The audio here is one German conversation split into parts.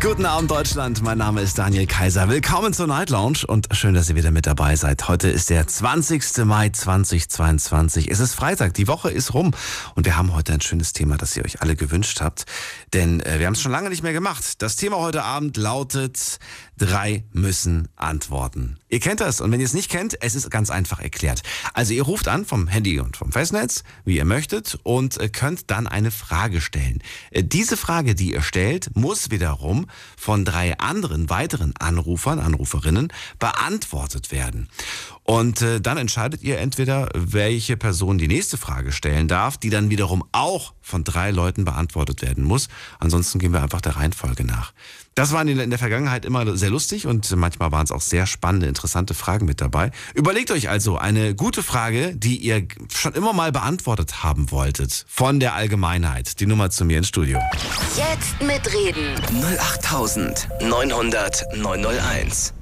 Guten Abend Deutschland, mein Name ist Daniel Kaiser. Willkommen zur Night Lounge und schön, dass ihr wieder mit dabei seid. Heute ist der 20. Mai 2022. Es ist Freitag, die Woche ist rum und wir haben heute ein schönes Thema, das ihr euch alle gewünscht habt. Denn äh, wir haben es schon lange nicht mehr gemacht. Das Thema heute Abend lautet, drei müssen antworten. Ihr kennt das und wenn ihr es nicht kennt, es ist ganz einfach erklärt. Also ihr ruft an vom Handy und vom Festnetz, wie ihr möchtet und äh, könnt dann eine Frage stellen. Äh, diese Frage, die ihr stellt, muss wiederum von drei anderen weiteren Anrufern, Anruferinnen beantwortet werden. Und äh, dann entscheidet ihr entweder, welche Person die nächste Frage stellen darf, die dann wiederum auch von drei Leuten beantwortet werden muss. Ansonsten gehen wir einfach der Reihenfolge nach. Das war in der Vergangenheit immer sehr lustig und manchmal waren es auch sehr spannende, interessante Fragen mit dabei. Überlegt euch also eine gute Frage, die ihr schon immer mal beantwortet haben wolltet von der Allgemeinheit. Die Nummer zu mir ins Studio. Jetzt mitreden. 08900 901.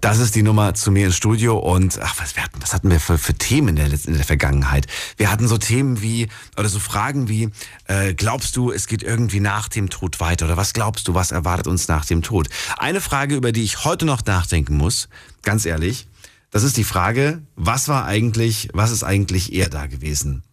Das ist die Nummer zu mir ins Studio und ach, was, wir hatten, was hatten wir für, für Themen in der, in der Vergangenheit? Wir hatten so Themen wie, oder so Fragen wie, äh, glaubst du, es geht irgendwie nach dem Tod weiter? Oder was glaubst du, was erwartet uns nach dem Tod? Eine Frage, über die ich heute noch nachdenken muss, ganz ehrlich, das ist die Frage, was war eigentlich, was ist eigentlich eher da gewesen?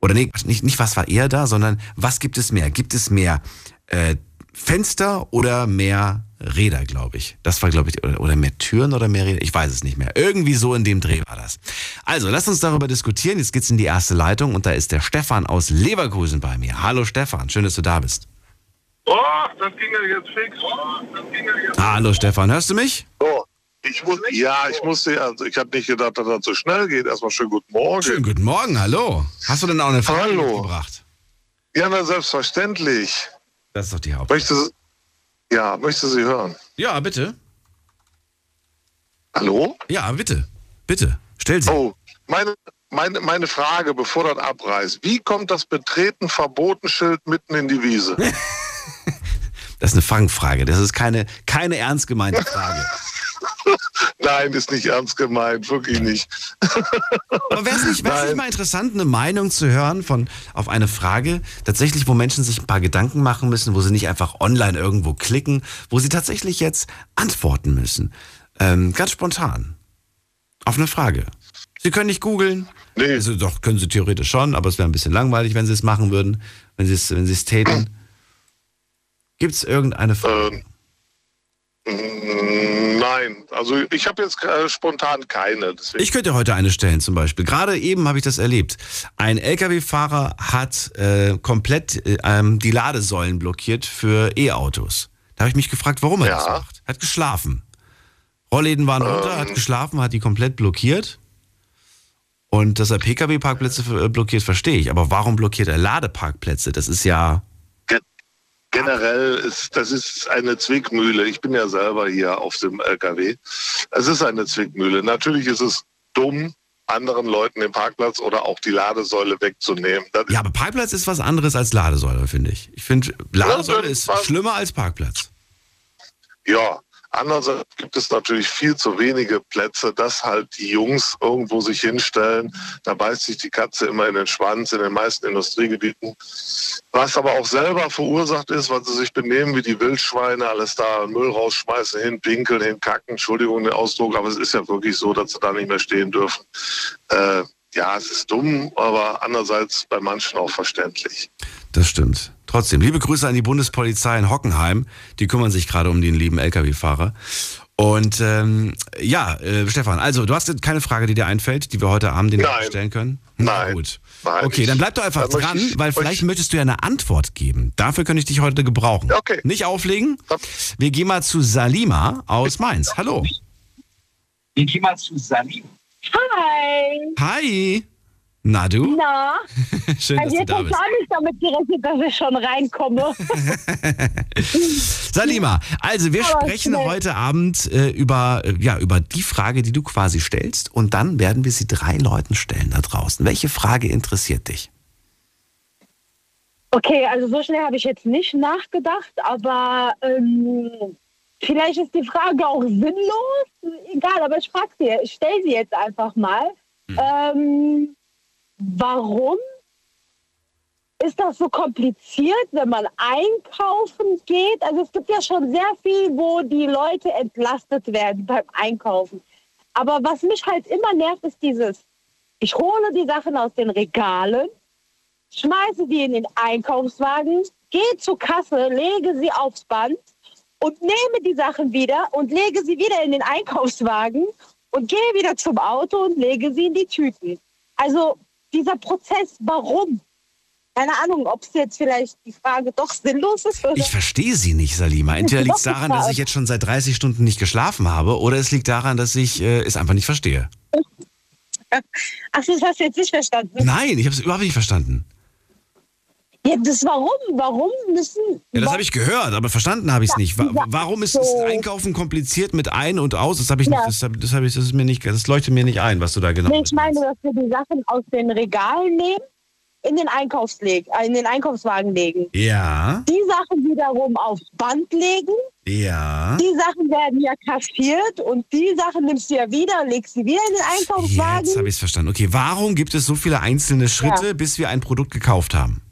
Oder nee, nicht, nicht was war eher da, sondern was gibt es mehr? Gibt es mehr äh, Fenster oder mehr Räder, glaube ich. Das war, glaube ich, oder, oder mehr Türen oder mehr Räder. Ich weiß es nicht mehr. Irgendwie so in dem Dreh war das. Also, lasst uns darüber diskutieren. Jetzt geht's in die erste Leitung und da ist der Stefan aus Leverkusen bei mir. Hallo Stefan, schön, dass du da bist. Oh, das ging ja jetzt fix. Oh, das ging ja jetzt Hallo Stefan, hörst du mich? So, ich muss, ja, ich musste, also ich habe nicht gedacht, dass das so schnell geht. Erstmal schönen guten Morgen. Schönen guten Morgen, hallo. Hast du denn auch eine Frage Hallo. mitgebracht? Ja, na, selbstverständlich. Das ist doch die Haupt. Möchte, ja, möchte sie hören. Ja, bitte. Hallo? Ja, bitte. Bitte. Stell sie. Oh, meine, meine, meine Frage, bevor das abreißt. Wie kommt das Betreten Verbotenschild mitten in die Wiese? Das ist eine Fangfrage. Das ist keine, keine ernst gemeinte Frage. Nein, ist nicht ernst gemeint, wirklich nicht. Aber wäre es nicht, wär's nicht mal interessant, eine Meinung zu hören von, auf eine Frage, tatsächlich, wo Menschen sich ein paar Gedanken machen müssen, wo sie nicht einfach online irgendwo klicken, wo sie tatsächlich jetzt antworten müssen. Ähm, ganz spontan. Auf eine Frage. Sie können nicht googeln. Nee. Also doch, können sie theoretisch schon, aber es wäre ein bisschen langweilig, wenn sie es machen würden, wenn sie es, wenn sie es täten. Gibt es irgendeine Frage? Ähm, nein, also ich habe jetzt äh, spontan keine. Deswegen. Ich könnte heute eine stellen zum Beispiel. Gerade eben habe ich das erlebt. Ein Lkw-Fahrer hat äh, komplett äh, ähm, die Ladesäulen blockiert für E-Autos. Da habe ich mich gefragt, warum er Ja. das macht. Hat geschlafen. Rollläden waren runter, hat geschlafen, hat die komplett blockiert. Und dass er Pkw-Parkplätze äh, blockiert, verstehe ich. Aber warum blockiert er Ladeparkplätze? Das ist ja. Ge generell ist das ist eine Zwickmühle. Ich bin ja selber hier auf dem LKW. Es ist eine Zwickmühle. Natürlich ist es dumm, anderen Leuten den Parkplatz oder auch die Ladesäule wegzunehmen. Das Ja, aber Parkplatz ist was anderes als Ladesäule, finde ich. Ich finde, Ladesäule ist schlimmer als Parkplatz. Ja, andererseits gibt es natürlich viel zu wenige Plätze, dass halt die Jungs irgendwo sich hinstellen. Da beißt sich die Katze immer in den Schwanz in den meisten Industriegebieten. Was aber auch selber verursacht ist, weil sie sich benehmen wie die Wildschweine, alles da Müll rausschmeißen, hin, pinkeln, hin, kacken. Entschuldigung den Ausdruck, aber es ist ja wirklich so, dass sie da nicht mehr stehen dürfen. Äh, ja, es ist dumm, aber andererseits bei manchen auch verständlich. Das stimmt. Trotzdem, liebe Grüße an die Bundespolizei in Hockenheim. Die kümmern sich gerade um den lieben Lkw-Fahrer. Und ähm, ja, äh, Stefan, also du hast keine Frage, die dir einfällt, die wir heute Abend den Nein. stellen können? Na Nein. gut. Nein, okay, ich- dann bleib doch einfach dran, ich weil vielleicht möchtest du ja eine Antwort geben. Dafür könnte ich dich heute gebrauchen. Okay. Nicht auflegen. Wir gehen mal zu Salima aus Mainz. Hallo. Wir gehen mal zu Salim. Hi. Hi. Na du? Na, Schön, bei dass du da habe bist. ich nicht damit gerechnet, dass ich schon reinkomme. Salima, also wir Aber sprechen schnell. heute Abend äh, über, ja, über die Frage, die du quasi stellst und dann werden wir sie drei Leuten stellen da draußen. Welche Frage interessiert dich? Okay, also so schnell habe ich jetzt nicht nachgedacht, aber ähm, vielleicht ist die Frage auch sinnlos. Egal, aber ich frage sie, ich stelle sie jetzt einfach mal. Ähm, warum ist das so kompliziert, wenn man einkaufen geht? Also es gibt ja schon sehr viel, wo die Leute entlastet werden beim Einkaufen. Aber was mich halt immer nervt, ist dieses, ich hole die Sachen aus den Regalen, schmeiße die in den Einkaufswagen, gehe zur Kasse, lege sie aufs Band und nehme die Sachen wieder und lege sie wieder in den Einkaufswagen und gehe wieder zum Auto und lege sie in die Tüten. Also dieser Prozess, warum? Keine Ahnung, ob es jetzt vielleicht die Frage doch sinnlos ist. Oder? Ich verstehe sie nicht, Salima. Entweder liegt es daran, dass ich jetzt schon seit 30 Stunden nicht geschlafen habe, oder es liegt daran, dass ich äh, es einfach nicht verstehe. Ach, das hast du jetzt nicht verstanden. Nein, ich habe es überhaupt nicht verstanden. Ja, das warum? Warum müssen. Ja, das habe ich gehört, aber verstanden habe ich es nicht. Wa ja, warum ist, ist Einkaufen kompliziert mit ein und aus? Das habe ich Ja. nicht, das, hab, das, hab ich, das ist mir nicht, das leuchtet mir nicht ein, was du da genau ich meine, dass wir die Sachen aus den Regalen nehmen, in den, Einkaufsleg äh, in den Einkaufswagen legen. Ja, Die Sachen wiederum aufs Band legen. ja. Die Sachen werden ja kassiert und die Sachen nimmst du ja wieder und legst sie wieder in den Einkaufswagen. Jetzt habe ich es verstanden. Okay, warum gibt es so viele einzelne Schritte, bis wir ein Produkt gekauft haben?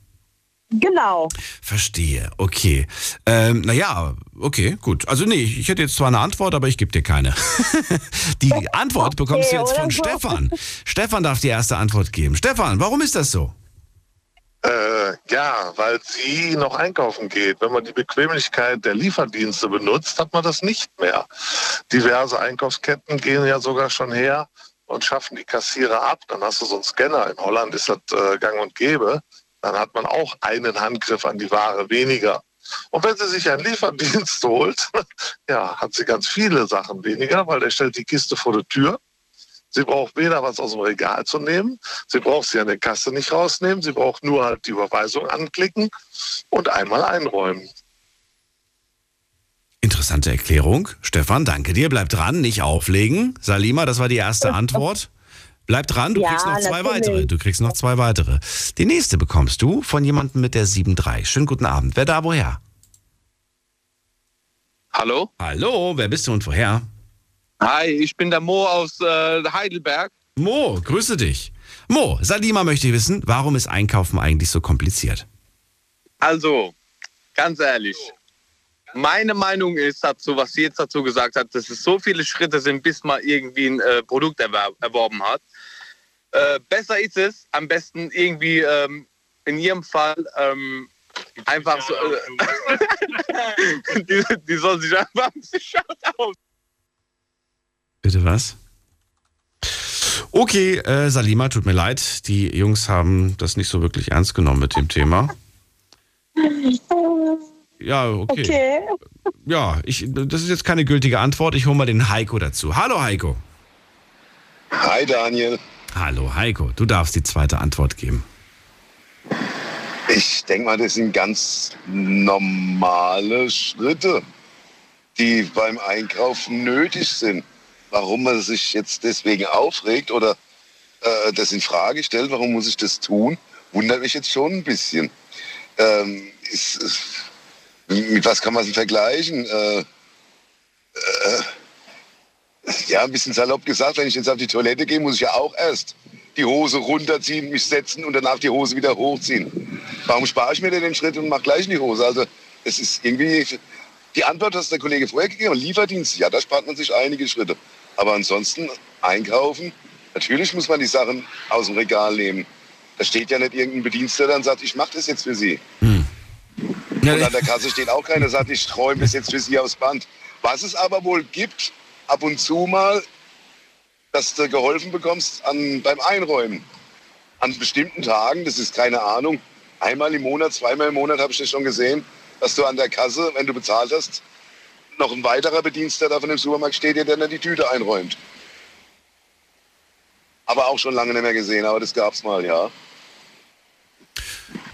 Genau. Verstehe, okay. Ähm, naja, okay, gut. Also nee, ich hätte jetzt zwar eine Antwort, aber ich gebe dir keine. die Antwort bekommst du jetzt von so. Stefan. Stefan darf die erste Antwort geben. Stefan, warum ist das so? Äh, ja, weil sie noch einkaufen geht. Wenn man die Bequemlichkeit der Lieferdienste benutzt, hat man das nicht mehr. Diverse Einkaufsketten gehen ja sogar schon her und schaffen die Kassierer ab. Dann hast du so einen Scanner. In Holland ist das äh, gang und gäbe. Dann hat man auch einen Handgriff an die Ware weniger. Und wenn sie sich einen Lieferdienst holt, ja, hat sie ganz viele Sachen weniger, weil der stellt die Kiste vor die Tür. Sie braucht weder was aus dem Regal zu nehmen, sie braucht sie an der Kasse nicht rausnehmen, sie braucht nur halt die Überweisung anklicken und einmal einräumen. Interessante Erklärung. Stefan, danke dir. Bleib dran, nicht auflegen. Salima, das war die erste Antwort. Bleib dran, du Ja, kriegst noch zwei natürlich. weitere. Du kriegst noch zwei weitere. Die nächste bekommst du von jemandem mit der 7.3. Schönen guten Abend. Wer da woher? Hallo? Hallo, wer bist du und woher? Hi, ich bin der Mo aus äh, Heidelberg. Mo, grüße dich. Mo, Salima möchte wissen, warum ist Einkaufen eigentlich so kompliziert? Also, ganz ehrlich, meine Meinung ist dazu, was sie jetzt dazu gesagt hat, dass es so viele Schritte sind, bis man irgendwie ein äh, Produkt erwer erworben hat. Äh, besser ist es, am besten irgendwie ähm, in ihrem Fall einfach so. Äh, die, die soll sich einfach. Sie schaut aus. Bitte was? Okay, äh, Salima, tut mir leid. Die Jungs haben das nicht so wirklich ernst genommen mit dem Thema. Ja, okay. Okay. Ja, ich, das ist jetzt keine gültige Antwort. Ich hole mal den Heiko dazu. Hallo Heiko. Hi Daniel. Hallo Heiko, du darfst die zweite Antwort geben. Ich denke mal, das sind ganz normale Schritte, die beim Einkaufen nötig sind. Warum man sich jetzt deswegen aufregt oder äh, das in Frage stellt, warum muss ich das tun, wundert mich jetzt schon ein bisschen. Ähm, ist, ist, mit was kann man es vergleichen? Äh, äh, ja, ein bisschen salopp gesagt, wenn ich jetzt auf die Toilette gehe, muss ich ja auch erst die Hose runterziehen, mich setzen und danach die Hose wieder hochziehen. Warum spare ich mir denn den Schritt und mache gleich in die Hose? Also es ist irgendwie, die Antwort hast der Kollege vorher gegeben, Lieferdienst, ja, da spart man sich einige Schritte. Aber ansonsten einkaufen, natürlich muss man die Sachen aus dem Regal nehmen. Da steht ja nicht irgendein Bediensteter der dann sagt, ich mache das jetzt für Sie. Ja, Und an der Kasse steht auch keiner, der sagt, ich träume das jetzt für Sie aufs Band. Was es aber wohl gibt, ab und zu mal, dass du geholfen bekommst an, beim Einräumen. An bestimmten Tagen, das ist keine Ahnung, einmal im Monat, zweimal im Monat habe ich das schon gesehen, dass du an der Kasse, wenn du bezahlt hast, noch ein weiterer Bediensteter von dem Supermarkt steht, der dann die Tüte einräumt. Aber auch schon lange nicht mehr gesehen, aber das gab's mal, ja.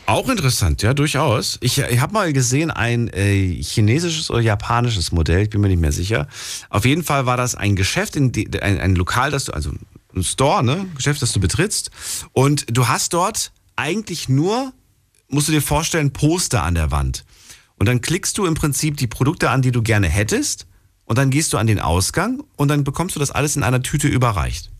Auch interessant, ja, durchaus. Ich, ich habe mal gesehen, ein äh, chinesisches oder japanisches Modell, ich bin mir nicht mehr sicher. Auf jeden Fall war das ein Geschäft, die, ein, ein Lokal, das du, also ein Store, ne, Geschäft, das du betrittst. Und du hast dort eigentlich nur, musst du dir vorstellen, Poster an der Wand. Und dann klickst du im Prinzip die Produkte an, die du gerne hättest. und dann gehst du an den Ausgang und dann bekommst du das alles in einer Tüte überreicht.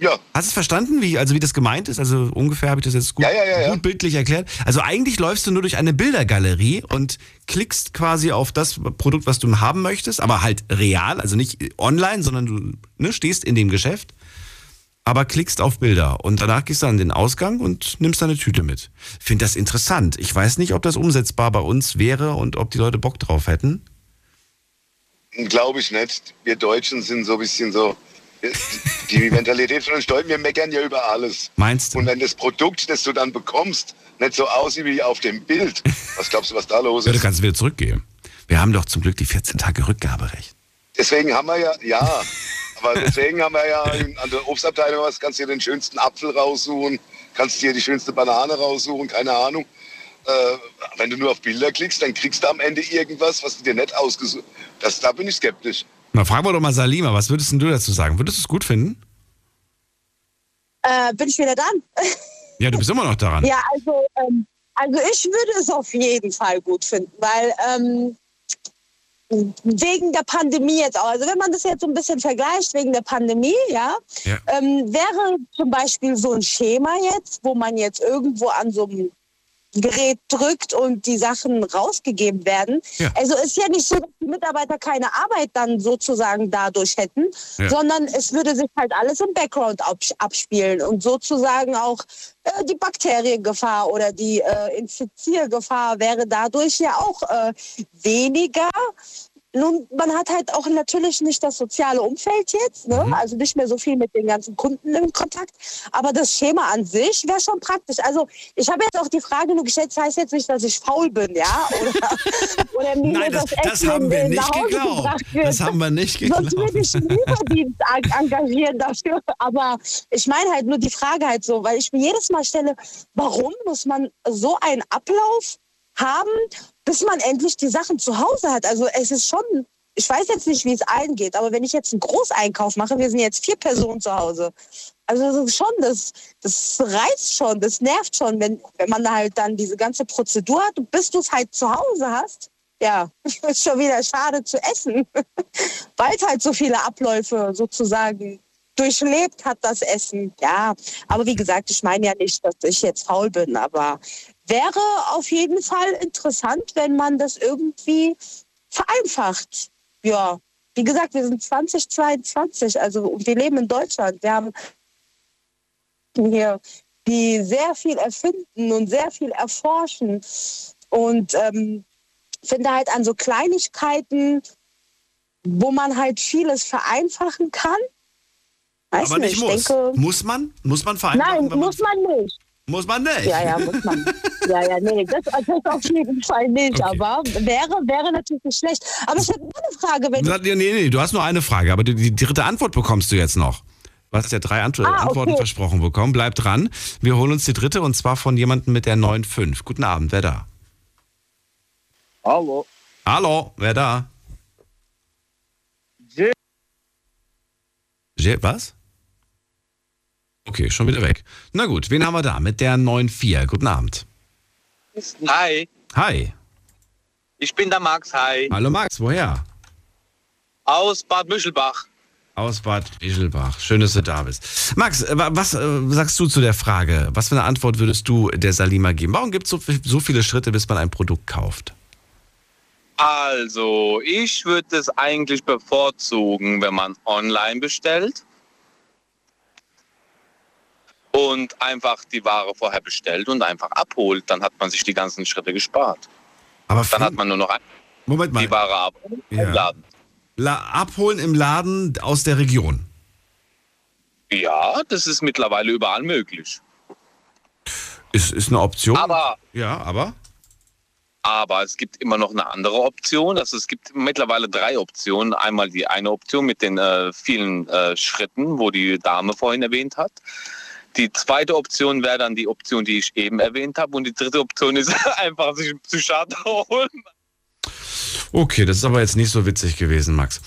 Ja, Hast du es verstanden, wie, also wie das gemeint ist? Also ungefähr habe ich das jetzt gut, Ja, ja, gut bildlich erklärt. Also eigentlich läufst du nur durch eine Bildergalerie und klickst quasi auf das Produkt, was du haben möchtest, aber halt real, also nicht online, sondern du ne, stehst in dem Geschäft, aber klickst auf Bilder und danach gehst du an den Ausgang und nimmst deine Tüte mit. Finde das interessant. Ich weiß nicht, ob das umsetzbar bei uns wäre und ob die Leute Bock drauf hätten. glaube ich nicht. Wir Deutschen sind so ein bisschen so. Die Mentalität von uns Deutschen, wir meckern ja über alles. Meinst du? Und wenn das Produkt, das du dann bekommst, nicht so aussieht wie auf dem Bild, was glaubst du, was da los Ja, du ist? kannst es wieder zurückgeben. Wir haben doch zum Glück die 14 Tage Rückgaberecht. Deswegen haben wir ja, ja, aber deswegen haben wir ja an der Obstabteilung was, kannst dir den schönsten Apfel raussuchen, kannst dir die schönste Banane raussuchen, keine Ahnung. Äh, wenn du nur auf Bilder klickst, dann kriegst du am Ende irgendwas, was du dir nicht ausgesucht hast. Da bin ich skeptisch. Na, fragen wir doch mal Salima, was würdest du dazu sagen? Würdest du es gut finden? Äh, bin ich wieder dran? Ja, du bist immer noch daran. Ja, also, ähm, also ich würde es auf jeden Fall gut finden, weil ähm, wegen der Pandemie jetzt auch, also wenn man das jetzt so ein bisschen vergleicht, wegen der Pandemie, ja, Ja. ähm, wäre zum Beispiel so ein Schema jetzt, wo man jetzt irgendwo an so einem Gerät drückt und die Sachen rausgegeben werden. Ja. Also ist ja nicht so, dass die Mitarbeiter keine Arbeit dann sozusagen dadurch hätten, Ja. sondern es würde sich halt alles im Background abs- abspielen und sozusagen auch äh, die Bakteriengefahr oder die äh, Infiziergefahr wäre dadurch ja auch äh, weniger. Nun, man hat halt auch natürlich nicht das soziale Umfeld jetzt, ne? also nicht mehr so viel mit den ganzen Kunden in Kontakt. Aber das Schema an sich wäre schon praktisch. Also ich habe jetzt auch die Frage nur gestellt, das heißt jetzt nicht, dass ich faul bin, ja? Oder, oder mir Nein, das, das Essen haben wir nicht geglaubt. Das haben wir nicht Sonst würde ich geglaubt. einen Lieferdienst en- engagieren dafür. Aber ich meine halt nur die Frage halt so, weil ich mir jedes Mal stelle, warum muss man so einen Ablauf haben, bis man endlich die Sachen zu Hause hat? Also es ist schon, ich weiß jetzt nicht, wie es allen geht, aber wenn ich jetzt einen Großeinkauf mache, wir sind jetzt vier Personen zu Hause. Also das ist schon, das, das reizt schon, das nervt schon, wenn, wenn man halt dann diese ganze Prozedur hat und bis du es halt zu Hause hast, ja, ist schon wieder schade zu essen, weil es halt so viele Abläufe sozusagen durchlebt hat, das Essen. Ja, aber wie gesagt, ich meine ja nicht, dass ich jetzt faul bin, aber wäre auf jeden Fall interessant, wenn man das irgendwie vereinfacht. Ja, wie gesagt, wir sind 2022, also wir leben in Deutschland. Wir haben hier, die sehr viel erfinden und sehr viel erforschen. Und ähm, finde halt an so Kleinigkeiten, wo man halt vieles vereinfachen kann. Weiß Aber nicht ich muss. denke, muss man? Muss man vereinfachen? nein, muss man nicht. Muss man nicht. Ja, ja, muss man. ja, ja, nee, das, das auf jeden Fall nicht. Okay. Aber wäre, wäre natürlich nicht schlecht. Aber ich hätte nur eine Frage, wenn Du- Nee, nee, nee, du hast nur eine Frage, aber die, die dritte Antwort bekommst du jetzt noch. Du hast ja drei Ant Ah, Antworten okay. versprochen bekommen. Bleib dran. Wir holen uns die dritte und zwar von jemandem mit der 9.5. Guten Abend, wer da? Hallo. Hallo, wer da? Jill. Je, was? Okay, schon wieder weg. Na gut, wen haben wir da? Mit der 9.4. Guten Abend. Hi, Hi. ich bin der Max. Hi. Hallo Max, woher? Aus Bad Müschelbach. Aus Bad Ischelbach. Schön, dass du da bist. Max, äh, wa- was äh, sagst du zu der Frage? Was für eine Antwort würdest du der Salima geben? Warum gibt es so, viel- so viele Schritte, bis man ein Produkt kauft? Also, ich würde es eigentlich bevorzugen, wenn man online bestellt und einfach die Ware vorher bestellt und einfach abholt. Dann hat man sich die ganzen Schritte gespart. Aber Dann hat man nur noch Moment mal. die Ware abholen Ja. im Laden. La abholen im Laden aus der Region. Ja, das ist mittlerweile überall möglich. Ist, ist eine Option. Aber Ja, aber? Aber es gibt immer noch eine andere Option. Also es gibt mittlerweile drei Optionen. Einmal die eine Option mit den äh, vielen äh, Schritten, wo die Dame vorhin erwähnt hat. Die zweite Option wäre dann die Option, die ich eben erwähnt habe. Und die dritte Option ist einfach sich einen Psychiater holen. Okay, das ist aber jetzt nicht so witzig gewesen, Max.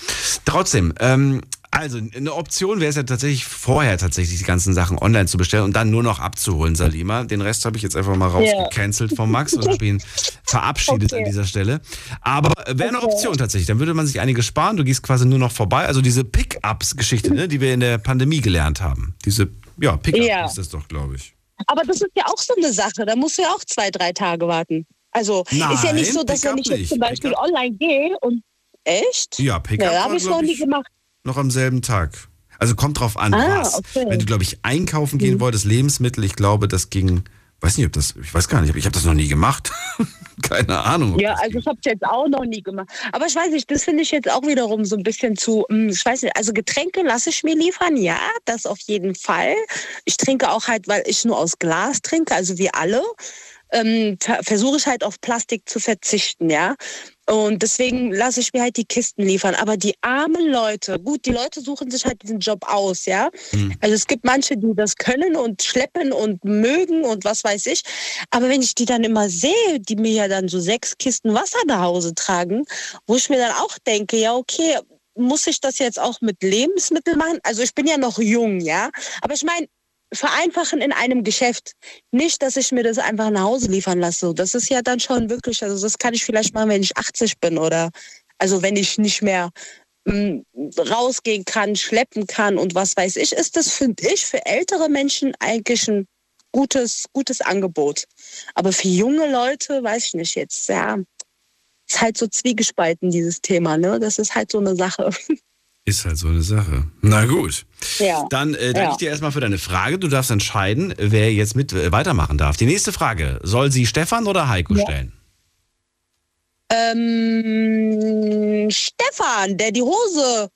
Trotzdem, ähm, Also eine Option wäre es ja tatsächlich vorher tatsächlich die ganzen Sachen online zu bestellen und dann nur noch abzuholen, Salima. Den Rest habe ich jetzt einfach mal rausgecancelt von Max und habe ihn verabschiedet Okay. an dieser Stelle. Aber wäre eine Option tatsächlich. Dann würde man sich einiges sparen. Du gehst quasi nur noch vorbei. Also diese Pick-Ups-Geschichte, ne, die wir in der Pandemie gelernt haben. Diese, ja, Pick-Up Ja. ist das doch, glaube ich. Aber das ist ja auch so eine Sache. Da musst du ja auch zwei, drei Tage warten. Also ist ja Nein, nicht so, dass wenn ich jetzt zum Beispiel online gehe und echt? Ja, Pick-Up Ja, habe ich noch nie gemacht. Noch am selben Tag. Also kommt drauf an, Ah, was. okay. Wenn du, glaube ich, einkaufen gehen wolltest, Lebensmittel, ich glaube, das ging, weiß nicht, ob das, ich weiß gar nicht, ich habe das noch nie gemacht. Keine Ahnung. Ja, also ich habe es jetzt auch noch nie gemacht. Aber ich weiß nicht, das finde ich jetzt auch wiederum so ein bisschen zu, hm, ich weiß nicht, also Getränke lasse ich mir liefern, ja, das auf jeden Fall. Ich trinke auch halt, weil ich nur aus Glas trinke, also wie alle, ähm, ver versuche ich halt auf Plastik zu verzichten, ja. Und deswegen lasse ich mir halt die Kisten liefern. Aber die armen Leute, gut, die Leute suchen sich halt diesen Job aus, ja. Hm. Also es gibt manche, die das können und schleppen und mögen und was weiß ich. Aber wenn ich die dann immer sehe, die mir ja dann so sechs Kisten Wasser nach Hause tragen, wo ich mir dann auch denke, ja, okay, muss ich das jetzt auch mit Lebensmitteln machen? Also ich bin ja noch jung, ja. Aber ich meine, vereinfachen in einem Geschäft. Nicht, dass ich mir das einfach nach Hause liefern lasse. Das ist ja dann schon wirklich, also das kann ich vielleicht machen, wenn ich 80 bin oder also wenn ich nicht mehr mh, rausgehen kann, schleppen kann und was weiß ich, ist das, finde ich, für ältere Menschen eigentlich ein gutes, gutes Angebot. Aber für junge Leute, weiß ich nicht jetzt, ja, ist halt so zwiegespalten, dieses Thema, ne? Das ist halt so eine Sache. Ist halt so eine Sache. Na gut. Ja. Dann äh, danke Ja. ich dir erstmal für deine Frage. Du darfst entscheiden, wer jetzt mit äh, weitermachen darf. Die nächste Frage, soll sie Stefan oder Heiko Ja. stellen? Ähm, Stefan, der die Hose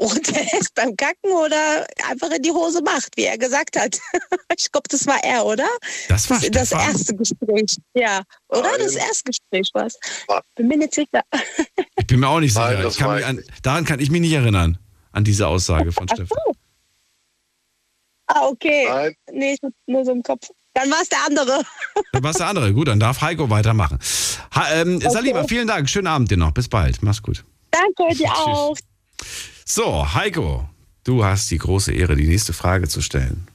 runterlässt beim Kacken oder einfach in die Hose macht, wie er gesagt hat. ich glaube, das war er, oder? Das war Das, das erste Gespräch. Ja, oder? Das Nein. erste Gespräch war es. Nein. Bin mir nicht sicher. Ich bin mir auch nicht Nein, sicher. das ich kann an, daran kann ich mich nicht erinnern, an diese Aussage von Ach Stefan. so. Ah, okay. Nein, Nee, ich hab nur so im Kopf. Dann war es der andere. Dann war der andere. Gut, dann darf Heiko weitermachen. Ha, ähm, Salima, vielen Dank. Schönen Abend dir noch. Bis bald. Mach's gut. Danke dir auch. So, Heiko, du hast die große Ehre, die nächste Frage zu stellen.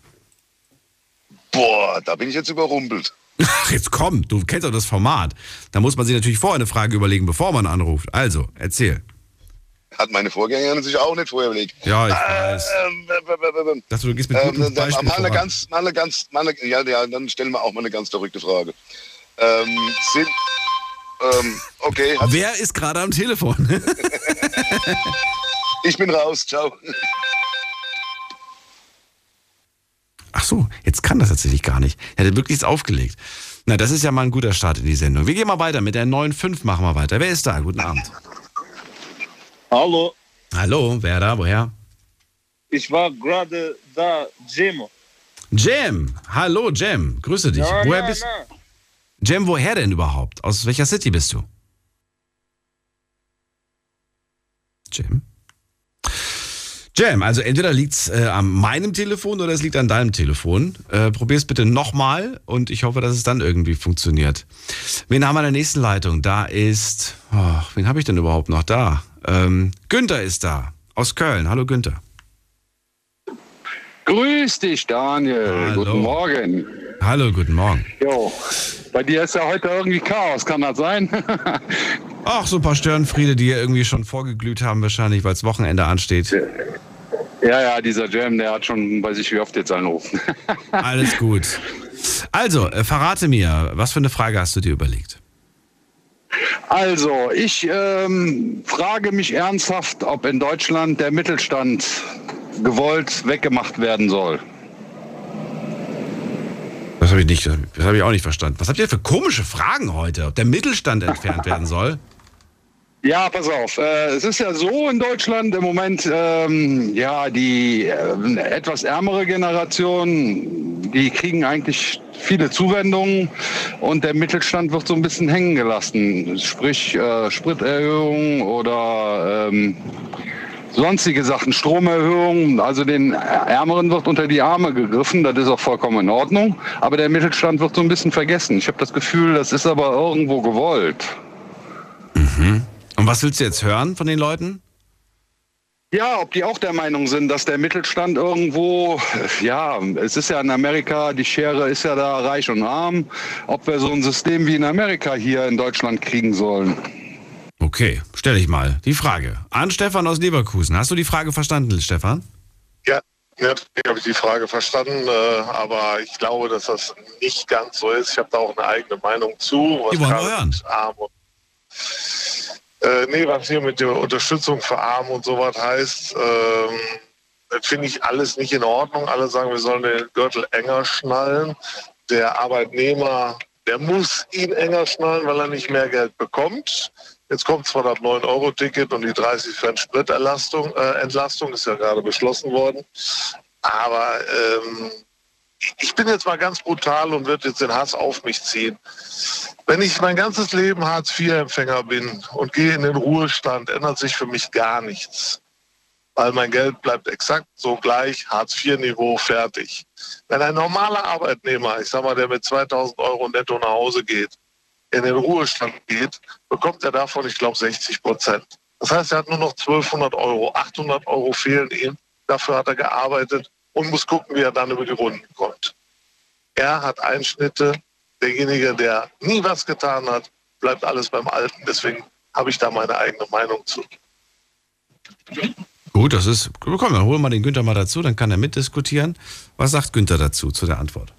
Boah, da bin ich jetzt überrumpelt. Ach, jetzt komm, du kennst doch das Format. Da muss man sich natürlich vorher eine Frage überlegen, bevor man anruft. Also, erzähl. Hat meine Vorgängerin sich auch nicht vorher überlegt. Ja, ich weiß. Ähm, äh, äh, äh, äh, Dass du gehst mit Ähm, gutem dann Beispiel mal eine voran. ganz, mal eine ganz, mal eine, ja, ja, dann stellen wir auch mal eine ganz verrückte Frage. Ähm, sind, ähm, okay, Wer ist gerade am Telefon? ich bin raus, ciao. Ach so, jetzt kann das tatsächlich gar nicht. Er hat wirklich jetzt aufgelegt. Na, das ist ja mal ein guter Start in die Sendung. Wir gehen mal weiter mit der 9.5 machen wir weiter. Wer ist da? Guten Abend. Hallo, Hallo, wer da? Woher? ich war gerade da, Jim. Jam. Hallo, Jam. Grüße dich. Ja, woher na, bist na. Jam, woher denn überhaupt? Aus welcher City bist du? Jam? Jam, also entweder liegt es äh, an meinem Telefon oder es liegt an deinem Telefon. Äh, Probier es bitte nochmal und ich hoffe, dass es dann irgendwie funktioniert. Wen haben wir in der nächsten Leitung? Da ist, oh, wen habe ich denn überhaupt noch da? Ähm, Günther ist da, aus Köln. Hallo Günther. Grüß dich, Daniel. Hallo. Guten Morgen. Hallo, guten Morgen. Jo, bei dir ist ja heute irgendwie Chaos, kann das sein? Ach, so ein paar Störenfriede, die ja irgendwie schon vorgeglüht haben, wahrscheinlich, weil das Wochenende ansteht. Ja, ja, dieser Jam, der hat schon, weiß ich wie oft jetzt angerufen. Alles gut. Also, äh, verrate mir, was für eine Frage hast du dir überlegt? Also, ich ähm, frage mich ernsthaft, ob in Deutschland der Mittelstand gewollt weggemacht werden soll. Das habe ich nicht, das habe ich auch nicht verstanden. Was habt ihr für komische Fragen heute? Ob der Mittelstand entfernt werden soll? Ja, pass auf. Äh, es ist ja so in Deutschland im Moment, ähm, ja, die äh, etwas ärmere Generation, die kriegen eigentlich viele Zuwendungen und der Mittelstand wird so ein bisschen hängen gelassen. Sprich äh, Spriterhöhung oder ähm, sonstige Sachen, Stromerhöhungen. Also den Ärmeren wird unter die Arme gegriffen, das ist auch vollkommen in Ordnung. Aber der Mittelstand wird so ein bisschen vergessen. Ich habe das Gefühl, das ist aber irgendwo gewollt. Und was willst du jetzt hören von den Leuten? Ja, ob die auch der Meinung sind, dass der Mittelstand irgendwo, ja, es ist ja in Amerika, die Schere ist ja da reich und arm, ob wir so ein System wie in Amerika hier in Deutschland kriegen sollen. Okay, stelle ich mal die Frage. An Stefan aus Leverkusen. Hast du die Frage verstanden, Stefan? Ja, natürlich habe ich die Frage verstanden, äh, aber ich glaube, dass das nicht ganz so ist. Ich habe da auch eine eigene Meinung zu. Was Die wollen wir hören. Arm und, äh, nee, was hier mit der Unterstützung für Arm und sowas heißt, ähm, finde ich alles nicht in Ordnung. Alle sagen, wir sollen den Gürtel enger schnallen. Der Arbeitnehmer, der muss ihn enger schnallen, weil er nicht mehr Geld bekommt. Jetzt kommt zwar das 9-Euro-Ticket und die 30 Cent Spritentlastung, äh, Entlastung ist ja gerade beschlossen worden. Aber ähm, ich bin jetzt mal ganz brutal und würde jetzt den Hass auf mich ziehen. Wenn ich mein ganzes Leben Hartz-IV-Empfänger bin und gehe in den Ruhestand, ändert sich für mich gar nichts. Weil mein Geld bleibt exakt so gleich, Hartz-IV-Niveau, fertig. Wenn ein normaler Arbeitnehmer, ich sag mal, der mit 2000 Euro netto nach Hause geht, in den Ruhestand geht, bekommt er davon, ich glaube, 60 Prozent. Das heißt, er hat nur noch 1200 Euro. 800 Euro fehlen ihm. Dafür hat er gearbeitet und muss gucken, wie er dann über die Runden kommt. Er hat Einschnitte. Derjenige, der nie was getan hat, bleibt alles beim Alten. Deswegen habe ich da meine eigene Meinung zu. Gut, das ist. Komm, dann holen wir den Günther mal dazu, dann kann er mitdiskutieren. Was sagt Günther dazu, zu der Antwort?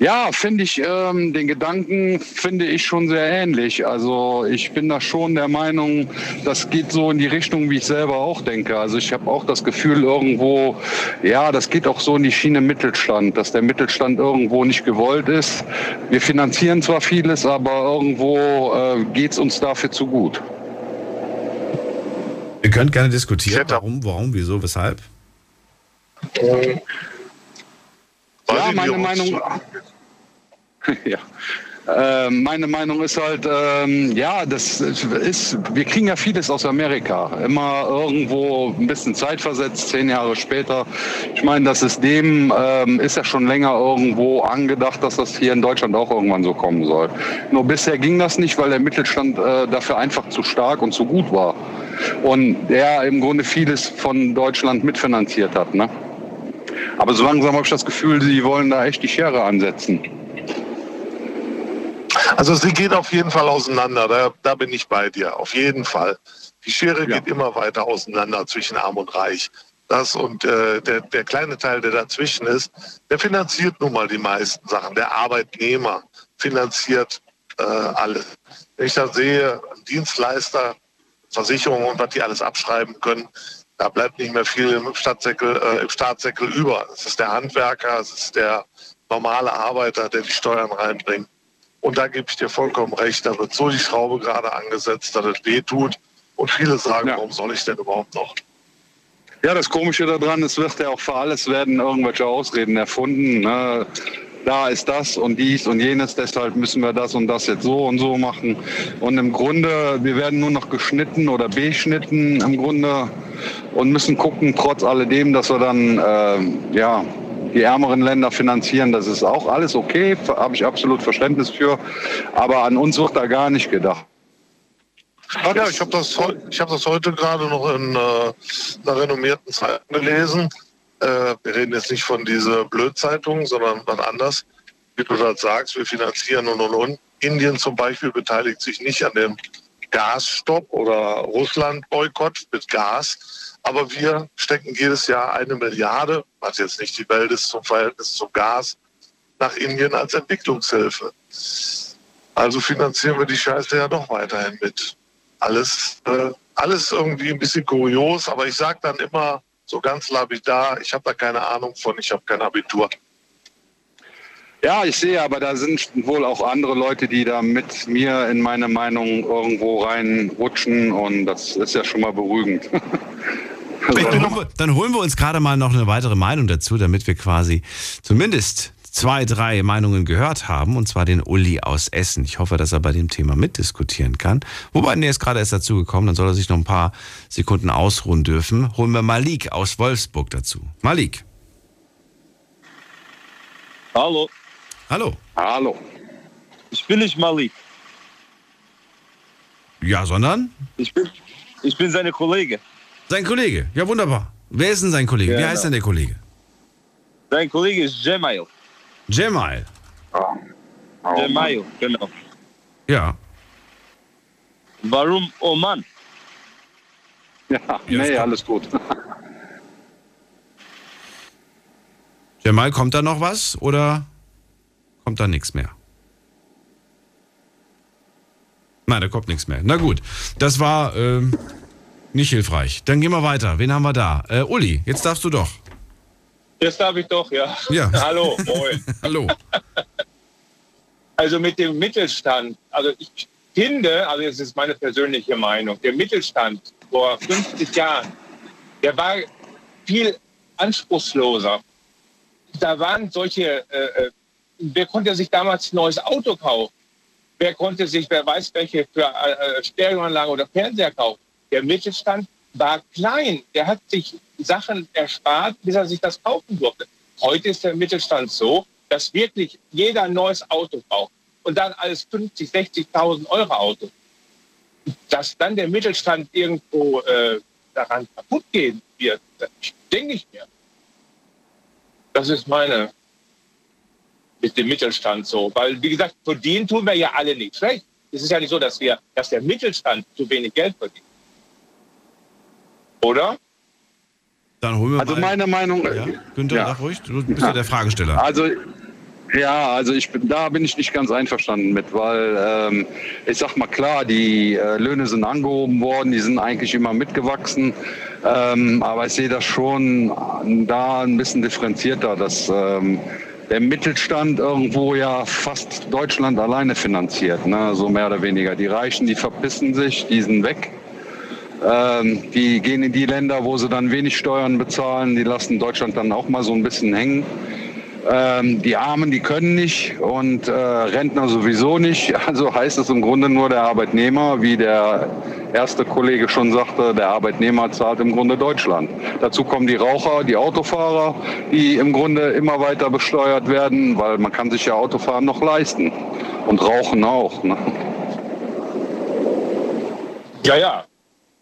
Ja, finde ich, ähm, den Gedanken finde ich schon sehr ähnlich. Also ich bin da schon der Meinung, das geht so in die Richtung, wie ich selber auch denke. Also ich habe auch das Gefühl irgendwo, ja, das geht auch so in die Schiene Mittelstand, dass der Mittelstand irgendwo nicht gewollt ist. Wir finanzieren zwar vieles, aber irgendwo äh, geht es uns dafür zu gut. Ihr könnt gerne diskutieren. Warum, warum, wieso, weshalb? Ja, meine Meinung. ja. Äh, meine Meinung ist halt, ähm, ja, das ist, wir kriegen ja vieles aus Amerika. Immer irgendwo ein bisschen Zeit versetzt, zehn Jahre später. Ich meine, das System ähm, ist ja schon länger irgendwo angedacht, dass das hier in Deutschland auch irgendwann so kommen soll. Nur bisher ging das nicht, weil der Mittelstand äh, dafür einfach zu stark und zu gut war. Und der im Grunde vieles von Deutschland mitfinanziert hat. Ne? Aber so langsam habe ich das Gefühl, sie wollen da echt die Schere ansetzen. Also sie geht auf jeden Fall auseinander, da, da bin ich bei dir, auf jeden Fall. Die Schere geht immer weiter auseinander zwischen Arm und Reich. Das und äh, der, der kleine Teil, der dazwischen ist, der finanziert nun mal die meisten Sachen. Der Arbeitnehmer finanziert äh, alles. Wenn ich da sehe, Dienstleister, Versicherungen und was die alles abschreiben können, da bleibt nicht mehr viel im Stadtsäckel, äh, im Staatssäckel über. Es ist der Handwerker, es ist der normale Arbeiter, der die Steuern reinbringt. Und da gebe ich dir vollkommen recht, da wird so die Schraube gerade angesetzt, dass es weh tut. Und viele sagen, warum soll ich denn überhaupt noch? Ja, das Komische daran, es wird ja auch für alles werden irgendwelche Ausreden erfunden. Ne? Da ist das und dies und jenes, deshalb müssen wir das und das jetzt so und so machen. Und im Grunde, wir werden nur noch geschnitten oder beschnitten im Grunde und müssen gucken, trotz alledem, dass wir dann äh, ja, die ärmeren Länder finanzieren. Das ist auch alles okay, habe ich absolut Verständnis für. Aber an uns wird da gar nicht gedacht. Ja, ich habe das, hab das heute gerade noch in äh, einer renommierten Zeitung gelesen. Äh, wir reden jetzt nicht von dieser Blödzeitung, sondern was anders. Wie du das sagst, wir finanzieren und und und. Indien zum Beispiel beteiligt sich nicht an dem Gasstopp oder Russland-Boykott mit Gas. Aber wir stecken jedes Jahr eine Milliarde, was jetzt nicht die Welt ist zum Verhältnis zum Gas, nach Indien als Entwicklungshilfe. Also finanzieren wir die Scheiße ja doch weiterhin mit. Alles, äh, alles irgendwie ein bisschen kurios, aber ich sage dann immer so ganz lapidar, ich habe da keine Ahnung von, ich habe kein Abitur. Ja, ich sehe, aber da sind wohl auch andere Leute, die da mit mir in meine Meinung irgendwo reinrutschen und das ist ja schon mal beruhigend. Dann holen, wir, dann holen wir uns gerade mal noch eine weitere Meinung dazu, damit wir quasi zumindest zwei, drei Meinungen gehört haben, und zwar den Uli aus Essen. Ich hoffe, dass er bei dem Thema mitdiskutieren kann. Wobei, nee, ist gerade erst dazu gekommen, dann soll er sich noch ein paar Sekunden ausruhen dürfen. Holen wir Malik aus Wolfsburg dazu. Malik. Hallo, Hallo. Hallo. ich bin nicht Malik. Ja, sondern? Ich bin, ich bin seine Kollege. Sein Kollege. Ja, wunderbar. Wer ist denn sein Kollege? Wie Genau. heißt denn der Kollege? Sein Kollege ist Jemail. Jamal. Jemail, genau. Ja. Warum oh Oman? Ja, nee, alles gut. Jamal, kommt da noch was oder kommt da nichts mehr? Nein, da kommt nichts mehr. Na gut, das war ähm, nicht hilfreich. Dann gehen wir weiter. Wen haben wir da? Äh, Uli, jetzt darfst du doch. Das darf ich doch, ja. Ja. Hallo, moin. Hallo. Also mit dem Mittelstand, also ich finde, also das ist meine persönliche Meinung, der Mittelstand vor 50 Jahren, der war viel anspruchsloser. Da waren solche, äh, äh, wer konnte sich damals ein neues Auto kaufen? Wer konnte sich, wer weiß welche für äh, äh, Stereoanlage oder Fernseher kaufen? Der Mittelstand war klein. Der hat sich Sachen erspart, bis er sich das kaufen durfte. Heute ist der Mittelstand so, dass wirklich jeder ein neues Auto braucht. Und dann alles 50, 60.000 Euro Auto. Dass dann der Mittelstand irgendwo äh, daran kaputt gehen wird, denke ich mir. Das ist meine mit dem Mittelstand so. Weil, wie gesagt, verdienen tun wir ja alle nicht schlecht. Es ist ja nicht so, dass wir, dass der Mittelstand zu wenig Geld verdient. Oder? Dann holen wir Also mal. meine Meinung. ja, Günther, Ja. sag ruhig, du bist ja der Fragesteller. Also ja, also ich bin, da bin ich nicht ganz einverstanden mit, weil ähm, ich sag mal klar, die äh, Löhne sind angehoben worden, die sind eigentlich immer mitgewachsen, ähm, aber ich sehe das schon da ein bisschen differenzierter, dass ähm, der Mittelstand irgendwo ja fast Deutschland alleine finanziert, ne? so mehr oder weniger. Die Reichen, die verpissen sich, die sind weg. Ähm, die gehen in die Länder, wo sie dann wenig Steuern bezahlen. Die lassen Deutschland dann auch mal so ein bisschen hängen. Ähm, die Armen, die können nicht und äh, Rentner sowieso nicht. Also heißt es im Grunde nur der Arbeitnehmer, wie der erste Kollege schon sagte, der Arbeitnehmer zahlt im Grunde Deutschland. Dazu kommen die Raucher, die Autofahrer, die im Grunde immer weiter besteuert werden, weil man kann sich ja Autofahren noch leisten und Rauchen auch. Ne? Ja, ja.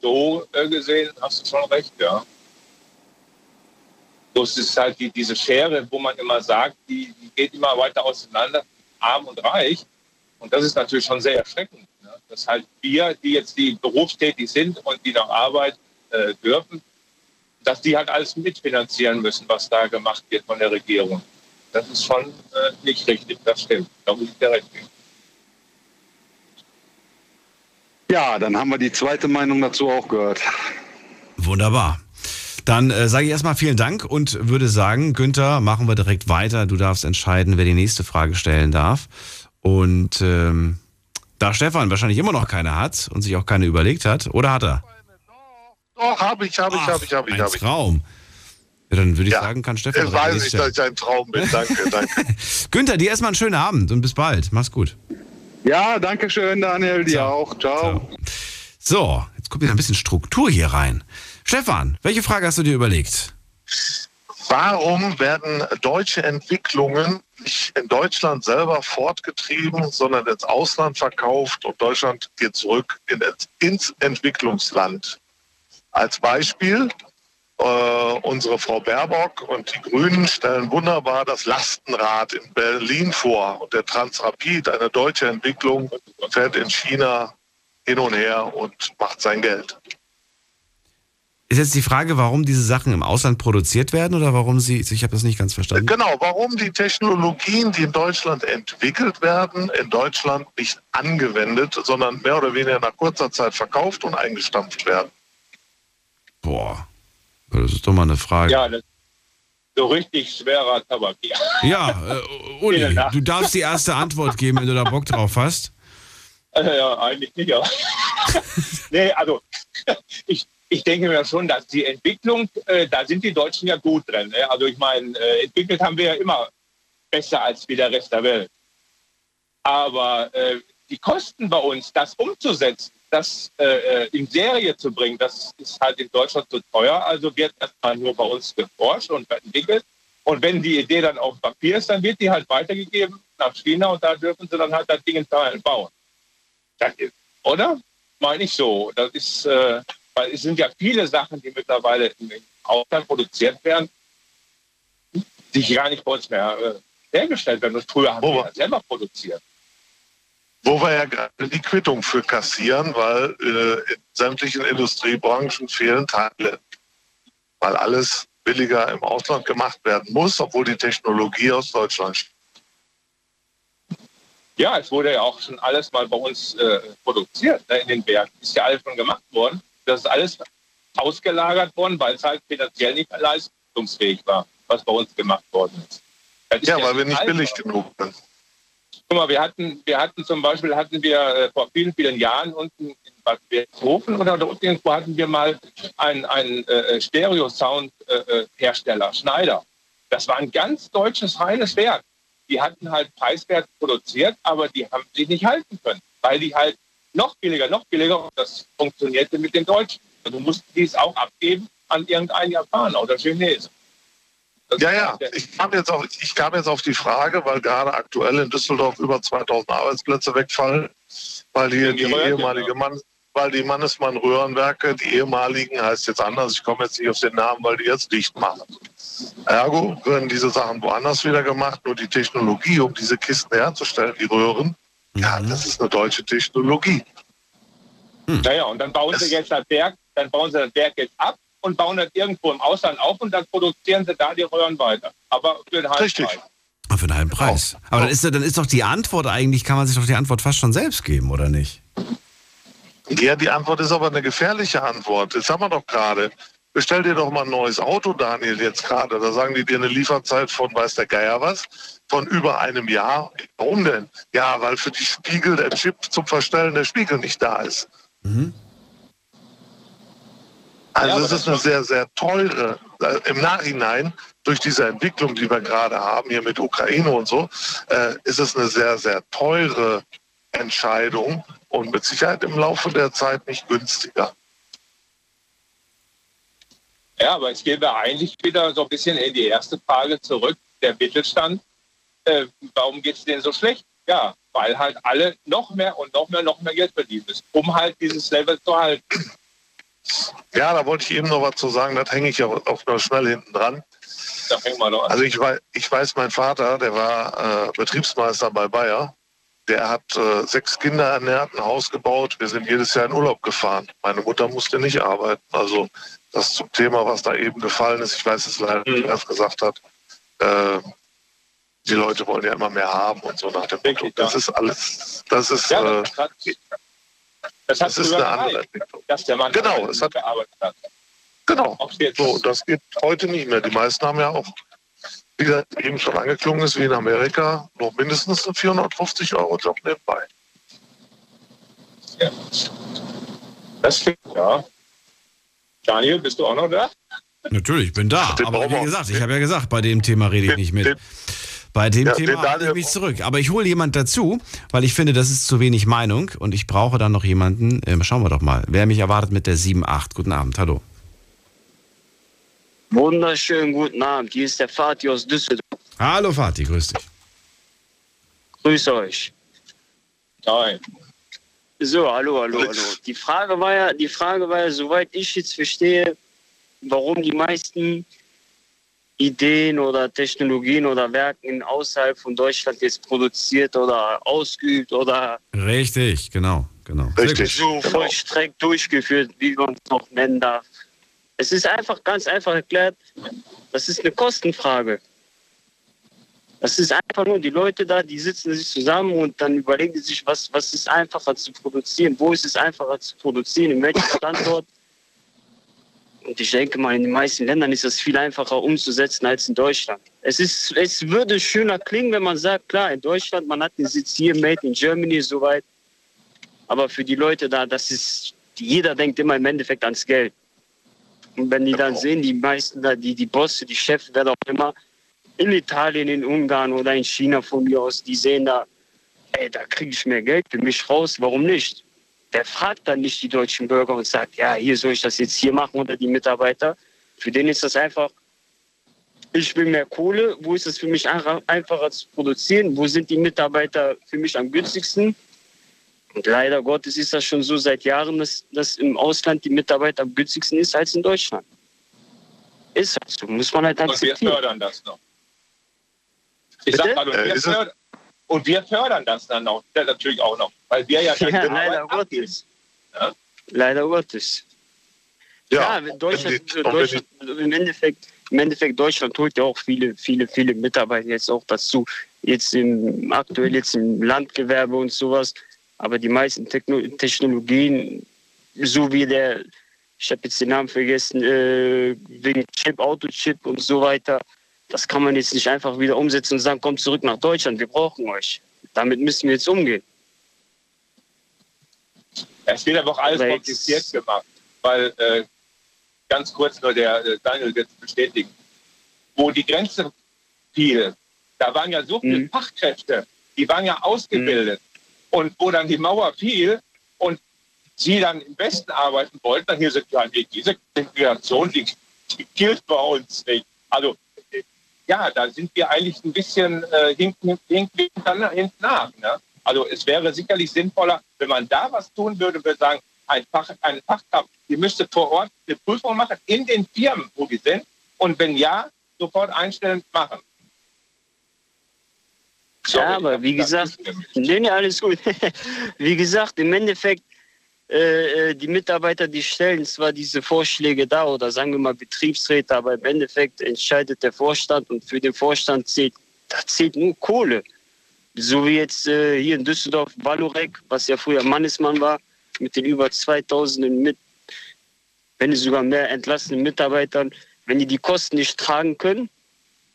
So äh, gesehen hast du schon recht, ja. Bloß ist halt die, diese Schere, wo man immer sagt, die, die geht immer weiter auseinander, arm und reich. Und das ist natürlich schon sehr erschreckend. Ne? Dass halt wir, die jetzt die berufstätig sind und die noch arbeiten äh, dürfen, dass die halt alles mitfinanzieren müssen, was da gemacht wird von der Regierung. Das ist schon äh, nicht richtig, das stimmt. Da muss ich dir recht geben. Ja, dann haben wir die zweite Meinung dazu auch gehört. Wunderbar. Dann äh, sage ich erstmal vielen Dank und würde sagen, Günther, machen wir direkt weiter. Du darfst entscheiden, wer die nächste Frage stellen darf. Und ähm, da Stefan wahrscheinlich immer noch keine hat und sich auch keine überlegt hat, oder hat er? Doch, habe ich, habe ich, habe ich, habe ich, Ein habe ich. Traum. Ja, dann würde ich Ja. sagen, kann Stefan Ich weiß nicht, dass ich ein Traum bin. Danke, danke. Günther, dir erstmal einen schönen Abend und bis bald. Mach's gut. Ja, danke schön, Daniel. Dir Ciao. auch. Ciao. So, jetzt kommt wieder ein bisschen Struktur hier rein. Stefan, welche Frage hast du dir überlegt? Warum werden deutsche Entwicklungen nicht in Deutschland selber fortgetrieben, sondern ins Ausland verkauft und Deutschland geht zurück in, ins Entwicklungsland? Als Beispiel, äh, unsere Frau Baerbock und die Grünen stellen wunderbar das Lastenrad in Berlin vor und der Transrapid, eine deutsche Entwicklung, fährt in China hin und her und macht sein Geld. Ist jetzt die Frage, warum diese Sachen im Ausland produziert werden oder warum sie, ich habe das nicht ganz verstanden. Genau, warum die Technologien, die in Deutschland entwickelt werden, in Deutschland nicht angewendet, sondern mehr oder weniger nach kurzer Zeit verkauft und eingestampft werden. Boah, das ist doch mal eine Frage. Ja, das so richtig schwerer Tabak. Ja. Ja, äh, Uli, du darfst die erste Antwort geben, wenn du da Bock drauf hast. Äh, Ja, eigentlich nicht, ja. nee, also ich, ich denke mir schon, dass die Entwicklung, äh, da sind die Deutschen ja gut drin. Ne? Also ich meine, äh, entwickelt haben wir ja immer besser als wie der Rest der Welt. Aber äh, die Kosten bei uns, das umzusetzen, das äh, äh, in Serie zu bringen, das ist halt in Deutschland zu teuer. Also wird erstmal nur bei uns geforscht und entwickelt. Und wenn die Idee dann auf Papier ist, dann wird die halt weitergegeben nach China und da dürfen sie dann halt das Ding in Teilen bauen. Das ist, oder? Meine ich so. Das ist, äh, Weil es sind ja viele Sachen, die mittlerweile im Ausland produziert werden, die gar nicht bei uns mehr äh, hergestellt werden. Und früher haben wir wir- ja selber produziert. Wo wir ja gerade die Quittung für kassieren, weil äh, in sämtlichen Industriebranchen fehlen Teile. Weil alles billiger im Ausland gemacht werden muss, obwohl die Technologie aus Deutschland stammt. Ja, es wurde ja auch schon alles mal bei uns äh, produziert ne, in den Bergen. Ist ja alles schon gemacht worden. Das ist alles ausgelagert worden, weil es halt finanziell nicht leistungsfähig war, was bei uns gemacht worden ist. Ist Ja, weil wir nicht billig genug sind. Guck mal, wir hatten, wir hatten zum Beispiel hatten wir äh, vor vielen, vielen Jahren unten in Bad Berghofen oder unten irgendwo hatten wir mal einen, einen äh, Stereo-Sound-Hersteller, Schneider. Das war ein ganz deutsches reines Werk. Die hatten halt preiswert produziert, aber die haben sich nicht halten können, weil die halt noch billiger, noch billiger und das funktionierte mit den Deutschen. Also mussten die es auch abgeben an irgendeinen Japaner oder Chinesen. Ja, ja. Ich kam, jetzt auf, ich kam jetzt auf die Frage, weil gerade aktuell in Düsseldorf über 2000 Arbeitsplätze wegfallen, weil hier Die die, ehemalige genau. Mann, weil die Mannesmann Röhrenwerke, die ehemaligen, heißt jetzt anders, ich komme jetzt nicht auf den Namen, weil die jetzt dicht machen. Ergo werden diese Sachen woanders wieder gemacht, nur die Technologie, um diese Kisten herzustellen, die Röhren, ja, das ist eine deutsche Technologie. Naja, und dann bauen sie jetzt das Werk, dann bauen sie das Werk jetzt ab und bauen das irgendwo im Ausland auf und dann produzieren sie da die Röhren weiter. Aber für den halben Richtig. Preis. Ah, Für einen halben Preis. Aber dann ist, dann ist doch die Antwort eigentlich, kann man sich doch die Antwort fast schon selbst geben, oder nicht? Ja, die Antwort ist aber eine gefährliche Antwort. Das haben wir doch gerade. Bestell dir doch mal ein neues Auto, Daniel, jetzt gerade. Da sagen die dir eine Lieferzeit von, weiß der Geier was, von über einem Jahr. Warum denn? Ja, weil für die Spiegel der Chip zum Verstellen der Spiegel nicht da ist. Also Ja, es ist eine sehr, sehr teure, äh, im Nachhinein, durch diese Entwicklung, die wir gerade haben, hier mit Ukraine und so, äh, ist es eine sehr, sehr teure Entscheidung und mit Sicherheit im Laufe der Zeit nicht günstiger. Ja, aber jetzt gehen wir eigentlich wieder so ein bisschen in die erste Frage zurück. Der Mittelstand, äh, warum geht es denen so schlecht? Ja, weil halt alle noch mehr und noch mehr, noch mehr Geld verdienen müssen, um halt dieses Level zu halten. Ja, da wollte ich eben noch was zu sagen, das hänge ich ja auch noch schnell hinten dran. Also ich weiß, ich weiß, mein Vater, der war äh, Betriebsmeister bei Bayer. Der hat äh, sechs Kinder ernährt, ein Haus gebaut. Wir sind jedes Jahr in Urlaub gefahren. Meine Mutter musste nicht arbeiten. Also das zum Thema, was da eben gefallen ist. Ich weiß es leider nicht, wer es gesagt hat. Äh, die Leute wollen ja immer mehr haben und so nach dem Motto. Das ist alles, das ist, äh, das das das ist eine andere Entwicklung. dass der Mann Genau, es hat- gearbeitet hat. Genau. So, das geht heute nicht mehr. Die meisten haben ja auch, wie gesagt, eben schon angeklungen ist, wie in Amerika, noch mindestens einen 450 Euro Job nebenbei. ja. Das stimmt, ja. Daniel, bist du auch noch da? Natürlich, ich bin da. Den Aber wie gesagt, ich habe ja gesagt, bei dem Thema rede ich nicht mit. den- Bei dem Ja, Thema halte ich mich zurück. Aber ich hole jemand dazu, weil ich finde, das ist zu wenig Meinung und ich brauche dann noch jemanden. Ähm, schauen wir doch mal, wer mich erwartet mit der 7.8. Guten Abend, hallo. Wunderschönen guten Abend. Hier ist der Vati aus Düsseldorf. Hallo Fatih, grüß dich. Grüße euch. Nein. So, hallo, hallo, hallo. Die Frage war ja, die Frage war ja, soweit ich jetzt verstehe, warum die meisten Ideen oder Technologien oder Werken außerhalb von Deutschland jetzt produziert oder ausgeübt oder Richtig, genau, genau. Richtig. so vollstreckt durchgeführt, wie man es noch nennen darf. Es ist einfach ganz einfach erklärt, das ist eine Kostenfrage. Das ist einfach nur die Leute da, die sitzen sich zusammen und dann überlegen die sich, was, was ist einfacher zu produzieren, wo ist es einfacher zu produzieren, in welchem Standort. Und ich denke mal, in den meisten Ländern ist das viel einfacher umzusetzen als in Deutschland. Es, ist, es würde schöner klingen, wenn man sagt, klar, in Deutschland, man hat den Sitz hier, Made in Germany, soweit. Aber für die Leute da, das ist, jeder denkt immer im Endeffekt ans Geld. Und wenn die dann sehen, die meisten da, die, die Bosse, die Chefs, wer auch immer, in Italien, in Ungarn oder in China von mir aus, die sehen da, ey, da kriege ich mehr Geld für mich raus, warum nicht? Der fragt dann nicht die deutschen Bürger und sagt, ja, hier soll ich das jetzt hier machen oder die Mitarbeiter. Für den ist das einfach, ich will mehr Kohle, wo ist es für mich einfach- einfacher zu produzieren, wo sind die Mitarbeiter für mich am günstigsten? Und leider Gottes ist das schon so seit Jahren, dass, dass im Ausland die Mitarbeit am günstigsten ist als in Deutschland. Ist halt so, muss man halt Und wir akzeptieren. fördern das noch. Ich Bitte? sag Äh, wir ist es- fördern, und wir fördern das dann auch, ja, natürlich auch noch, weil wir ja, Ja, die leider. Gottes. Leider Gottes. Ja, Ja, Deutschland, wenn Deutschland im Endeffekt, im Endeffekt Deutschland holt ja auch viele, viele, viele Mitarbeiter jetzt auch dazu. Jetzt im aktuell jetzt im Landgewerbe und sowas. Aber die meisten Techno Technologien, so wie der, ich habe jetzt den Namen vergessen, äh, wegen Chip, Autochip und so weiter, das kann man jetzt nicht einfach wieder umsetzen und sagen, kommt zurück nach Deutschland, wir brauchen euch. Damit müssen wir jetzt umgehen. Es wird aber auch alles Aber kompliziert gemacht, weil äh, ganz kurz nur der äh, Daniel wird es bestätigen, wo die Grenze fiel, da waren ja so viele Mhm. Fachkräfte, die waren ja ausgebildet. Und wo dann die Mauer fiel und sie dann im Westen arbeiten wollten, dann hier so, ja, nee, diese Integration, die, die gilt bei uns nicht. Also ja, da sind wir eigentlich ein bisschen äh, hinten, hinten, hinten, nach. Ne? Also es wäre sicherlich sinnvoller, wenn man da was tun würde, würde sagen, ein Fach, eine Fachkraft, die müsste vor Ort eine Prüfung machen in den Firmen, wo die sind. Und wenn ja, sofort einstellen machen. Sorry, ja, aber wie gesagt, nee, nee, alles gut. wie gesagt, im Endeffekt, äh, äh, die Mitarbeiter, die stellen zwar diese Vorschläge da oder sagen wir mal Betriebsräte, aber im Endeffekt entscheidet der Vorstand und für den Vorstand zählt, da zählt nur Kohle. So wie jetzt äh, hier in Düsseldorf Valorek, was ja früher Mannesmann war, mit den über 2000 mit, wenn nicht sogar mehr entlassenen Mitarbeitern, wenn die die Kosten nicht tragen können,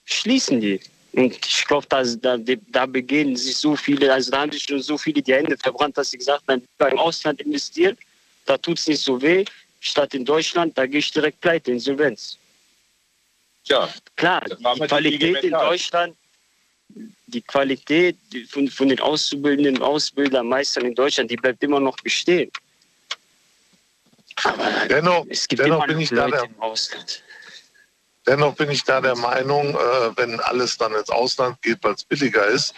schließen die. Und ich glaube, da, da, da begehen sich so viele, also da haben sich schon so viele die Hände verbrannt, dass sie gesagt haben, lieber im Ausland investieren, da tut es nicht so weh, statt in Deutschland, da gehe ich direkt pleite, Insolvenz. Tja, Klar, die Qualität in. Deutschland, die Qualität von, von den Auszubildenden, Ausbildern, Meistern in Deutschland, die bleibt immer noch bestehen. Aber Dennoch, es gibt dennoch immer bin noch ich da Leute der im Ausland. Dennoch bin ich da der Meinung, äh, wenn alles dann ins Ausland geht, weil es billiger ist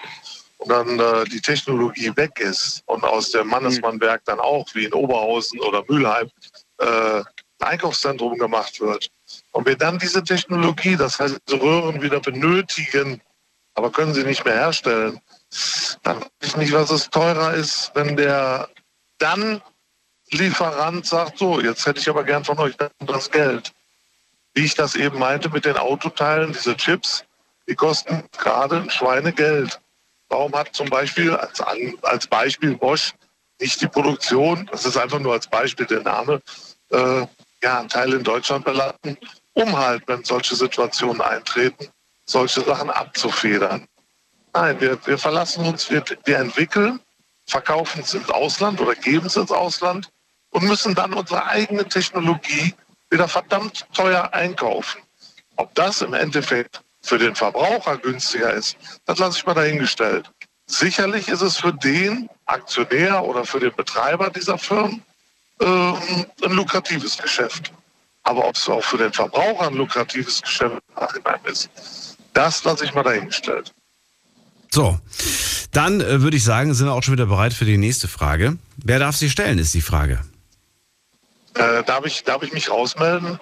und dann äh, die Technologie weg ist und aus dem Mannesmannwerk dann auch wie in Oberhausen oder Mülheim äh, ein Einkaufszentrum gemacht wird und wir dann diese Technologie, das heißt diese Röhren wieder benötigen, aber können sie nicht mehr herstellen, dann weiß ich nicht, was es teurer ist, wenn der dann Lieferant sagt, so, jetzt hätte ich aber gern von euch das Geld wie ich das eben meinte mit den Autoteilen, diese Chips, die kosten gerade ein Schweinegeld. Warum hat zum Beispiel als, als Beispiel Bosch nicht die Produktion, das ist einfach nur als Beispiel der Name, äh, ja, einen Teil in Deutschland belassen, um halt, wenn solche Situationen eintreten, solche Sachen abzufedern. Nein, wir, wir verlassen uns, wir, wir entwickeln, verkaufen es ins Ausland oder geben es ins Ausland und müssen dann unsere eigene Technologie wieder verdammt teuer einkaufen. Ob das im Endeffekt für den Verbraucher günstiger ist, das lasse ich mal dahingestellt. Sicherlich ist es für den Aktionär oder für den Betreiber dieser Firmen äh, ein lukratives Geschäft. Aber ob es auch für den Verbraucher ein lukratives Geschäft ist, das lasse ich mal dahingestellt. So, dann äh, würde ich sagen, sind wir auch schon wieder bereit für die nächste Frage. Wer darf sie stellen, ist die Frage. Äh, darf, ich, darf ich mich rausmelden?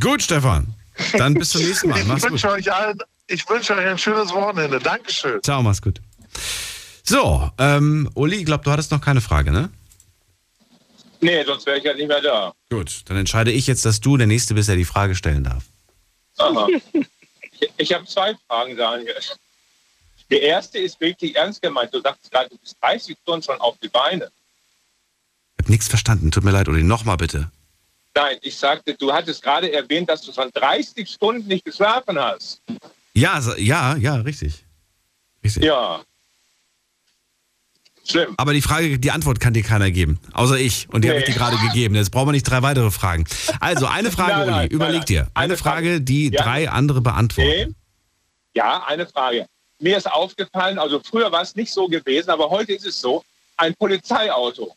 Gut, Stefan. Dann bis zum nächsten Mal. Ich Mach's gut. wünsche euch allen, ich wünsche euch ein schönes Wochenende. Dankeschön. Ciao, mach's gut. So, ähm, Uli, ich glaube, du hattest noch keine Frage, ne? nee, sonst wäre ich ja nicht mehr da. Gut, dann entscheide ich jetzt, dass du der Nächste bist, der die Frage stellen darf. Aha. Ich, ich habe zwei Fragen, Daniel. Die erste ist wirklich ernst gemeint. Du sagst gerade, du bist 30 Stunden schon auf die Beine. Ich habe nichts verstanden. Tut mir leid, Uli. Nochmal bitte. Nein, ich sagte, du hattest gerade erwähnt, dass du schon 30 Stunden nicht geschlafen hast. Ja, ja, ja, richtig. richtig. Ja. Schlimm. Aber die Frage, die Antwort kann dir keiner geben. Außer ich. Und die habe ich Nee. dir gerade gegeben. Jetzt brauchen wir nicht drei weitere Fragen. Also, eine Frage, Nein, nein, Uli. Überleg nein. dir. Eine Eine Frage, Frage. die Ja. drei andere beantworten. Nee. Ja, eine Frage. Mir ist aufgefallen, also früher war es nicht so gewesen, aber heute ist es so, ein Polizeiauto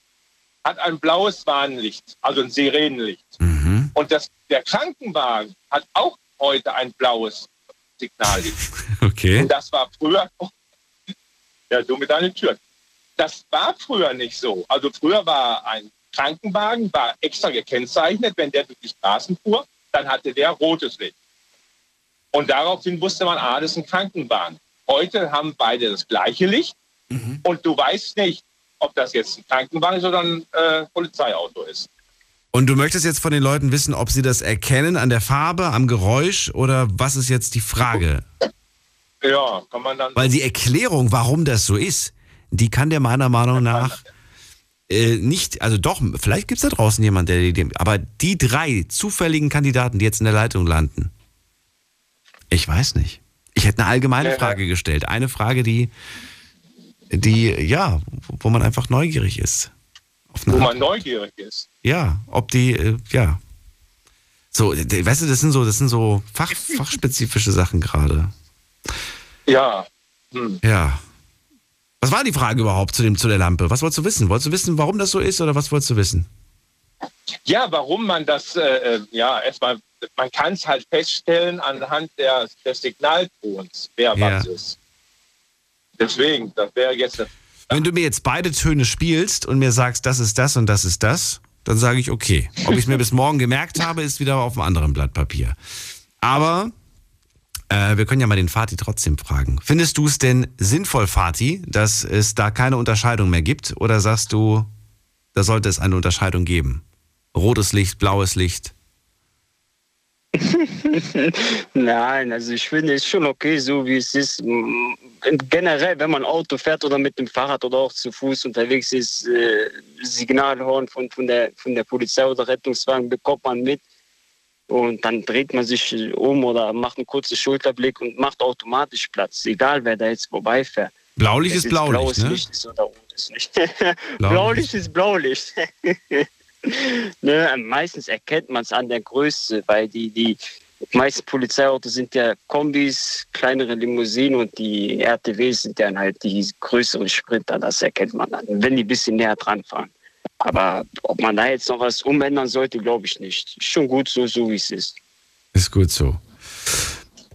hat ein blaues Warnlicht, also ein Sirenenlicht. Mhm. Und das, der Krankenwagen hat auch heute ein blaues Signallicht. Okay. Und das war früher, ja, so mit deinen Türen. das war früher nicht so. Also früher war ein Krankenwagen war extra gekennzeichnet, wenn der durch die Straßen fuhr, dann hatte der rotes Licht. Und daraufhin wusste man, ah, das ist ein Krankenwagen. Heute haben beide das gleiche Licht und du weißt nicht, ob das jetzt ein Krankenwagen ist oder ein äh, Polizeiauto ist. Und du möchtest jetzt von den Leuten wissen, ob sie das erkennen an der Farbe, am Geräusch oder was ist jetzt die Frage? Ja, kann man dann. Weil die Erklärung, warum das so ist, die kann der meiner Meinung nach äh, nicht, also doch, vielleicht gibt es da draußen jemanden, der die, aber die drei zufälligen Kandidaten, die jetzt in der Leitung landen, ich weiß nicht. Ich hätte eine allgemeine Ja. Frage gestellt. Eine Frage, die, die, ja, wo man einfach neugierig ist. Wo Art. man neugierig ist. Ja, ob die, äh, ja. So, d- weißt du, das sind so, das sind so fach, fachspezifische Sachen gerade. Ja. Hm. Ja. Was war die Frage überhaupt zu, dem, zu der Lampe? Was wolltest du wissen? Wolltest du wissen, warum das so ist oder was wolltest du wissen? Ja, warum man das, äh, äh, ja, erstmal, man kann es halt feststellen anhand der, des Signaltons, wer Ja. was ist. Deswegen, das wäre jetzt Wenn du mir jetzt beide Töne spielst und mir sagst, das ist das und das ist das, dann sage ich okay. Ob ich es mir bis morgen gemerkt habe, ist wieder auf einem anderen Blatt Papier. Aber äh, wir können ja mal den Fatih trotzdem fragen. Findest du es denn sinnvoll, Fatih, dass es da keine Unterscheidung mehr gibt? Oder sagst du, da sollte es eine Unterscheidung geben? Rotes Licht, blaues Licht. Nein, also ich finde es schon okay, so wie es ist. Generell, wenn man Auto fährt oder mit dem Fahrrad oder auch zu Fuß unterwegs ist, äh, Signalhorn von, von, der, von der Polizei oder Rettungswagen bekommt man mit. Und dann dreht man sich um oder macht einen kurzen Schulterblick und macht automatisch Platz, egal wer da jetzt vorbeifährt. Blaulicht ist Blaulicht, blaues ne? Licht ist oder rotes Licht. Blaulicht ist Blaulicht. ne, meistens erkennt man es an der Größe, weil die, die meisten Polizeiautos sind ja Kombis, kleinere Limousinen und die RTWs sind dann halt die größeren Sprinter, das erkennt man dann, wenn die ein bisschen näher dran fahren. Aber ob man da jetzt noch was umändern sollte, glaube ich nicht. Ist schon gut so, so wie es ist. Ist gut so.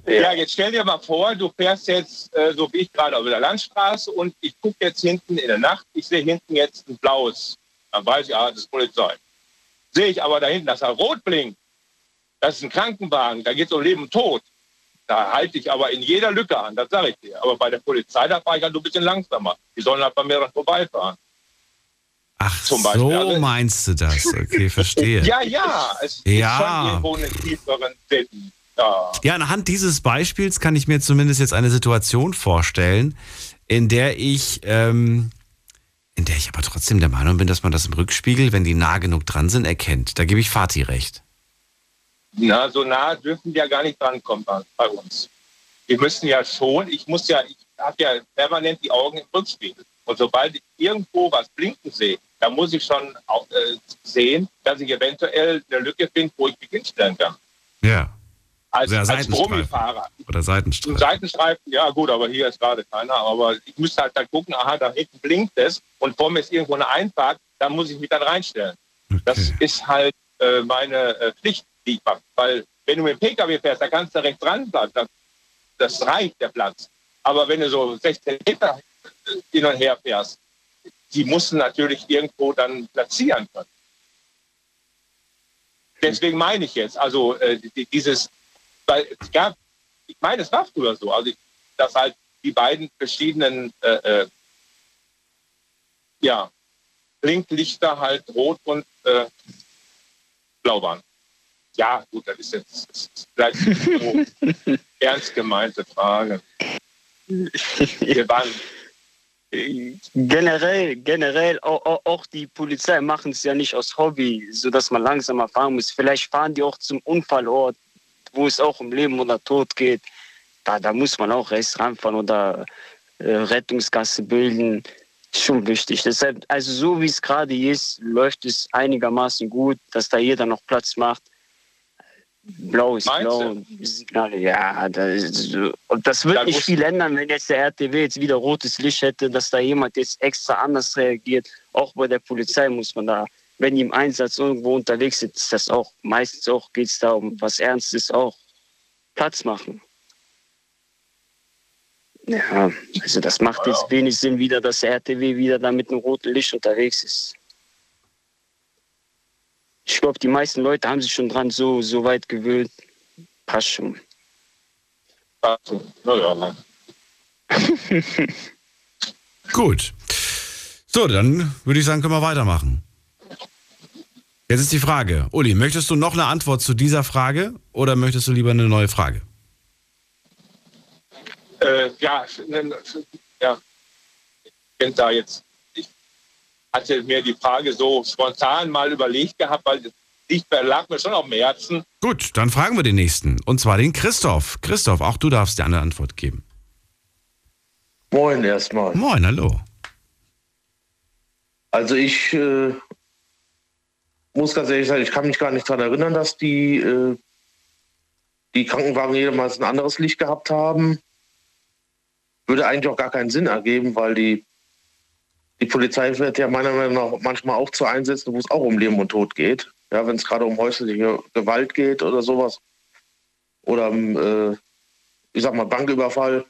Ja, jetzt stell dir mal vor, du fährst jetzt, äh, so wie ich gerade, auf der Landstraße und ich gucke jetzt hinten in der Nacht, ich sehe hinten jetzt ein blaues. Dann weiß ich, ah, das ist Polizei. Sehe ich aber da hinten, dass er rot blinkt. Das ist ein Krankenwagen, da geht es um Leben und Tod. Da halte ich aber in jeder Lücke an, das sage ich dir. Aber bei der Polizei, da fahre ich halt ein bisschen langsamer. Die sollen halt bei mir dran vorbeifahren. Ach, Zum Beispiel, so also- meinst du das. Okay, verstehe. Ja, ja, es Ja. ist schon irgendwo einen tieferen Sinn. Ja. Ja, anhand dieses Beispiels kann ich mir zumindest jetzt eine Situation vorstellen, in der ich, ähm, in der ich aber trotzdem der Meinung bin, dass man das im Rückspiegel, wenn die nah genug dran sind, erkennt. Da gebe ich Fatih recht. Na, so nah dürfen die ja gar nicht drankommen bei, uns. Wir müssen ja schon, ich muss ja, ich habe ja permanent die Augen im Rückspiegel. Und sobald ich irgendwo was blinken sehe, da muss ich schon auch, äh, sehen, dass ich eventuell eine Lücke finde, wo ich mich hinstellen kann. Ja. Als, Ja, als Seitenstreifen. Brummifahrer. Oder Seitenstreifen. Seitenstreifen, ja gut, aber hier ist gerade keiner. Aber ich müsste halt dann gucken, aha, da hinten blinkt es und vor mir ist irgendwo eine Einfahrt, da muss ich mich dann reinstellen. Das ist halt äh, meine äh, Pflicht, mache. Weil wenn du mit dem Pkw fährst, da kannst du rechts dran bleiben. Das, das reicht, der Platz. Aber wenn du so 16 Meter hin und her fährst, die mussten natürlich irgendwo dann platzieren können. Deswegen meine ich jetzt, also äh, die- dieses, weil es gab, ich meine, es war früher so, also ich, dass halt die beiden verschiedenen äh, äh, ja, Blinklichter halt rot und äh, blau waren. Ja, gut, das ist jetzt das ist vielleicht so ernst gemeinte Frage. Wir waren Generell, generell, auch, auch, die Polizei machen es ja nicht aus Hobby, sodass man langsamer fahren muss. Vielleicht fahren die auch zum Unfallort, wo es auch um Leben oder Tod geht. Da, da muss man auch rechts ranfahren oder äh, Rettungsgasse bilden. Schon wichtig. Deshalb, also so wie es gerade ist, läuft es einigermaßen gut, dass da jeder noch Platz macht. Blau ist Meinst blau. Signale, ja, das, und das wird Da nicht viel ändern, wenn jetzt der RTW jetzt wieder rotes Licht hätte, dass da jemand jetzt extra anders reagiert. Auch bei der Polizei muss man da, wenn die im Einsatz irgendwo unterwegs sind, ist das auch meistens auch geht es da um was Ernstes auch Platz machen. Ja, also das macht jetzt wenig Sinn wieder, dass RTW wieder da mit einem roten Licht unterwegs ist. Ich glaube, die meisten Leute haben sich schon dran so, so weit gewöhnt. Passt schon. Naja, ne. Gut. So, dann würde ich sagen, können wir weitermachen. Jetzt ist die Frage, Uli, möchtest du noch eine Antwort zu dieser Frage oder möchtest du lieber eine neue Frage? Äh, ja, ne, ja. Ich bin da jetzt. Ich hatte mir die Frage so spontan mal überlegt gehabt, weil das liegt, lag mir schon auf dem Herzen. Gut, dann fragen wir den nächsten. Und zwar den Christoph. Christoph, auch du darfst dir eine Antwort geben. Moin erstmal. Moin, hallo. Also ich äh, muss ganz ehrlich sagen, ich kann mich gar nicht daran erinnern, dass die, äh, die Krankenwagen jemals ein anderes Licht gehabt haben. Würde eigentlich auch gar keinen Sinn ergeben, weil die, die Polizei wird ja meiner Meinung nach manchmal auch zu Einsätzen, wo es auch um Leben und Tod geht. Ja, wenn es gerade um häusliche Gewalt geht oder sowas. Oder um, äh, ich sag mal, Banküberfall.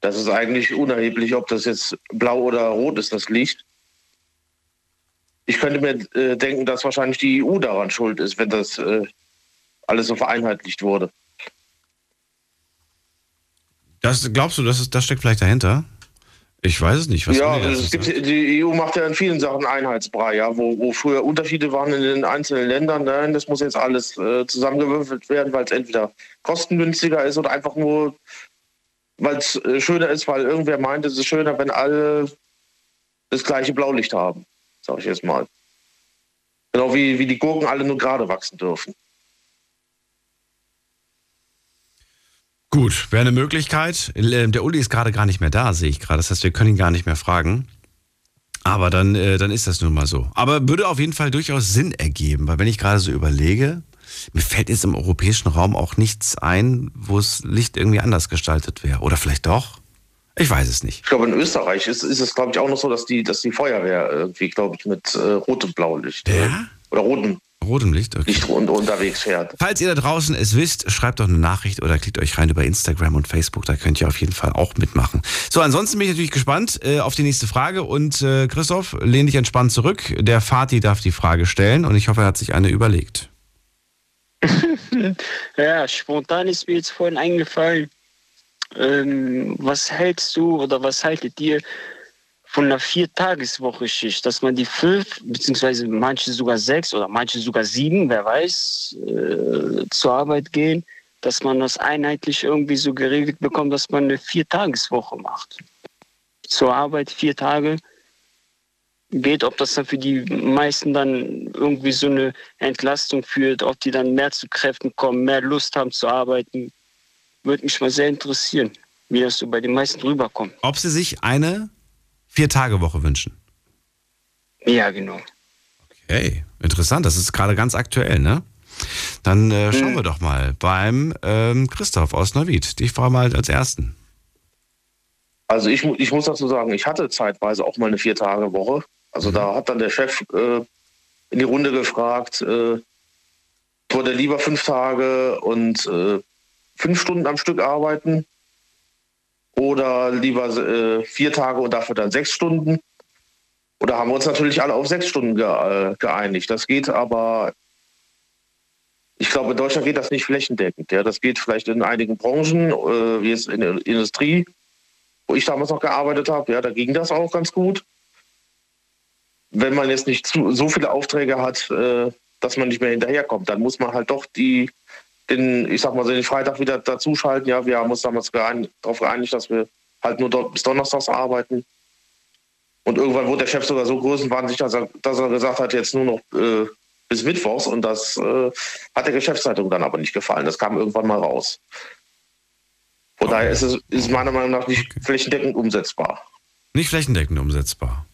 Das ist eigentlich unerheblich, ob das jetzt blau oder rot ist, das Licht. Ich könnte mir äh, denken, dass wahrscheinlich die EU daran schuld ist, wenn das äh, alles so vereinheitlicht wurde. Das, glaubst du, das, das steckt vielleicht dahinter? Ich weiß es nicht. Was ja, dazu es gibt, die EU macht ja in vielen Sachen Einheitsbrei, ja, wo, wo früher Unterschiede waren in den einzelnen Ländern. Nein, das muss jetzt alles äh, zusammengewürfelt werden, weil es entweder kostengünstiger ist oder einfach nur, weil es äh, schöner ist, weil irgendwer meint, es ist schöner, wenn alle das gleiche Blaulicht haben, sag ich jetzt mal. Genau wie, wie die Gurken alle nur gerade wachsen dürfen. Gut, wäre eine Möglichkeit. Äh, Der Uli ist gerade gar nicht mehr da, sehe ich gerade. Das heißt, wir können ihn gar nicht mehr fragen. Aber dann, äh, dann ist das nun mal so. Aber würde auf jeden Fall durchaus Sinn ergeben, weil wenn ich gerade so überlege, mir fällt jetzt im europäischen Raum auch nichts ein, wo das Licht irgendwie anders gestaltet wäre. Oder vielleicht doch? Ich weiß es nicht. Ich glaube, in Österreich ist, ist es, glaube ich, auch noch so, dass die, dass die Feuerwehr irgendwie, glaube ich, mit äh, rotem Blaulicht äh, oder rotem Rotem Licht, okay. Licht un unterwegs fährt. Falls ihr da draußen es wisst, schreibt doch eine Nachricht oder klickt euch rein über Instagram und Facebook, da könnt ihr auf jeden Fall auch mitmachen. So, ansonsten bin ich natürlich gespannt äh, auf die nächste Frage und äh, Christoph, lehn dich entspannt zurück. Der Fatih darf die Frage stellen und ich hoffe, er hat sich eine überlegt. Ja, spontan ist mir jetzt vorhin eingefallen, ähm, was hältst du oder was haltet ihr von einer Viertageswoche-Schicht, dass man die fünf, beziehungsweise manche sogar sechs oder manche sogar sieben, wer weiß, äh, zur Arbeit gehen, dass man das einheitlich irgendwie so geregelt bekommt, dass man eine Viertageswoche macht. Zur Arbeit vier Tage geht, ob das dann für die meisten dann irgendwie so eine Entlastung führt, ob die dann mehr zu Kräften kommen, mehr Lust haben zu arbeiten, würde mich mal sehr interessieren, wie das so bei den meisten rüberkommt. Ob sie sich eine Vier-Tage-Woche wünschen. Ja, genau. Okay, interessant. Das ist gerade ganz aktuell, ne? Dann äh, schauen Hm. wir doch mal beim ähm, Christoph aus Neuwied. Die Frau mal als Ersten. Also ich, ich muss dazu sagen, ich hatte zeitweise auch mal eine Vier-Tage-Woche. Also da hat dann der Chef äh, in die Runde gefragt, äh, wollte er lieber fünf Tage und äh, fünf Stunden am Stück arbeiten oder lieber äh, vier Tage und dafür dann sechs Stunden. Oder haben wir uns natürlich alle auf sechs Stunden ge äh, geeinigt. Das geht aber, ich glaube, in Deutschland geht das nicht flächendeckend. Ja. Das geht vielleicht in einigen Branchen, äh, wie jetzt in der Industrie, wo ich damals noch gearbeitet habe, ja, da ging das auch ganz gut. Wenn man jetzt nicht zu, so viele Aufträge hat, äh, dass man nicht mehr hinterherkommt, dann muss man halt doch die, den, ich sag mal, den Freitag wieder dazuschalten. Ja, wir haben uns damals darauf geeinigt, dass wir halt nur dort bis Donnerstags arbeiten. Und irgendwann wurde der Chef sogar so größenwahnsinnig, dass er, dass er gesagt hat, jetzt nur noch äh, bis Mittwochs. Und das äh, hat der Geschäftszeitung dann aber nicht gefallen. Das kam irgendwann mal raus. Von daher ist es ist meiner Meinung nach nicht flächendeckend umsetzbar. Nicht flächendeckend umsetzbar.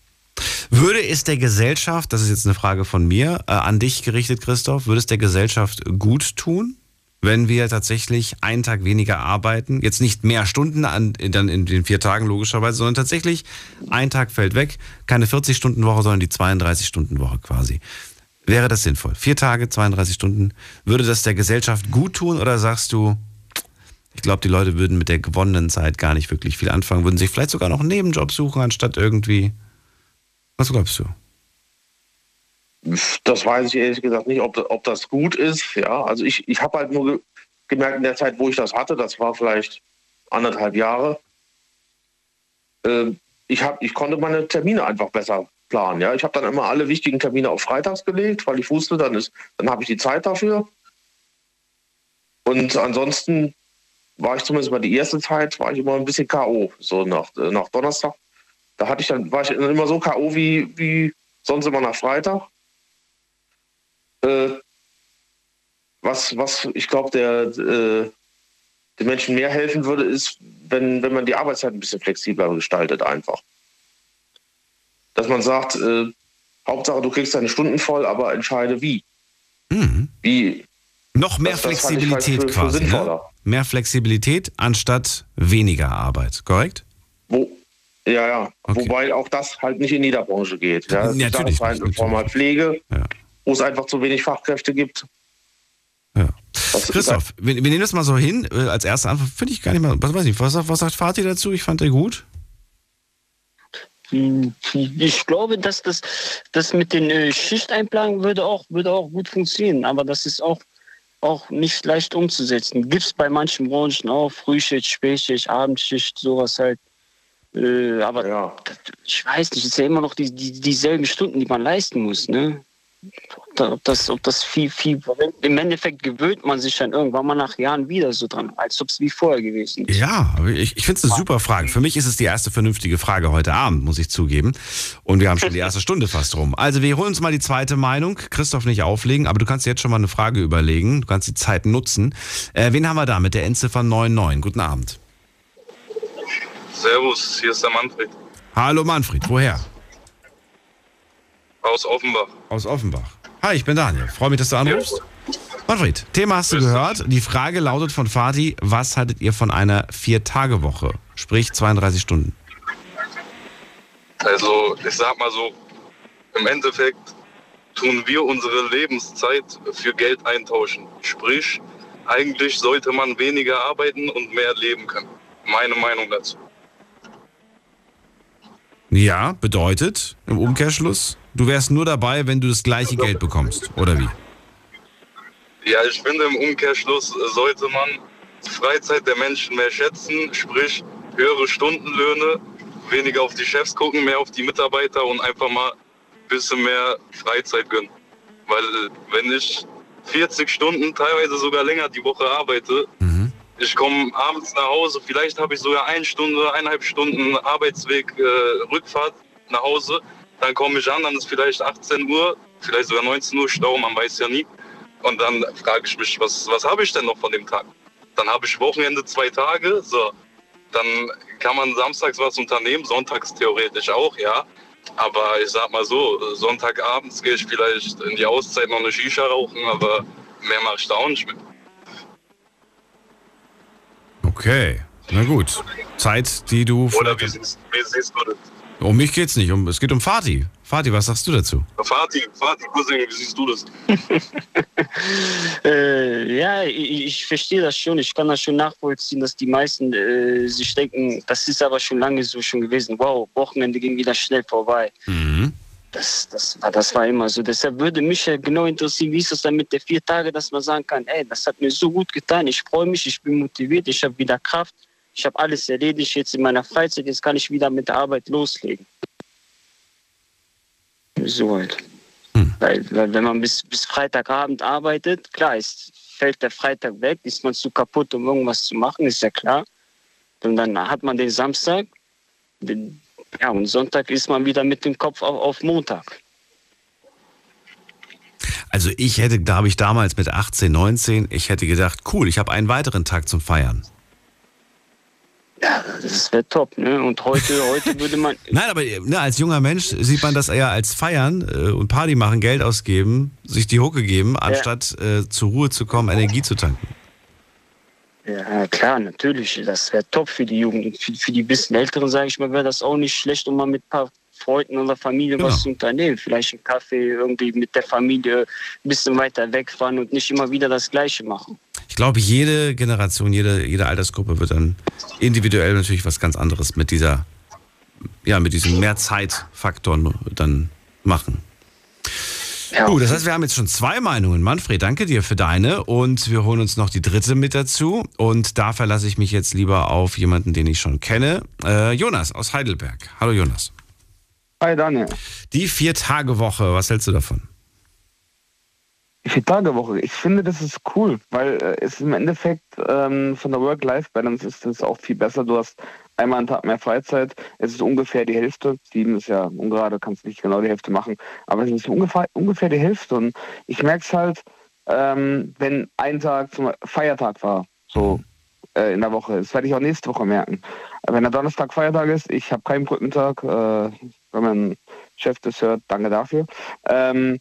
Würde es der Gesellschaft, das ist jetzt eine Frage von mir, äh, an dich gerichtet, Christoph, würde es der Gesellschaft gut tun, wenn wir tatsächlich einen Tag weniger arbeiten? Jetzt nicht mehr Stunden an, dann in den vier Tagen logischerweise, sondern tatsächlich ein Tag fällt weg, keine 40-Stunden-Woche, sondern die 32-Stunden-Woche quasi. Wäre das sinnvoll? Vier Tage, 32 Stunden. Würde das der Gesellschaft gut tun oder sagst du, Ich glaube, die Leute würden mit der gewonnenen Zeit gar nicht wirklich viel anfangen, würden sich vielleicht sogar noch einen Nebenjob suchen, anstatt irgendwie. Was glaubst du? Das weiß ich ehrlich gesagt nicht, ob, ob das gut ist. Ja, also ich, ich habe halt nur ge gemerkt in der Zeit, wo ich das hatte, das war vielleicht anderthalb Jahre. Äh, ich, hab, ich konnte meine Termine einfach besser planen. Ja, ich habe dann immer alle wichtigen Termine auf Freitags gelegt, weil ich wusste, dann dann habe ich die Zeit dafür. Und ansonsten war ich zumindest mal die erste Zeit, war ich immer ein bisschen K.O. So nach, nach Donnerstag. Da hatte ich dann, war ich dann immer so K.O. wie, wie sonst immer nach Freitag. Äh, was, was ich glaube, der, äh, den Menschen mehr helfen würde, ist, wenn, wenn man die Arbeitszeit ein bisschen flexibler gestaltet, einfach. Dass man sagt, äh, Hauptsache du kriegst deine Stunden voll, aber entscheide wie. Mhm. Wie. Noch mehr Das- das ich Flexibilität halt für- für quasi. Ne? sinnvoller. Mehr Flexibilität anstatt weniger Arbeit, korrekt? Wo, ja, ja. Wobei auch das halt nicht in jeder Branche geht. Ja, Natürlich in Form halt Pflege, Ja. Wo es einfach zu wenig Fachkräfte gibt. Christoph, wir, wir nehmen das mal so hin, äh, als erste Antwort, finde ich gar nicht mal, was weiß ich, was, sagt- was sagt Fatih dazu? Ich fand den gut. Hm, Ich glaube, dass das, das mit den äh, Schichteinplagen würde auch, würde auch gut funktionieren, aber das ist auch, auch nicht leicht umzusetzen. Gibt es bei manchen Branchen auch Frühschicht, Spätschicht, Abendschicht, sowas halt. Äh, aber das, ich weiß nicht, es ist ja immer noch die, die, dieselben Stunden, die man leisten muss. Ne? Ob da- Ob das, ob das viel, viel. Im Endeffekt gewöhnt man sich dann irgendwann mal nach Jahren wieder so dran, als ob es wie vorher gewesen ist. Ja, ich, ich finde es eine super Frage. Für mich ist es die erste vernünftige Frage heute Abend, muss ich zugeben. Und wir haben schon die erste Stunde fast rum. Also wir holen uns mal die zweite Meinung. Christoph nicht auflegen, aber du kannst dir jetzt schon mal eine Frage überlegen. Du kannst die Zeit nutzen. Äh, wen haben wir da mit der Endziffer 99? Guten Abend. Servus, hier ist der Manfred Hallo Manfred, woher? Aus Offenbach. Aus Offenbach. Hi, ich bin Daniel. Freue mich, dass du anrufst. Manfred, Thema hast du gehört. Die Frage lautet von Fatih, was haltet ihr von einer Vier-Tage-Woche? Sprich 32 Stunden. Also, ich sag mal so, im Endeffekt tun wir unsere Lebenszeit für Geld eintauschen. Sprich, eigentlich sollte man weniger arbeiten und mehr leben können. Meine Meinung dazu. Ja, bedeutet im Umkehrschluss, du wärst nur dabei, wenn du das gleiche Geld bekommst, oder wie? Ja, ich finde, im Umkehrschluss sollte man die Freizeit der Menschen mehr schätzen, sprich höhere Stundenlöhne, weniger auf die Chefs gucken, mehr auf die Mitarbeiter und einfach mal ein bisschen mehr Freizeit gönnen. Weil wenn ich 40 Stunden, teilweise sogar länger die Woche arbeite, ich komme abends nach Hause, vielleicht habe ich sogar eine Stunde, eineinhalb Stunden Arbeitsweg, äh, Rückfahrt nach Hause, dann komme ich an, dann ist vielleicht 18 Uhr, vielleicht sogar 19 Uhr Stau, man weiß ja nie. Und dann frage ich mich, was, was habe ich denn noch von dem Tag? Dann habe ich Wochenende zwei Tage, so. Dann kann man samstags was unternehmen, sonntags theoretisch auch, ja. Aber ich sag mal so, Sonntagabends gehe ich vielleicht in die Auszeit noch eine Shisha rauchen, aber mehr mache ich da auch nicht mit. Okay, na gut. Zeit, die du. Oder wie siehst, wie siehst du das? Um mich geht's nicht, um, es geht um Fatih. Fatih, was sagst du dazu? Fatih, Fatih, Cousin, wie siehst du das? Äh, ja, ich, ich verstehe das schon. Ich kann das schon nachvollziehen, dass die meisten äh, sich denken, das ist aber schon lange so schon gewesen. Wow, Wochenende ging wieder schnell vorbei. Das, das, war, das war immer so. Deshalb würde mich ja genau interessieren, wie ist das dann mit der vier Tage, dass man sagen kann, ey, das hat mir so gut getan, ich freue mich, ich bin motiviert, ich habe wieder Kraft, ich habe alles erledigt jetzt in meiner Freizeit, jetzt kann ich wieder mit der Arbeit loslegen. So halt. Weil, weil wenn man bis, bis Freitagabend arbeitet, klar, ist, fällt der Freitag weg, ist man zu kaputt, um irgendwas zu machen, ist ja klar. Und dann hat man den Samstag, den, ja, und Sonntag ist man wieder mit dem Kopf auf, auf Montag. Also ich hätte, glaube ich, damals mit 18, 19, ich hätte gedacht, cool, ich habe einen weiteren Tag zum Feiern. Ja, das wäre top, ne? Und heute, heute würde man. Nein, aber ne, als junger Mensch sieht man das eher als Feiern äh, und Party machen, Geld ausgeben, sich die Hucke geben, anstatt äh, zur Ruhe zu kommen, Energie zu tanken. Ja, klar, natürlich. Das wäre top für die Jugend. Für, für die bisschen Älteren, sage ich mal, wäre das auch nicht schlecht, um mal mit ein paar Freunden oder Familie was zu unternehmen. Vielleicht einen Kaffee irgendwie mit der Familie ein bisschen weiter wegfahren und nicht immer wieder das Gleiche machen. glaube, jede Generation, jede, jede Altersgruppe wird dann individuell natürlich was ganz anderes mit dieser, ja, mit diesem Mehrzeitfaktor dann machen. Ja. Gut, das heißt, wir haben jetzt schon zwei Meinungen. Manfred, danke dir für deine. Und wir holen uns noch die dritte mit dazu. Und da verlasse ich mich jetzt lieber auf jemanden, den ich schon kenne. Äh, Jonas aus Heidelberg. Hallo Jonas. Hi Daniel. Die Vier-Tage-Woche, was hältst du davon? Die Vier-Tage-Woche, ich finde, das ist cool, weil äh, es im Endeffekt ähm, von der Work-Life-Balance ist es auch viel besser. Du hast einmal einen Tag mehr Freizeit. Es ist ungefähr die Hälfte. Sieben ist ja ungerade, kannst nicht genau die Hälfte machen. Aber es ist ungefähr, ungefähr die Hälfte. Und ich merke es halt, ähm, wenn ein Tag zum Feiertag war, so äh, in der Woche. Das werde ich auch nächste Woche merken. Wenn der Donnerstag Feiertag ist, ich habe keinen Brückentag, äh, wenn mein Chef das hört, danke dafür. Ähm,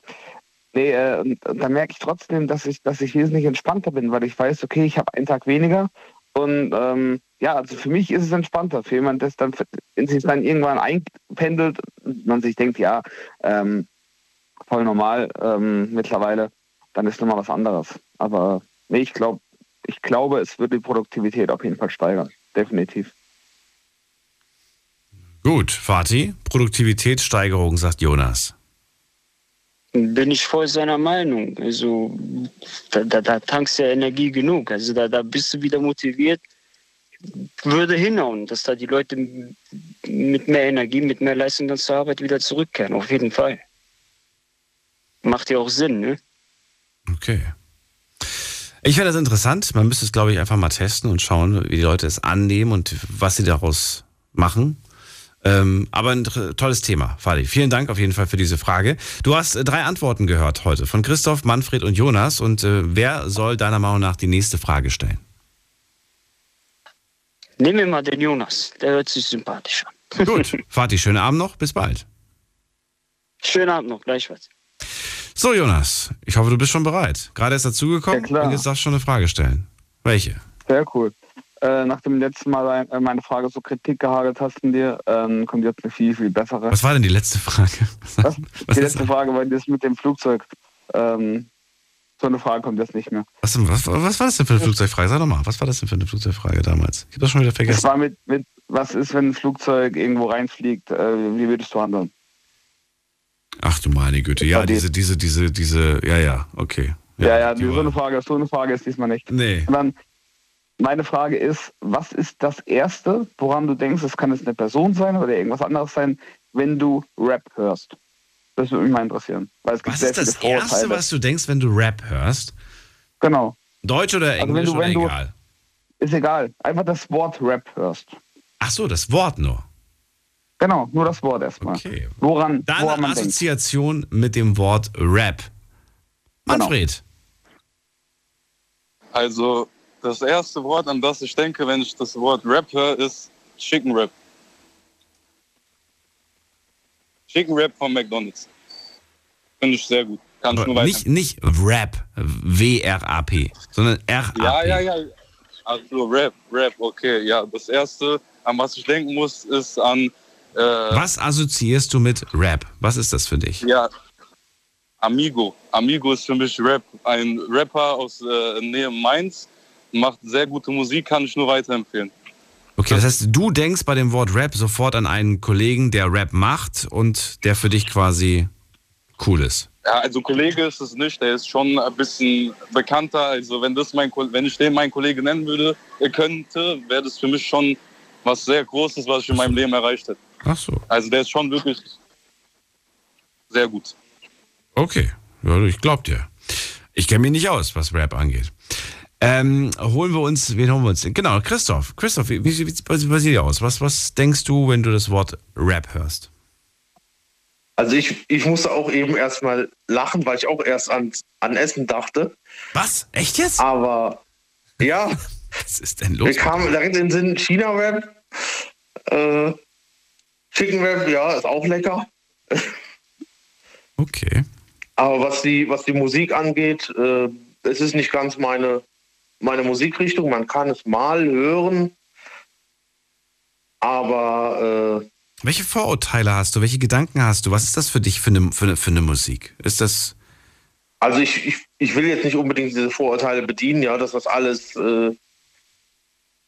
Nee, äh, und, und dann merke ich trotzdem, dass ich, dass ich wesentlich entspannter bin, weil ich weiß, okay, ich habe einen Tag weniger und ähm, ja, also für mich ist es entspannter. Für jemanden, der dann, wenn sich dann irgendwann einpendelt, man sich denkt, ja, ähm, voll normal ähm, mittlerweile, dann ist nochmal was anderes. Aber nee, ich glaube, ich glaube, es wird die Produktivität auf jeden Fall steigern. Definitiv. Gut, Fatih, Produktivitätssteigerung, sagt Jonas. Bin ich voll seiner Meinung. Also da, da, da tankst du ja Energie genug. Also da, da bist du wieder motiviert. Würde hinhauen, dass da die Leute mit mehr Energie, mit mehr Leistung dann zur Arbeit wieder zurückkehren. Auf jeden Fall. Macht ja auch Sinn, ne? Okay. Ich finde das interessant. Man müsste es, glaube ich, einfach mal testen und schauen, wie die Leute es annehmen und was sie daraus machen. Ähm, aber ein tolles Thema, Fadi. Vielen Dank auf jeden Fall für diese Frage. Du hast äh, drei Antworten gehört heute von Christoph, Manfred und Jonas. Und äh, wer soll deiner Meinung nach die nächste Frage stellen? Nehmen wir mal den Jonas. Der hört sich sympathisch an. Gut. Fadi, schönen Abend noch. Bis bald. Schönen Abend noch. Gleichfalls. So, Jonas. Ich hoffe, du bist schon bereit. Gerade erst dazugekommen ja, und jetzt darfst du schon eine Frage stellen. Welche? Sehr cool äh, nach dem letzten Mal äh, meine Frage so Kritik gehagelt hast von dir, ähm, kommt jetzt eine viel, viel bessere. Was war denn die letzte Frage? Was, was die letzte Frage war das mit dem Flugzeug. Ähm, so eine Frage kommt jetzt nicht mehr. Was, was, was war das denn für eine Flugzeugfrage? Sag doch mal, was war das denn für eine Flugzeugfrage damals? Ich habe das schon wieder vergessen. Das war mit, mit, was ist, wenn ein Flugzeug irgendwo reinfliegt? Äh, wie würdest du handeln? Ach du meine Güte, ja, diese, diese, diese, diese, ja, ja, okay. Ja, ja, ja so eine Frage, so eine Frage ist diesmal nicht. Nee. Und dann meine Frage ist, was ist das Erste, woran du denkst, es kann jetzt eine Person sein oder irgendwas anderes sein, wenn du Rap hörst? Das würde mich mal interessieren. was ist das Erste, was du denkst, wenn du Rap hörst? Genau. Deutsch oder Englisch also du, oder egal? Du, ist egal. Einfach das Wort Rap hörst. Ach so, das Wort nur. Genau, nur das Wort erstmal. Okay. Woran, Dann woran man Assoziation denkt. mit dem Wort Rap. Genau. Manfred. Genau. Also das erste Wort, an das ich denke, wenn ich das Wort Rap höre, ist Chicken Rap. Chicken Rap von McDonalds. Finde ich sehr gut. Kann ich nur nicht, nicht Rap, W-R-A-P, sondern R-A-P. Ja, ja, ja. Also Rap, Rap, okay. Ja, das erste, an was ich denken muss, ist an. Äh, was assoziierst du mit Rap? Was ist das für dich? Ja, Amigo. Amigo ist für mich Rap. Ein Rapper aus äh, Nähe Mainz, macht sehr gute Musik, kann ich nur weiterempfehlen. Okay, das heißt, du denkst bei dem Wort Rap sofort an einen Kollegen, der Rap macht und der für dich quasi cool ist. Ja, also Kollege ist es nicht, der ist schon ein bisschen bekannter. Also wenn das mein wenn ich den meinen Kollegen nennen würde, könnte, wäre das für mich schon was sehr Großes, was ich in meinem Leben erreicht hätte. Ach so. Also der ist schon wirklich sehr gut. Okay, ich glaub dir. Ich kenne mich nicht aus, was Rap angeht. Ähm, holen wir uns, wen holen wir uns? Genau, Christoph. Christoph, wie, sieht es bei dir aus? Was, was denkst du, wenn du das Wort Rap hörst? Also ich, ich musste auch eben erstmal lachen, weil ich auch erst an, an Essen dachte. Was? Echt jetzt? Aber ja. Was ist denn los? Wir kamen direkt in den Sinn China-Rap. Äh, Chicken Rap, ja, ist auch lecker. Okay. Aber was die, was die Musik angeht, äh, es ist nicht ganz meine, meine Musikrichtung. Man kann es mal hören, aber. Äh, Welche Vorurteile hast du? Welche Gedanken hast du? Was ist das für dich für eine, für eine, für eine Musik? Ist das. Also ich, ich, ich will jetzt nicht unbedingt diese Vorurteile bedienen, ja, dass das alles, äh,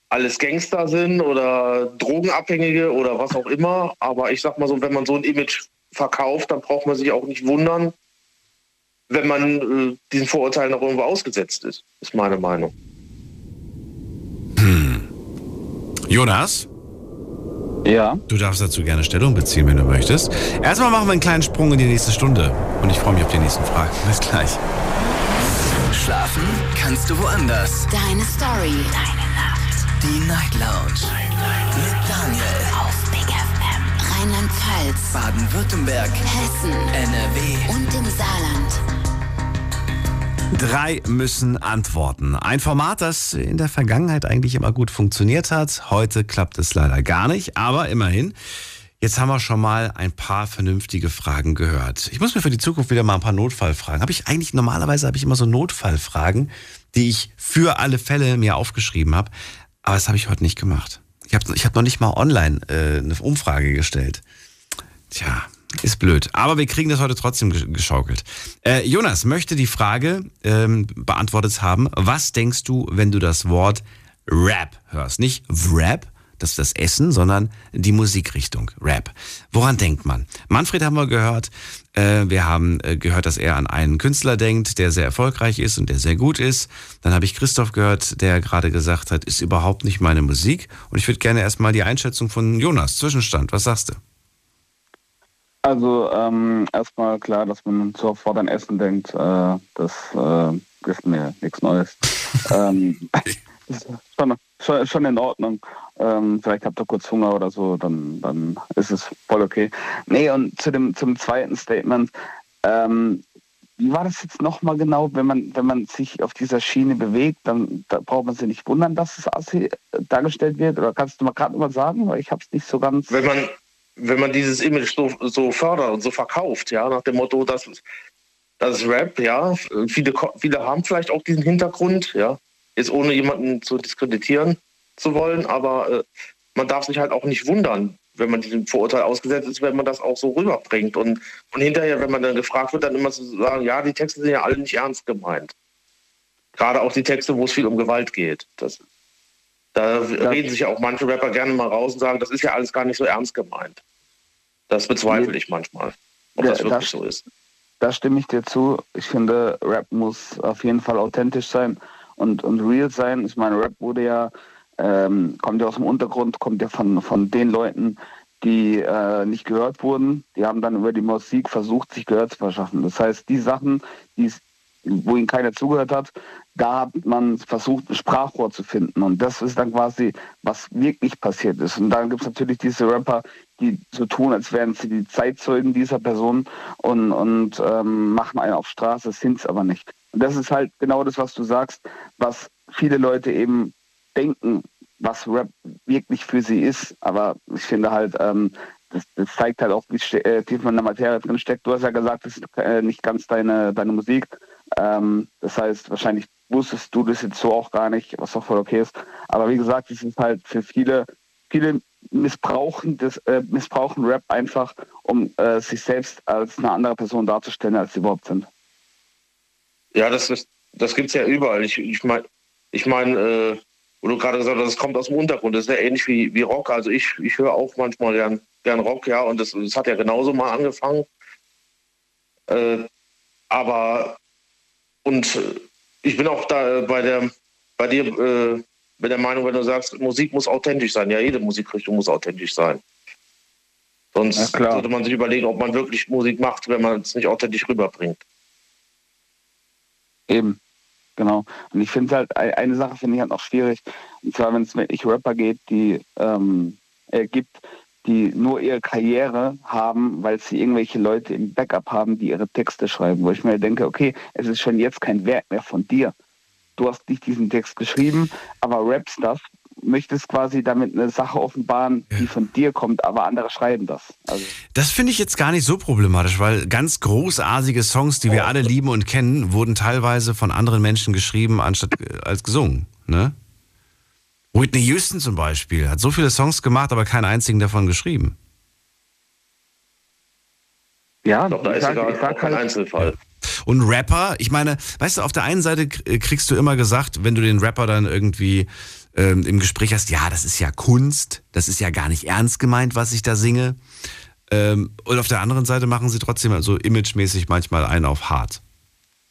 alles Gangster sind oder Drogenabhängige oder was auch immer. Aber ich sag mal so, wenn man so ein Image verkauft, dann braucht man sich auch nicht wundern, wenn man äh, diesen Vorurteilen auch irgendwo ausgesetzt ist, ist meine Meinung. Jonas? Ja. Du darfst dazu gerne Stellung beziehen, wenn du möchtest. Erstmal machen wir einen kleinen Sprung in die nächste Stunde. Und ich freue mich auf die nächsten Fragen. Bis gleich. Schlafen kannst du woanders. Deine Story. Deine Nacht. Die Night Lounge. Mit Daniel. Auf Big FM. Rheinland-Pfalz. Baden-Württemberg. Hessen. NRW. Und im Saarland. Drei müssen antworten. Ein Format, das in der Vergangenheit eigentlich immer gut funktioniert hat. Heute klappt es leider gar nicht, aber immerhin. Jetzt haben wir schon mal ein paar vernünftige Fragen gehört. Ich muss mir für die Zukunft wieder mal ein paar Notfallfragen. Habe ich eigentlich normalerweise habe ich immer so Notfallfragen, die ich für alle Fälle mir aufgeschrieben habe, aber das habe ich heute nicht gemacht. Ich habe ich hab noch nicht mal online äh, eine Umfrage gestellt. Tja, ist blöd. Aber wir kriegen das heute trotzdem gesch- geschaukelt. Äh, Jonas möchte die Frage ähm, beantwortet haben. Was denkst du, wenn du das Wort Rap hörst? Nicht Wrap, das ist das Essen, sondern die Musikrichtung Rap. Woran denkt man? Manfred haben wir gehört. Äh, wir haben äh, gehört, dass er an einen Künstler denkt, der sehr erfolgreich ist und der sehr gut ist. Dann habe ich Christoph gehört, der gerade gesagt hat, ist überhaupt nicht meine Musik. Und ich würde gerne erstmal die Einschätzung von Jonas, Zwischenstand. Was sagst du? Also ähm, erstmal klar, dass man sofort an Essen denkt, äh, das äh, ist mir nichts Neues. ähm, ist schon, schon, schon in Ordnung. Ähm, vielleicht habt ihr kurz Hunger oder so, dann, dann ist es voll okay. Nee, und zu dem zum zweiten Statement, ähm, wie war das jetzt nochmal genau, wenn man, wenn man sich auf dieser Schiene bewegt, dann da braucht man sich nicht wundern, dass es assi dargestellt wird? Oder kannst du mal gerade mal sagen, weil ich habe es nicht so ganz. Wenn man, wenn man dieses Image so, so fördert und so verkauft, ja, nach dem Motto, dass das ist Rap, ja, viele, viele haben vielleicht auch diesen Hintergrund, ja, jetzt ohne jemanden zu diskreditieren zu wollen, aber äh, man darf sich halt auch nicht wundern, wenn man diesem Vorurteil ausgesetzt ist, wenn man das auch so rüberbringt und, und hinterher, wenn man dann gefragt wird, dann immer zu sagen, ja, die Texte sind ja alle nicht ernst gemeint. Gerade auch die Texte, wo es viel um Gewalt geht. Das, da reden sich ja auch manche Rapper gerne mal raus und sagen, das ist ja alles gar nicht so ernst gemeint. Das bezweifle ich manchmal, ob Ja, das wirklich das- so ist. Da stimme ich dir zu. Ich finde, Rap muss auf jeden Fall authentisch sein und, und real sein. Ich meine, Rap wurde ja, ähm, kommt ja aus dem Untergrund, kommt ja von, von den Leuten, die äh, nicht gehört wurden. Die haben dann über die Musik versucht, sich Gehör zu verschaffen. Das heißt, die Sachen, die es- wo ihnen keiner zugehört hat, da hat man versucht, ein Sprachrohr zu finden. Und das ist dann quasi, was wirklich passiert ist. Und dann gibt es natürlich diese Rapper, die so tun, als wären sie die Zeitzeugen dieser Person und, und ähm, machen einen auf Straße, sind es aber nicht. Und das ist halt genau das, was du sagst, was viele Leute eben denken, was Rap wirklich für sie ist. Aber ich finde halt, ähm, das, das zeigt halt auch, wie äh, tief man in der Materie drin steckt. Du hast ja gesagt, das ist äh, nicht ganz deine, deine Musik. Ähm, das heißt, wahrscheinlich wusstest du das jetzt so auch gar nicht, was auch voll okay ist. Aber wie gesagt, es ist halt für viele, viele missbrauchen, das, äh, missbrauchen Rap einfach, um äh, sich selbst als eine andere Person darzustellen, als sie überhaupt sind. Ja, das, das gibt es ja überall. Ich, ich meine, ich mein, äh, wo du gerade gesagt hast, das kommt aus dem Untergrund. Das ist ja ähnlich wie, wie Rock. Also ich, ich höre auch manchmal gern, gern Rock, ja, und das, das hat ja genauso mal angefangen. Äh, aber und äh, ich bin auch da äh, bei der bei dir äh, bei der Meinung, wenn du sagst, Musik muss authentisch sein. Ja, jede Musikrichtung muss authentisch sein. Sonst sollte man sich überlegen, ob man wirklich Musik macht, wenn man es nicht authentisch rüberbringt. Eben, genau. Und ich finde halt, ei- eine Sache finde ich halt noch schwierig. Und zwar, wenn es wirklich Rapper geht, die ähm, äh, gibt, die nur ihre Karriere haben, weil sie irgendwelche Leute im Backup haben, die ihre Texte schreiben. Wo ich mir denke, okay, es ist schon jetzt kein Werk mehr von dir. Du hast nicht diesen Text geschrieben, aber rappst das, möchtest quasi damit eine Sache offenbaren, die von dir kommt, aber andere schreiben das. Also Das finde ich jetzt gar nicht so problematisch, weil ganz großartige Songs, die wir alle lieben und kennen, wurden teilweise von anderen Menschen geschrieben, anstatt äh, als gesungen. Ne? Whitney Houston zum Beispiel hat so viele Songs gemacht, aber keinen einzigen davon geschrieben. Ja, ich glaube, da ich ist sag- sogar sag halt- Einzelfall. Und Rapper, ich meine, weißt du, auf der einen Seite kriegst du immer gesagt, wenn du den Rapper dann irgendwie ähm, im Gespräch hast, ja, das ist ja Kunst, das ist ja gar nicht ernst gemeint, was ich da singe. Ähm, und auf der anderen Seite machen sie trotzdem so imagemäßig manchmal einen auf hart.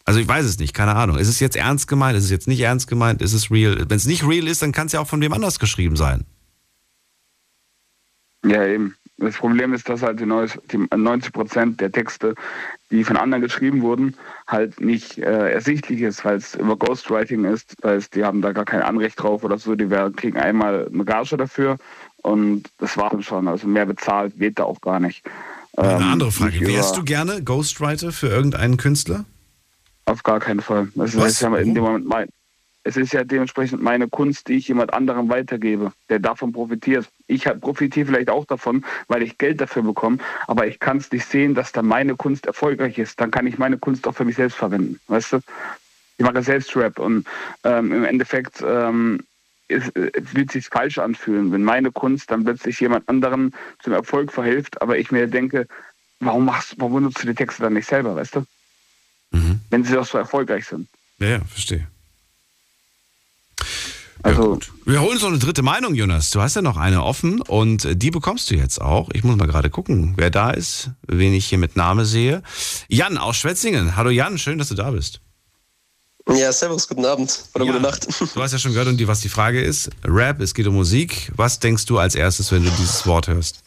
Also ich weiß es nicht, keine Ahnung. Ist es jetzt ernst gemeint? Ist es jetzt nicht ernst gemeint? Ist es real? Wenn es nicht real ist, dann kann es ja auch von wem anders geschrieben sein. Ja, eben. Das Problem ist, dass halt die 90 die 90 Prozent der Texte, die von anderen geschrieben wurden, halt nicht äh, ersichtlich ist, weil es über Ghostwriting ist. Das heißt, die haben da gar kein Anrecht drauf oder so. Die werden, kriegen einmal eine Gage dafür und das war dann schon. Also mehr bezahlt wird da auch gar nicht. Eine Ähm, andere Frage. Wärst du gerne Ghostwriter für irgendeinen Künstler? Auf gar keinen Fall. Das Was? ist ja in dem Moment mein, es ist ja dementsprechend meine Kunst, die ich jemand anderem weitergebe, der davon profitiert. Ich profitiere vielleicht auch davon, weil ich Geld dafür bekomme, aber ich kann es nicht sehen, dass da meine Kunst erfolgreich ist. Dann kann ich meine Kunst auch für mich selbst verwenden. Weißt du? Ich mache selbst Rap und ähm, im Endeffekt ähm, ist, äh, wird sich falsch anfühlen, wenn meine Kunst dann plötzlich jemand anderem zum Erfolg verhilft, aber ich mir denke, warum machst, warum benutzt du die Texte dann nicht selber, weißt du? Wenn sie doch so erfolgreich sind. Ja, ja, verstehe. Also, Wir holen uns noch eine dritte Meinung, Jonas. Du hast ja noch eine offen und die bekommst du jetzt auch. Ich muss mal gerade gucken, wer da ist, wen ich hier mit Name sehe. Jan aus Schwetzingen. Hallo Jan, schön, dass du da bist. Ja, servus, guten Abend oder gute Nacht. Du hast ja schon gehört, die, was die Frage ist. Rap, es geht um Musik. Was denkst du als erstes, wenn du dieses Wort hörst?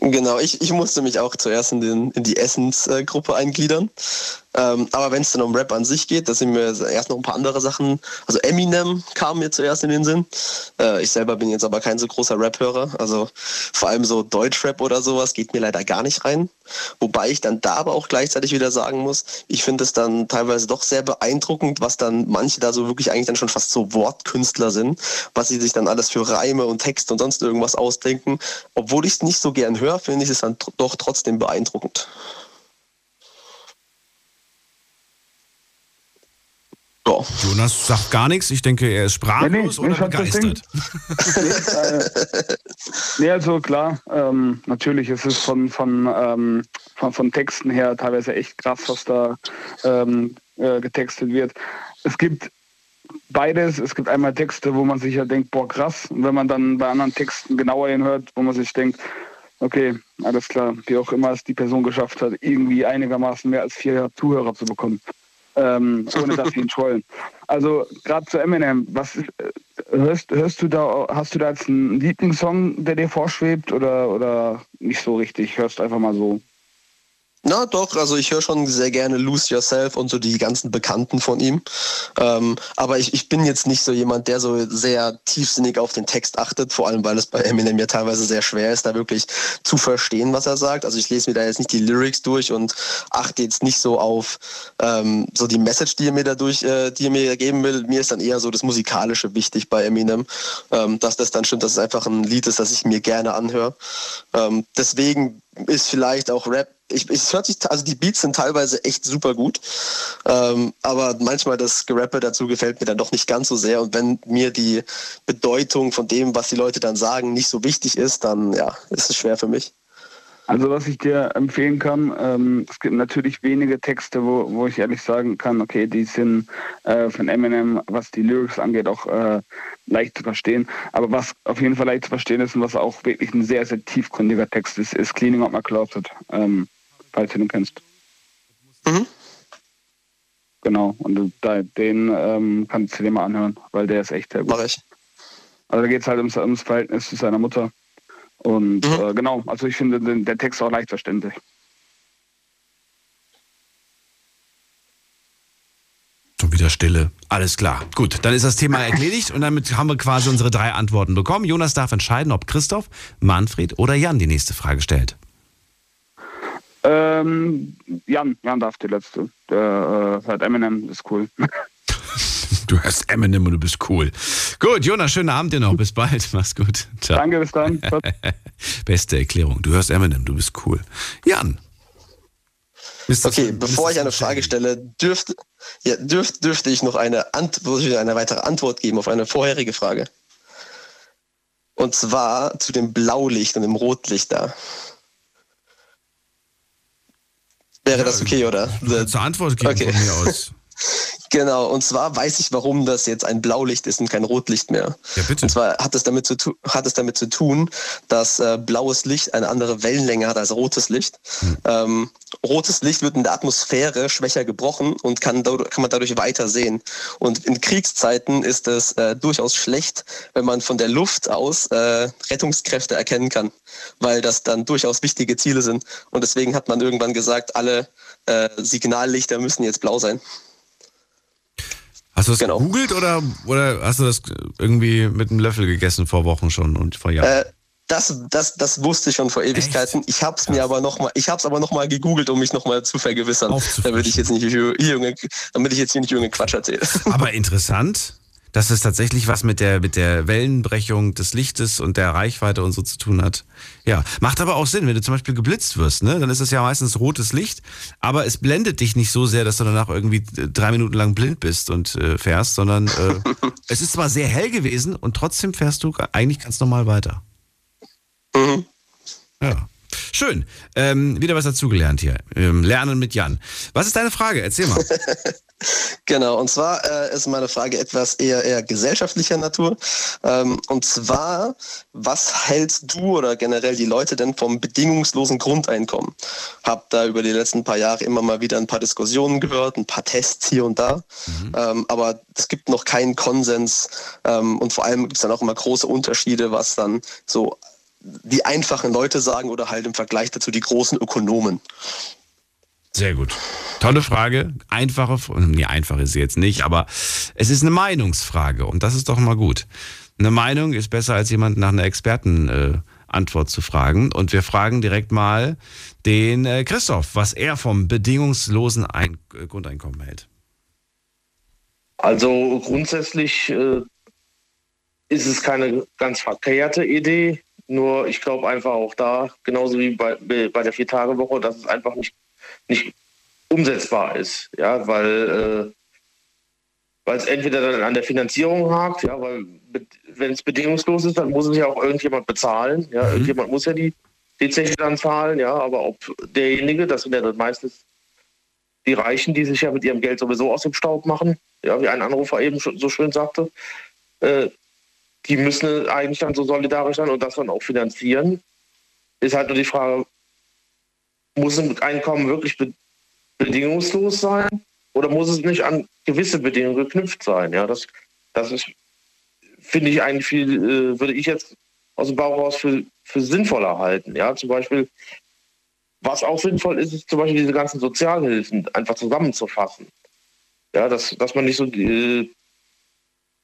Genau, ich, ich musste mich auch zuerst in, den, in die Essensgruppe eingliedern. Ähm, aber wenn es dann um Rap an sich geht, da sind mir erst noch ein paar andere Sachen. Also Eminem kam mir zuerst in den Sinn. Äh, ich selber bin jetzt aber kein so großer Rap-Hörer. Also vor allem so Deutschrap oder sowas geht mir leider gar nicht rein. Wobei ich dann da aber auch gleichzeitig wieder sagen muss, ich finde es dann teilweise doch sehr beeindruckend, was dann manche da so wirklich eigentlich dann schon fast so Wortkünstler sind, was sie sich dann alles für Reime und Texte und sonst irgendwas ausdenken. Obwohl ich es nicht so gern höre, finde ich es dann doch trotzdem beeindruckend. Jonas sagt gar nichts. Ich denke, er ist sprachlos Nee, nee, oder begeistert. Nee, also klar, ähm, natürlich, es ist von, von, ähm, von, von Texten her teilweise echt krass, was da ähm, äh, getextet wird. Es gibt beides. Es gibt einmal Texte, wo man sich ja denkt, boah, krass. Und wenn man dann bei anderen Texten genauer hinhört, wo man sich denkt, okay, alles klar, wie auch immer es die Person geschafft hat, irgendwie einigermaßen mehr als vier Zuhörer zu bekommen. Ähm, ohne dass sie ihn trollen. Also gerade zu Eminem, was äh, hörst, hörst du da, hast du da jetzt einen Lieblingssong, der dir vorschwebt oder, oder nicht so richtig? Hörst einfach mal so. Na doch, also ich höre schon sehr gerne Lose Yourself und so die ganzen Bekannten von ihm. Ähm, aber ich, ich bin jetzt nicht so jemand, der so sehr tiefsinnig auf den Text achtet, vor allem weil es bei Eminem ja teilweise sehr schwer ist, da wirklich zu verstehen, was er sagt. Also ich lese mir da jetzt nicht die Lyrics durch und achte jetzt nicht so auf ähm, so die Message, die er mir dadurch, äh, die er mir geben will. Mir ist dann eher so das Musikalische wichtig bei Eminem, ähm, dass das dann stimmt, dass es einfach ein Lied ist, das ich mir gerne anhöre. Ähm, deswegen ist vielleicht auch Rap ich, es hört sich, also die Beats sind teilweise echt super gut, ähm, aber manchmal das Gerappe dazu gefällt mir dann doch nicht ganz so sehr. Und wenn mir die Bedeutung von dem, was die Leute dann sagen, nicht so wichtig ist, dann ja, ist es schwer für mich. Also was ich dir empfehlen kann, ähm, es gibt natürlich wenige Texte, wo, wo ich ehrlich sagen kann, okay, die sind äh, von Eminem, was die Lyrics angeht, auch äh, leicht zu verstehen. Aber was auf jeden Fall leicht zu verstehen ist und was auch wirklich ein sehr, sehr tiefgründiger Text ist, ist Cleaning Up My Closet, ähm, falls du den kennst. Genau, und da, den ähm, kannst du dir mal anhören, weil der ist echt sehr gut. Mach ich. Also da geht es halt ums, ums Verhältnis zu seiner Mutter. Und äh, genau, also ich finde den, der Text auch leicht verständlich. Schon wieder Stille. Alles klar. Gut, dann ist das Thema erledigt und damit haben wir quasi unsere drei Antworten bekommen. Jonas darf entscheiden, ob Christoph, Manfred oder Jan die nächste Frage stellt. Ähm, Jan, Jan darf die letzte. Der äh, hört Eminem, ist cool. Du hörst Eminem und du bist cool. Gut, Jonas, schönen Abend dir noch. Bis bald. Mach's gut. Ciao. Danke, bis dann. Beste Erklärung. Du hörst Eminem, du bist cool. Jan. Okay, bevor ich eine Frage stelle, dürfte, ja, dürf, dürfte ich noch eine, Antwort, eine weitere Antwort geben auf eine vorherige Frage. Und zwar zu dem Blaulicht und dem Rotlicht da. Wäre das okay, oder? Zur Antwort geben Okay. von mir aus. Genau, und zwar weiß ich, warum das jetzt ein Blaulicht ist und kein Rotlicht mehr. Ja, bitte. Und zwar hat es damit zu, tu hat es damit zu tun, dass äh, blaues Licht eine andere Wellenlänge hat als rotes Licht. Ähm, rotes Licht wird in der Atmosphäre schwächer gebrochen und kann, kann man dadurch weiter sehen. Und in Kriegszeiten ist es äh, durchaus schlecht, wenn man von der Luft aus äh, Rettungskräfte erkennen kann, weil das dann durchaus wichtige Ziele sind. Und deswegen hat man irgendwann gesagt, alle äh, Signallichter müssen jetzt blau sein. Hast du das Genau. gegoogelt oder, oder hast du das irgendwie mit einem Löffel gegessen vor Wochen schon und vor Jahren? Äh, das, das, das wusste ich schon vor Ewigkeiten. Ich habe es mir aber noch mal, ich habe es aber noch mal gegoogelt, um mich noch mal zu vergewissern, damit ich jetzt nicht hier junge, damit ich jetzt hier nicht junge Quatsch erzähle. Aber interessant, dass es tatsächlich was mit der, mit der Wellenbrechung des Lichtes und der Reichweite und so zu tun hat. Ja, macht aber auch Sinn, wenn du zum Beispiel geblitzt wirst, ne? dann ist es ja meistens rotes Licht, aber es blendet dich nicht so sehr, dass du danach irgendwie äh, drei Minuten lang blind bist und äh, fährst, sondern äh, es ist zwar sehr hell gewesen und trotzdem fährst du eigentlich ganz normal weiter. Ja. Schön. Ähm, wieder was dazugelernt hier. Ähm, Lernen mit Jan. Was ist deine Frage? Erzähl mal. Genau, und zwar äh, ist meine Frage etwas eher, eher gesellschaftlicher Natur. Ähm, und zwar, was hältst du oder generell die Leute denn vom bedingungslosen Grundeinkommen? Hab da über die letzten paar Jahre immer mal wieder ein paar Diskussionen gehört, ein paar Tests hier und da. Ähm, aber es gibt noch keinen Konsens. Ähm, und vor allem gibt es dann auch immer große Unterschiede, was dann so die einfachen Leute sagen oder halt im Vergleich dazu die großen Ökonomen. Sehr gut. Tolle Frage. Einfache, nee, einfach ist sie jetzt nicht, aber es ist eine Meinungsfrage und das ist doch mal gut. Eine Meinung ist besser als jemand nach einer Expertenantwort äh, zu fragen und wir fragen direkt mal den äh, Christoph, was er vom bedingungslosen Ein äh, Grundeinkommen hält. Also grundsätzlich äh, ist es keine ganz verkehrte Idee. Nur ich glaube einfach auch da, genauso wie bei, bei der Vier-Tage-Woche, dass es einfach nicht, nicht umsetzbar ist. Ja, weil, äh, weil es entweder dann an der Finanzierung hakt, ja, weil wenn es bedingungslos ist, dann muss es ja auch irgendjemand bezahlen. Ja, irgendjemand muss ja die, die Zeche dann zahlen, ja, aber ob derjenige, das sind ja dann meistens die Reichen, die sich ja mit ihrem Geld sowieso aus dem Staub machen, ja, wie ein Anrufer eben so schön sagte, äh, die müssen eigentlich dann so solidarisch sein und das dann auch finanzieren. Ist halt nur die Frage, muss ein Einkommen wirklich be bedingungslos sein oder muss es nicht an gewisse Bedingungen geknüpft sein? Ja, das, das ist, finde ich eigentlich viel, äh, würde ich jetzt aus dem Bauch raus für, für sinnvoller halten. Ja, zum Beispiel, was auch sinnvoll ist, ist zum Beispiel diese ganzen Sozialhilfen einfach zusammenzufassen. Ja, dass, dass man nicht so, äh,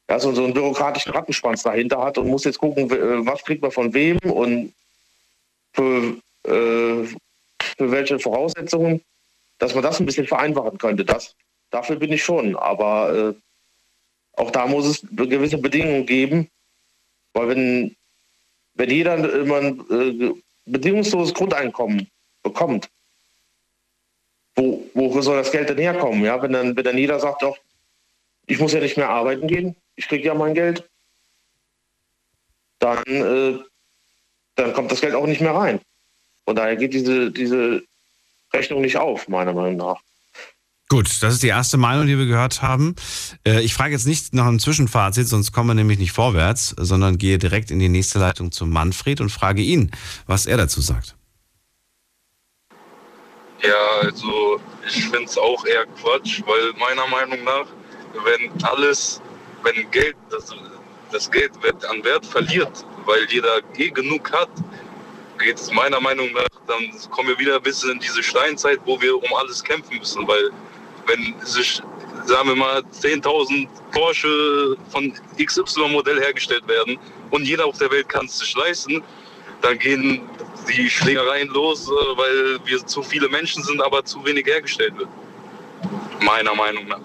ja, so, so einen bürokratischen Rattenschwanz dahinter hat und muss jetzt gucken, äh, was kriegt man von wem und für, äh, für welche Voraussetzungen, dass man das ein bisschen vereinfachen könnte. Das, dafür bin ich schon. Aber äh, auch da muss es gewisse Bedingungen geben, weil wenn, wenn jeder immer ein äh, bedingungsloses Grundeinkommen bekommt, wo, wo soll das Geld denn herkommen? Ja, wenn dann, wenn dann jeder sagt, doch, ich muss ja nicht mehr arbeiten gehen, ich kriege ja mein Geld, dann, äh, dann kommt das Geld auch nicht mehr rein. Von daher geht diese, diese Rechnung nicht auf, meiner Meinung nach. Gut, das ist die erste Meinung, die wir gehört haben. Äh, Ich frage jetzt nicht nach einem Zwischenfazit, sonst kommen wir nämlich nicht vorwärts, sondern gehe direkt in die nächste Leitung zu Manfred und frage ihn, was er dazu sagt. Ja, also ich finde es auch eher Quatsch, weil meiner Meinung nach, wenn alles, wenn Geld, das, das Geld an Wert verliert, weil jeder eh genug hat, geht es meiner Meinung nach, dann kommen wir wieder bis in diese Steinzeit, wo wir um alles kämpfen müssen, weil wenn sich, sagen wir mal, 10.000 Porsche von XY-Modell hergestellt werden und jeder auf der Welt kann es sich leisten, dann gehen die Schlägereien los, äh, weil wir zu viele Menschen sind, aber zu wenig hergestellt wird. Meiner Meinung nach.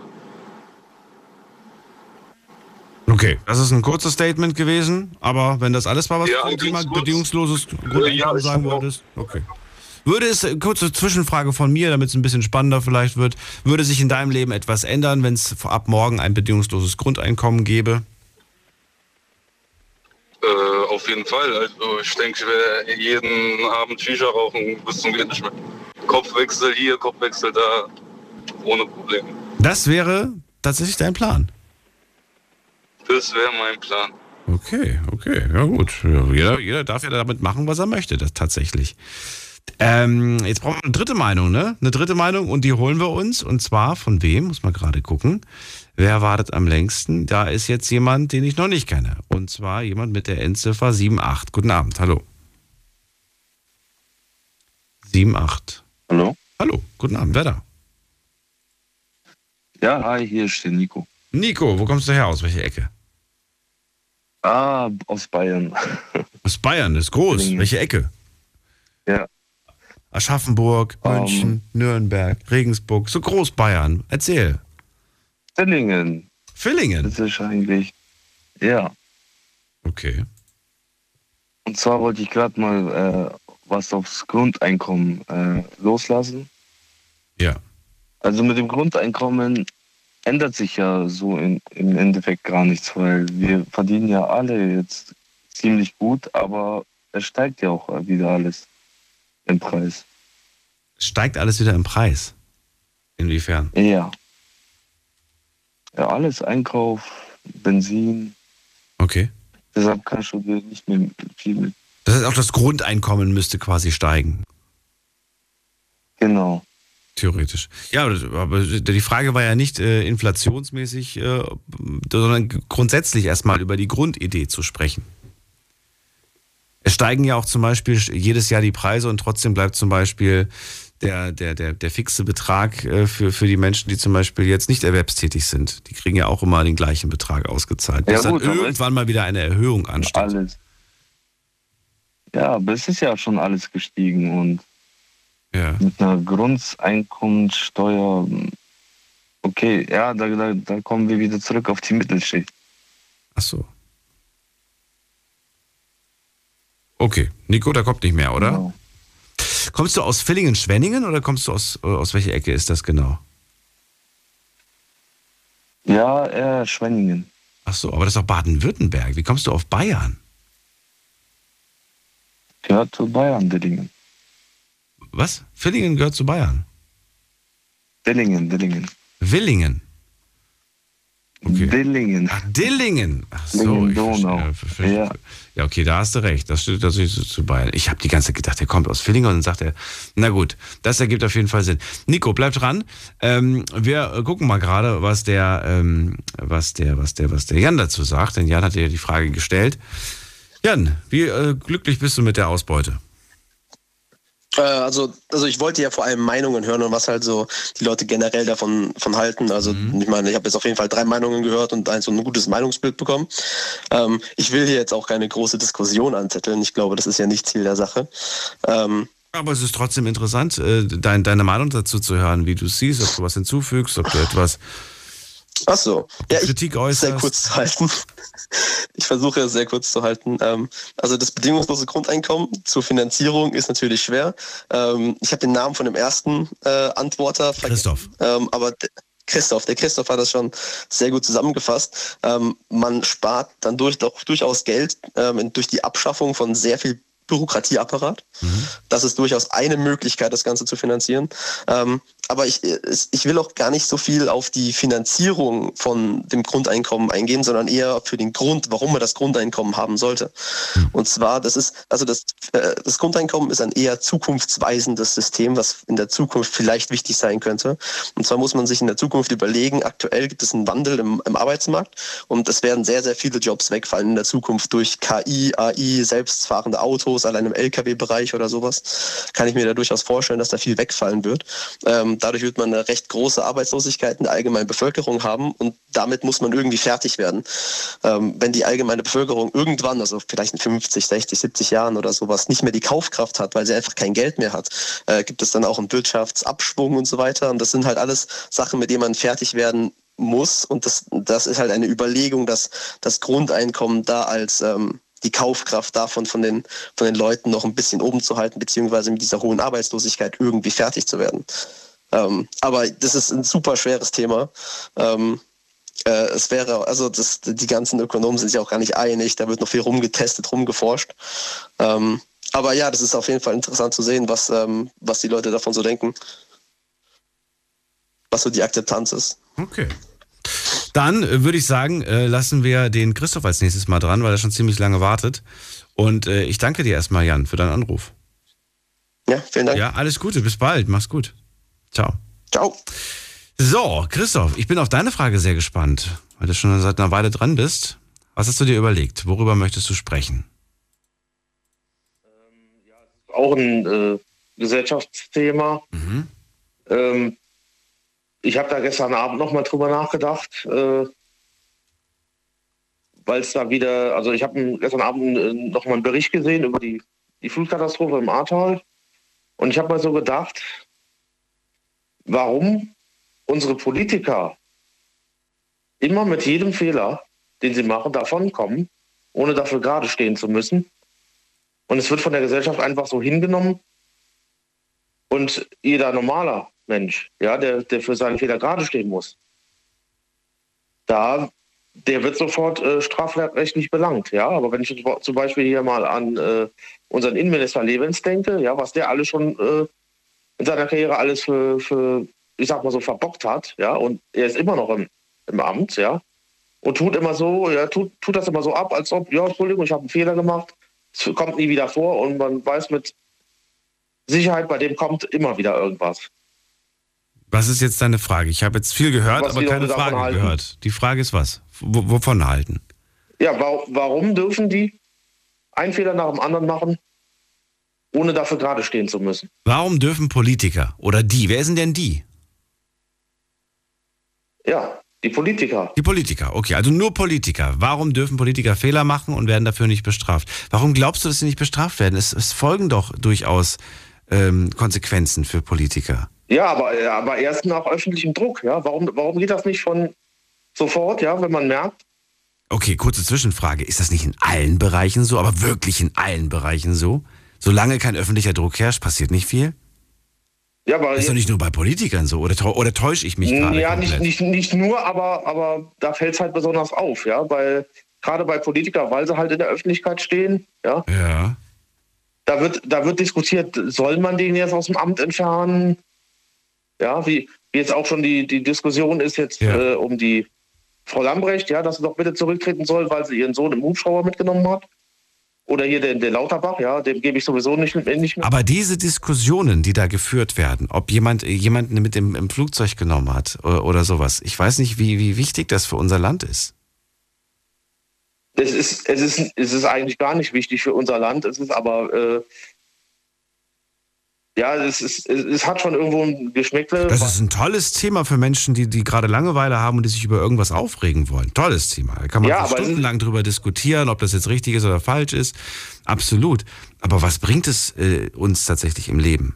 Okay, das ist ein kurzes Statement gewesen, aber wenn das alles war, was Ja, du zum Thema bedingungsloses ja, Grundeinkommen ich sagen wolltest, okay. Würde es, äh, kurze Zwischenfrage von mir, damit es ein bisschen spannender vielleicht wird, würde sich in deinem Leben etwas ändern, wenn es ab morgen ein bedingungsloses Grundeinkommen gäbe? Äh, auf jeden Fall. Also ich denke, ich werde jeden Abend Shisha rauchen bis zum geht nicht mehr. Kopfwechsel hier, Kopfwechsel da, ohne Probleme. Das wäre tatsächlich dein Plan. Das wäre mein Plan. Okay, okay, ja gut. Ja, jeder, jeder darf ja damit machen, was er möchte, das tatsächlich. Ähm, jetzt brauchen wir eine dritte Meinung, ne? Eine dritte Meinung und die holen wir uns. Und zwar von wem? Muss man gerade gucken. Wer wartet am längsten? Da ist jetzt jemand, den ich noch nicht kenne. Und zwar jemand mit der Endziffer 78. Guten Abend, hallo. 78. Hallo? Hallo, guten Abend, wer da? Ja, hi, hier ist der Nico. Nico, wo kommst du her? Aus welcher Ecke? Ah, aus Bayern. Aus Bayern, das ist groß. Villingen. Welche Ecke? Ja. Aschaffenburg, München, Nürnberg, Regensburg, so groß Bayern. Erzähl. Villingen. Villingen? Das ist eigentlich, ja. Okay. Und zwar wollte ich gerade mal äh, was aufs Grundeinkommen äh, loslassen. Ja. Also mit dem Grundeinkommen ändert sich ja so in, im Endeffekt gar nichts, weil wir verdienen ja alle jetzt ziemlich gut, aber es steigt ja auch wieder alles im Preis. Steigt alles wieder im Preis? Inwiefern? Ja. Ja, alles Einkauf, Benzin. Okay. Deshalb kannst du dir nicht mehr viel mit. Das heißt, auch das Grundeinkommen müsste quasi steigen. Genau. Theoretisch. Ja, aber die Frage war ja nicht äh, inflationsmäßig, äh, sondern grundsätzlich erstmal über die Grundidee zu sprechen. Es steigen ja auch zum Beispiel jedes Jahr die Preise und trotzdem bleibt zum Beispiel der, der, der, der fixe Betrag äh, für, für die Menschen, die zum Beispiel jetzt nicht erwerbstätig sind. Die kriegen ja auch immer den gleichen Betrag ausgezahlt. Ja, Bis dann gut, aber irgendwann mal wieder eine Erhöhung ansteht. Alles. Ja, aber es ist ja schon alles gestiegen und ja. mit einer Grundeinkommenssteuer, okay, ja, da, da, da kommen wir wieder zurück auf die Mittelschicht. Ach so. Okay, Nico, da kommt nicht mehr, oder? Genau. Kommst du aus Villingen-Schwenningen oder kommst du aus, äh, aus welcher Ecke ist das genau? Ja, eher Schwenningen. Ach so, aber das ist doch Baden-Württemberg. Wie kommst du auf Bayern? Gehört zu Bayern, Dillingen. Was? Villingen gehört zu Bayern? Dillingen, Dillingen. Willingen? Okay. Dillingen. Ach, Dillingen. Ach so, ich verstehe, ver- ver- Ja. ja, okay, da hast du recht. Das steht tatsächlich zu, zu Bayern. Ich habe die ganze Zeit gedacht, er kommt aus Villingen und dann sagt er, na gut, das ergibt auf jeden Fall Sinn. Nico, bleib dran. Ähm, wir gucken mal gerade, was der, ähm, was der, was der, was der Jan dazu sagt. Denn Jan hat dir ja die Frage gestellt. Jan, wie äh, glücklich bist du mit der Ausbeute? Äh, also, also ich wollte ja vor allem Meinungen hören und was halt so die Leute generell davon von halten. Also ich meine, ich habe jetzt auf jeden Fall drei Meinungen gehört und ein so ein gutes Meinungsbild bekommen. Ähm, ich will hier jetzt auch keine große Diskussion anzetteln. Ich glaube, das ist ja nicht Ziel der Sache. Ähm, Aber es ist trotzdem interessant, äh, dein, deine Meinung dazu zu hören, wie du siehst, ob du was hinzufügst, ob du etwas Ach so. Ja, ich, Kritik sehr äußerst. kurz zu halten. Ich versuche es sehr kurz zu halten. Also das bedingungslose Grundeinkommen zur Finanzierung ist natürlich schwer. Ähm, ich habe den Namen von dem ersten äh, Antworter. Christoph. Ähm, aber Christoph, der Christoph hat das schon sehr gut zusammengefasst. Ähm, man spart dann durch, doch durchaus Geld durch die Abschaffung von sehr viel Bürokratieapparat. Das ist durchaus eine Möglichkeit, das Ganze zu finanzieren. Ähm, aber ich, es- ich will auch gar nicht so viel auf die Finanzierung von dem Grundeinkommen eingehen, sondern eher für den Grund, warum man das Grundeinkommen haben sollte. Und zwar, das ist, also das, äh, das Grundeinkommen ist ein eher zukunftsweisendes System, was in der Zukunft vielleicht wichtig sein könnte. Und zwar muss man sich in der Zukunft überlegen, aktuell gibt es einen Wandel im, im Arbeitsmarkt und es werden sehr, sehr viele Jobs wegfallen in der Zukunft durch KI, AI, selbstfahrende Autos, allein im Lkw-Bereich oder sowas. Kann ich mir da durchaus vorstellen, dass da viel wegfallen wird. Ähm, dadurch wird man eine recht große Arbeitslosigkeit in der allgemeinen Bevölkerung haben und damit muss man irgendwie fertig werden. Ähm, wenn die allgemeine Bevölkerung irgendwann, also vielleicht in 50, 60, 70 Jahren oder sowas, nicht mehr die Kaufkraft hat, weil sie einfach kein Geld mehr hat, äh, gibt es dann auch einen Wirtschaftsabschwung und so weiter. Und das sind halt alles Sachen, mit denen man fertig werden muss. Und das, das ist halt eine Überlegung, dass das Grundeinkommen da als ähm, die Kaufkraft davon von den, von den Leuten noch ein bisschen oben zu halten, beziehungsweise mit dieser hohen Arbeitslosigkeit irgendwie fertig zu werden. Ähm, aber das ist ein super schweres Thema. Ähm, äh, es wäre, also das, die ganzen Ökonomen sind sich auch gar nicht einig, da wird noch viel rumgetestet, rumgeforscht. Ähm, Aber ja, das ist auf jeden Fall interessant zu sehen, was, ähm, was die Leute davon so denken. Was so die Akzeptanz ist. Okay. Dann äh, würde ich sagen, äh, lassen wir den Christoph als nächstes mal dran, weil er schon ziemlich lange wartet. Und äh, ich danke dir erstmal, Jan, für deinen Anruf. Ja, vielen Dank. Ja, alles Gute. Bis bald. Mach's gut. Ciao. Ciao. So, Christoph, ich bin auf deine Frage sehr gespannt, weil du schon seit einer Weile dran bist. Was hast du dir überlegt? Worüber möchtest du sprechen? auch ein äh, Gesellschaftsthema. Ähm, ich habe da gestern Abend noch mal drüber nachgedacht, äh, weil es da wieder, also ich habe gestern Abend äh, noch mal einen Bericht gesehen über die, die Flutkatastrophe im Ahrtal und ich habe mal so gedacht, warum unsere Politiker immer mit jedem Fehler, den sie machen, davonkommen, ohne dafür gerade stehen zu müssen. Und es wird von der Gesellschaft einfach so hingenommen. Und jeder normaler Mensch, ja, der, der für seine Fehler gerade stehen muss, da, der wird sofort äh, strafrechtlich belangt. Ja, aber wenn ich zum Beispiel hier mal an äh, unseren Innenminister Levens denke, ja, was der alles schon äh, in seiner Karriere alles für, für, ich sag mal so, verbockt hat, ja, und er ist immer noch im, im Amt, ja, und tut immer so, ja, tut, tut das immer so ab, als ob, ja, Entschuldigung, ich habe einen Fehler gemacht, es kommt nie wieder vor und man weiß mit Sicherheit, bei dem kommt immer wieder irgendwas. Was ist jetzt deine Frage? Ich habe jetzt viel gehört, Was aber keine Frage halten. gehört. Die Frage ist was? W wovon halten? Ja, wa warum dürfen die einen Fehler nach dem anderen machen, ohne dafür gerade stehen zu müssen? Warum dürfen Politiker oder die, wer sind denn die? Ja, die Politiker. Die Politiker, okay, also nur Politiker. Warum dürfen Politiker Fehler machen und werden dafür nicht bestraft? Warum glaubst du, dass sie nicht bestraft werden? Es, es folgen doch durchaus ähm, Konsequenzen für Politiker. Ja, aber, äh, aber erst nach öffentlichem Druck. Ja, warum, warum geht das nicht von sofort, ja, wenn man merkt? Okay, kurze Zwischenfrage. Ist das nicht in allen Bereichen so, aber wirklich in allen Bereichen so? Solange kein öffentlicher Druck herrscht, passiert nicht viel? Ja, aber ist doch nicht nur bei Politikern so, oder, oder täusche ich mich gerade ja, nicht, nicht, nicht nur, aber, aber da fällt es halt besonders auf, ja, weil gerade bei Politikern, weil sie halt in der Öffentlichkeit stehen, ja, Ja. da wird, da wird diskutiert, soll man den jetzt aus dem Amt entfernen? Ja, wie, wie jetzt auch schon die, die Diskussion ist jetzt äh, um die Frau Lambrecht, ja, dass sie doch bitte zurücktreten soll, weil sie ihren Sohn im Hubschrauber mitgenommen hat. Oder hier der, der Lauterbach, ja, dem gebe ich sowieso nicht, nicht mehr. Aber diese Diskussionen, die da geführt werden, ob jemand jemanden mit dem, im Flugzeug genommen hat oder, oder sowas, ich weiß nicht, wie, wie wichtig das für unser Land ist. Es ist, es, ist, es ist eigentlich gar nicht wichtig für unser Land. Es ist aber, äh, ja, es, ist, es, hat schon irgendwo ein Geschmäckle. Das ist ein tolles Thema für Menschen, die, die gerade Langeweile haben und die sich über irgendwas aufregen wollen. Tolles Thema. Da kann man Ja, so stundenlang drüber diskutieren, ob das jetzt richtig ist oder falsch ist. Absolut. Aber was bringt es äh, uns tatsächlich im Leben?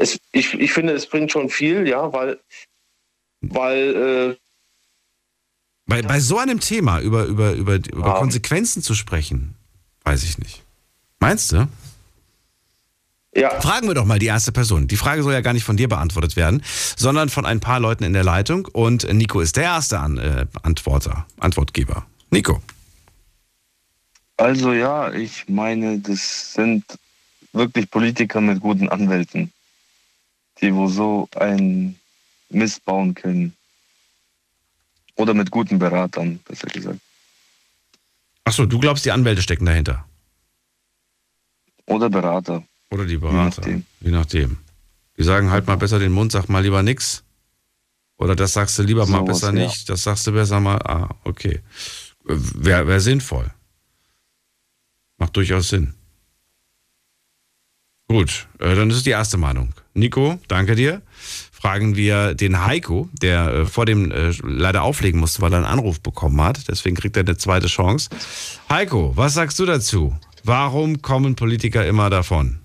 es, ich, ich finde, es bringt schon viel, ja, weil, weil äh, Bei, bei so einem Thema über, über, über, über Ja. Konsequenzen zu sprechen, weiß ich nicht. Meinst du? Ja. Fragen wir doch mal die erste Person. Die Frage soll ja gar nicht von dir beantwortet werden, sondern von ein paar Leuten in der Leitung. Und Nico ist der erste An äh, Antworter, Antwortgeber. Nico. Also ja, ich meine, das sind wirklich Politiker mit guten Anwälten, die wo so einen Mist bauen können. Oder mit guten Beratern, besser gesagt. Achso, du glaubst, die Anwälte stecken dahinter. Oder Berater. Oder die Berater. Je nachdem. Die sagen halt mal besser den Mund, sag mal lieber nix. Oder das sagst du lieber mal Sowas, besser ja. nicht. Das sagst du besser mal. Ah, okay. Wäre wär sinnvoll. Macht durchaus Sinn. Gut, äh, dann ist es die erste Meinung. Nico, danke dir. Fragen wir den Heiko, der äh, vor dem äh, leider auflegen musste, weil er einen Anruf bekommen hat. Deswegen kriegt er eine zweite Chance. Heiko, was sagst du dazu? Warum kommen Politiker immer davon?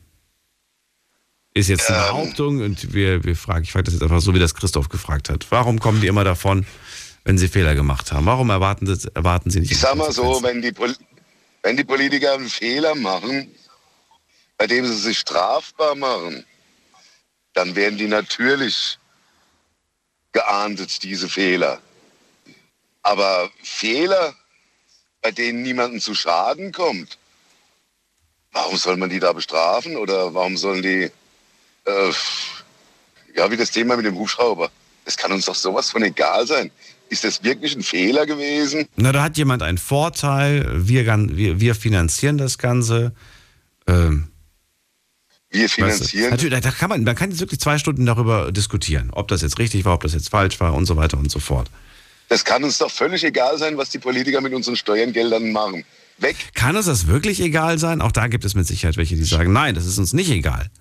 Ist jetzt eine Behauptung und wir, wir fragen, ich frage das jetzt einfach so, wie das Christoph gefragt hat. Warum kommen die immer davon, wenn sie Fehler gemacht haben? Warum erwarten, das, erwarten sie nicht? Ich sag mal so, wenn die, wenn die Politiker einen Fehler machen, bei dem sie sich strafbar machen, dann werden die natürlich geahndet, diese Fehler. Aber Fehler, bei denen niemandem zu Schaden kommt, warum soll man die da bestrafen oder warum sollen die, äh, ja, wie das Thema mit dem Hubschrauber. Es kann uns doch sowas von egal sein. Ist das wirklich ein Fehler gewesen? Na, da hat jemand einen Vorteil. Wir, wir, wir finanzieren das Ganze. Ähm, Wir weißt du, finanzieren. natürlich, da kann man, man kann jetzt wirklich zwei Stunden darüber diskutieren, ob das jetzt richtig war, ob das jetzt falsch war und so weiter und so fort. Das kann uns doch völlig egal sein, was die Politiker mit unseren Steuergeldern machen. Weg. Kann uns das wirklich egal sein? Auch da gibt es mit Sicherheit welche, die sagen, nein, das ist uns nicht egal.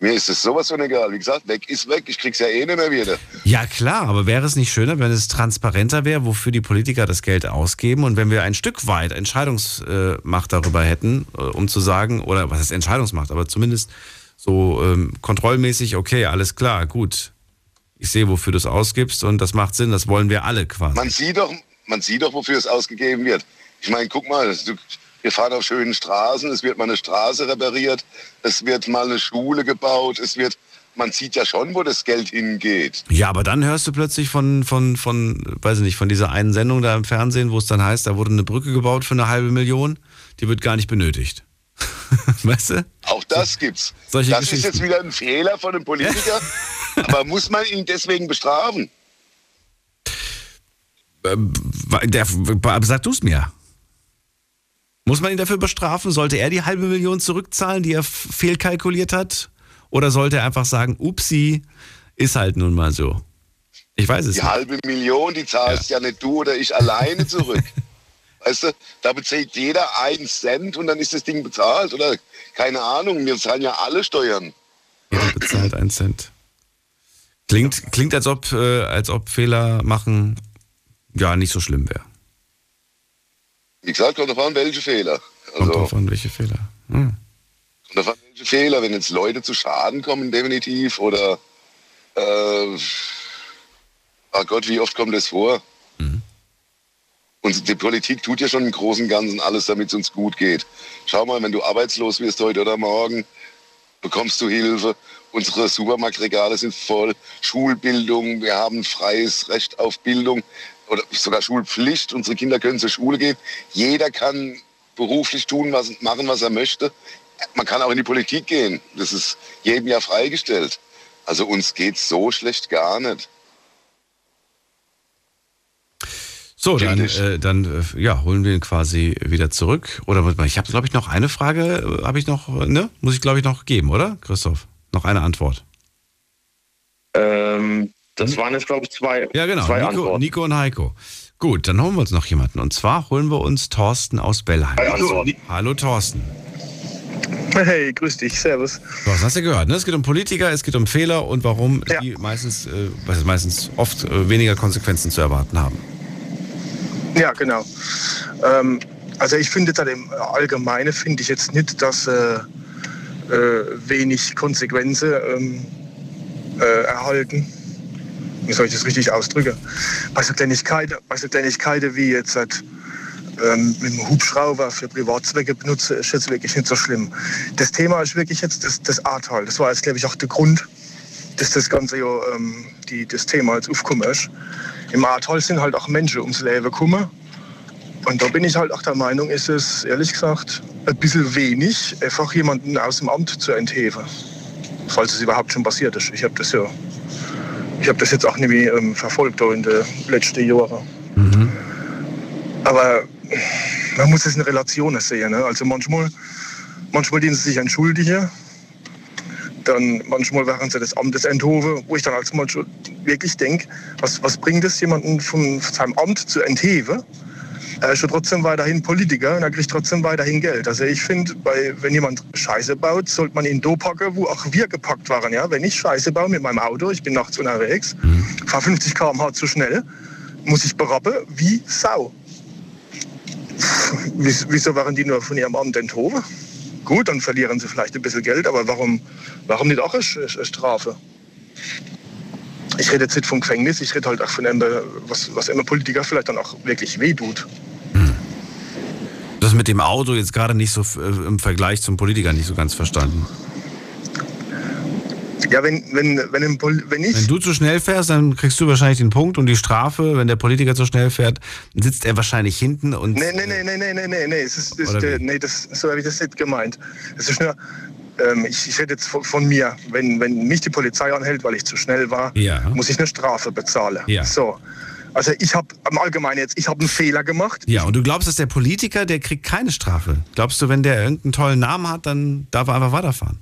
Mir ist es sowas von egal. Wie gesagt, weg ist weg. Ich krieg's ja eh nicht mehr wieder. Ja klar, aber wäre es nicht schöner, wenn es transparenter wäre, wofür die Politiker das Geld ausgeben und wenn wir ein Stück weit Entscheidungsmacht darüber hätten, äh, um zu sagen, oder was ist Entscheidungsmacht, aber zumindest so ähm, kontrollmäßig, okay, alles klar, gut. Ich sehe, wofür du es ausgibst und das macht Sinn, das wollen wir alle quasi. Man sieht doch, man sieht doch, wofür es ausgegeben wird. Ich meine, guck mal, das- du- wir fahren auf schönen Straßen, es wird mal eine Straße repariert, es wird mal eine Schule gebaut, es wird, man sieht ja schon, wo das Geld hingeht. Ja, aber dann hörst du plötzlich von, von, von, weiß ich nicht, von dieser einen Sendung da im Fernsehen, wo es dann heißt, da wurde eine Brücke gebaut für eine halbe Million, die wird gar nicht benötigt. weißt du? Auch das gibt's. Solche das ist jetzt wieder ein Fehler von einem Politiker, aber muss man ihn deswegen bestrafen? Ähm, Der, sag du es mir. Muss man ihn dafür bestrafen? Sollte er die halbe Million zurückzahlen, die er fehlkalkuliert hat? Oder sollte er einfach sagen, upsi, ist halt nun mal so? Ich weiß es Die nicht. halbe Million, die zahlst ja. nicht du oder ich alleine zurück. weißt du, da bezahlt jeder einen Cent und dann ist das Ding bezahlt. Oder keine Ahnung, wir zahlen ja alle Steuern. Jeder bezahlt einen Cent. Klingt, klingt als, ob, äh, als ob Fehler machen ja nicht so schlimm wäre. Wie gesagt, kommt davon, welche Fehler. Kommt Also, drauf an, welche Fehler. Hm. kommt davon, welche Fehler, wenn jetzt Leute zu Schaden kommen, definitiv. Oder, äh, ach Gott, wie oft kommt das vor? Und die Politik tut ja schon im Großen und Ganzen alles, damit es uns gut geht. Schau mal, wenn du arbeitslos wirst heute oder morgen, bekommst du Hilfe. Unsere Supermarktregale sind voll. Schulbildung, wir haben freies Recht auf Bildung oder sogar Schulpflicht. Unsere Kinder können zur Schule gehen. Jeder kann beruflich tun, was, machen, was er möchte. Man kann auch in die Politik gehen. Das ist jedem ja freigestellt. Also uns geht's so schlecht gar nicht. So, dann, äh, dann äh, ja, holen wir ihn quasi wieder zurück. Oder ich habe, glaube ich, noch eine Frage, äh, habe ich noch, ne? Muss ich, glaube ich, noch geben, oder, Christoph? Noch eine Antwort. Ähm, das waren jetzt, glaube ich, zwei, Ja, genau. zwei Nico, Antworten. Nico und Heiko. Gut, dann holen wir uns noch jemanden. Und zwar holen wir uns Thorsten aus Bellheim. Hallo. Hallo, Thorsten. Hey, grüß dich, servus. Was hast du gehört? Ne? Es geht um Politiker, es geht um Fehler und warum die meistens, äh, was ist meistens oft äh, weniger Konsequenzen zu erwarten haben. Ja, genau. Ähm, also ich finde da im Allgemeinen finde ich jetzt nicht, dass äh, äh, wenig Konsequenzen ähm, äh, erhalten. Wie soll ich das richtig ausdrücken? Bei so Kleinigkeiten, bei so Kleinigkeiten wie jetzt halt, ähm, mit dem Hubschrauber für Privatzwecke benutzen, ist jetzt wirklich nicht so schlimm. Das Thema ist wirklich jetzt das, das Ahrtal. Das war jetzt, glaube ich, auch der Grund, dass das Ganze ja, ähm, die, das Thema jetzt aufgekommen ist. Im Ahrtal sind halt auch Menschen ums Leben gekommen. Und da bin ich halt auch der Meinung, ist es ehrlich gesagt ein bisschen wenig, einfach jemanden aus dem Amt zu entheben. Falls es überhaupt schon passiert ist. Ich habe das ja, ich habe das jetzt auch nicht mehr ähm, verfolgt in den letzten Jahren. Aber man muss es in Relationen sehen. Ne? Also manchmal, manchmal dienen sie sich entschuldigen, dann manchmal während sie des Amtes enthoben, wo ich dann als manchmal wirklich denke, was, was bringt es jemanden von seinem Amt zu entheben? Er ist ja trotzdem weiterhin Politiker und er kriegt trotzdem weiterhin Geld. Also ich finde, wenn jemand Scheiße baut, sollte man ihn da packen, wo auch wir gepackt waren. Ja? Wenn ich Scheiße baue mit meinem Auto, ich bin nachts unterwegs, fahre 50 km/h zu schnell, muss ich berappen wie Sau. Wies- Wieso waren die nur von ihrem Amt enthoben? Gut, dann verlieren sie vielleicht ein bisschen Geld, aber warum, warum nicht auch eine Strafe? Ich rede jetzt nicht vom Gefängnis, ich rede halt auch von einem, was, was immer Politiker vielleicht dann auch wirklich wehtut. Das mit dem Auto jetzt gerade nicht so äh, im Vergleich zum Politiker nicht so ganz verstanden. Ja, wenn, wenn, wenn, ein Pol- wenn ich. Wenn du zu schnell fährst, dann kriegst du wahrscheinlich den Punkt und die Strafe. Wenn der Politiker zu schnell fährt, sitzt er wahrscheinlich hinten und. Nee, nee, nee, nee, nee, nee, nee, nee, es ist, ist, äh, nee das, so habe ich das nicht gemeint. Es ist nur, ähm, ich, ich rede jetzt von, von mir. Wenn, wenn mich die Polizei anhält, weil ich zu schnell war, Ja. muss ich eine Strafe bezahlen. Ja. So. Also ich habe am Allgemeinen jetzt, ich habe einen Fehler gemacht. Ja, und du glaubst, dass der Politiker, der kriegt keine Strafe. Glaubst du, wenn der irgendeinen tollen Namen hat, dann darf er einfach weiterfahren?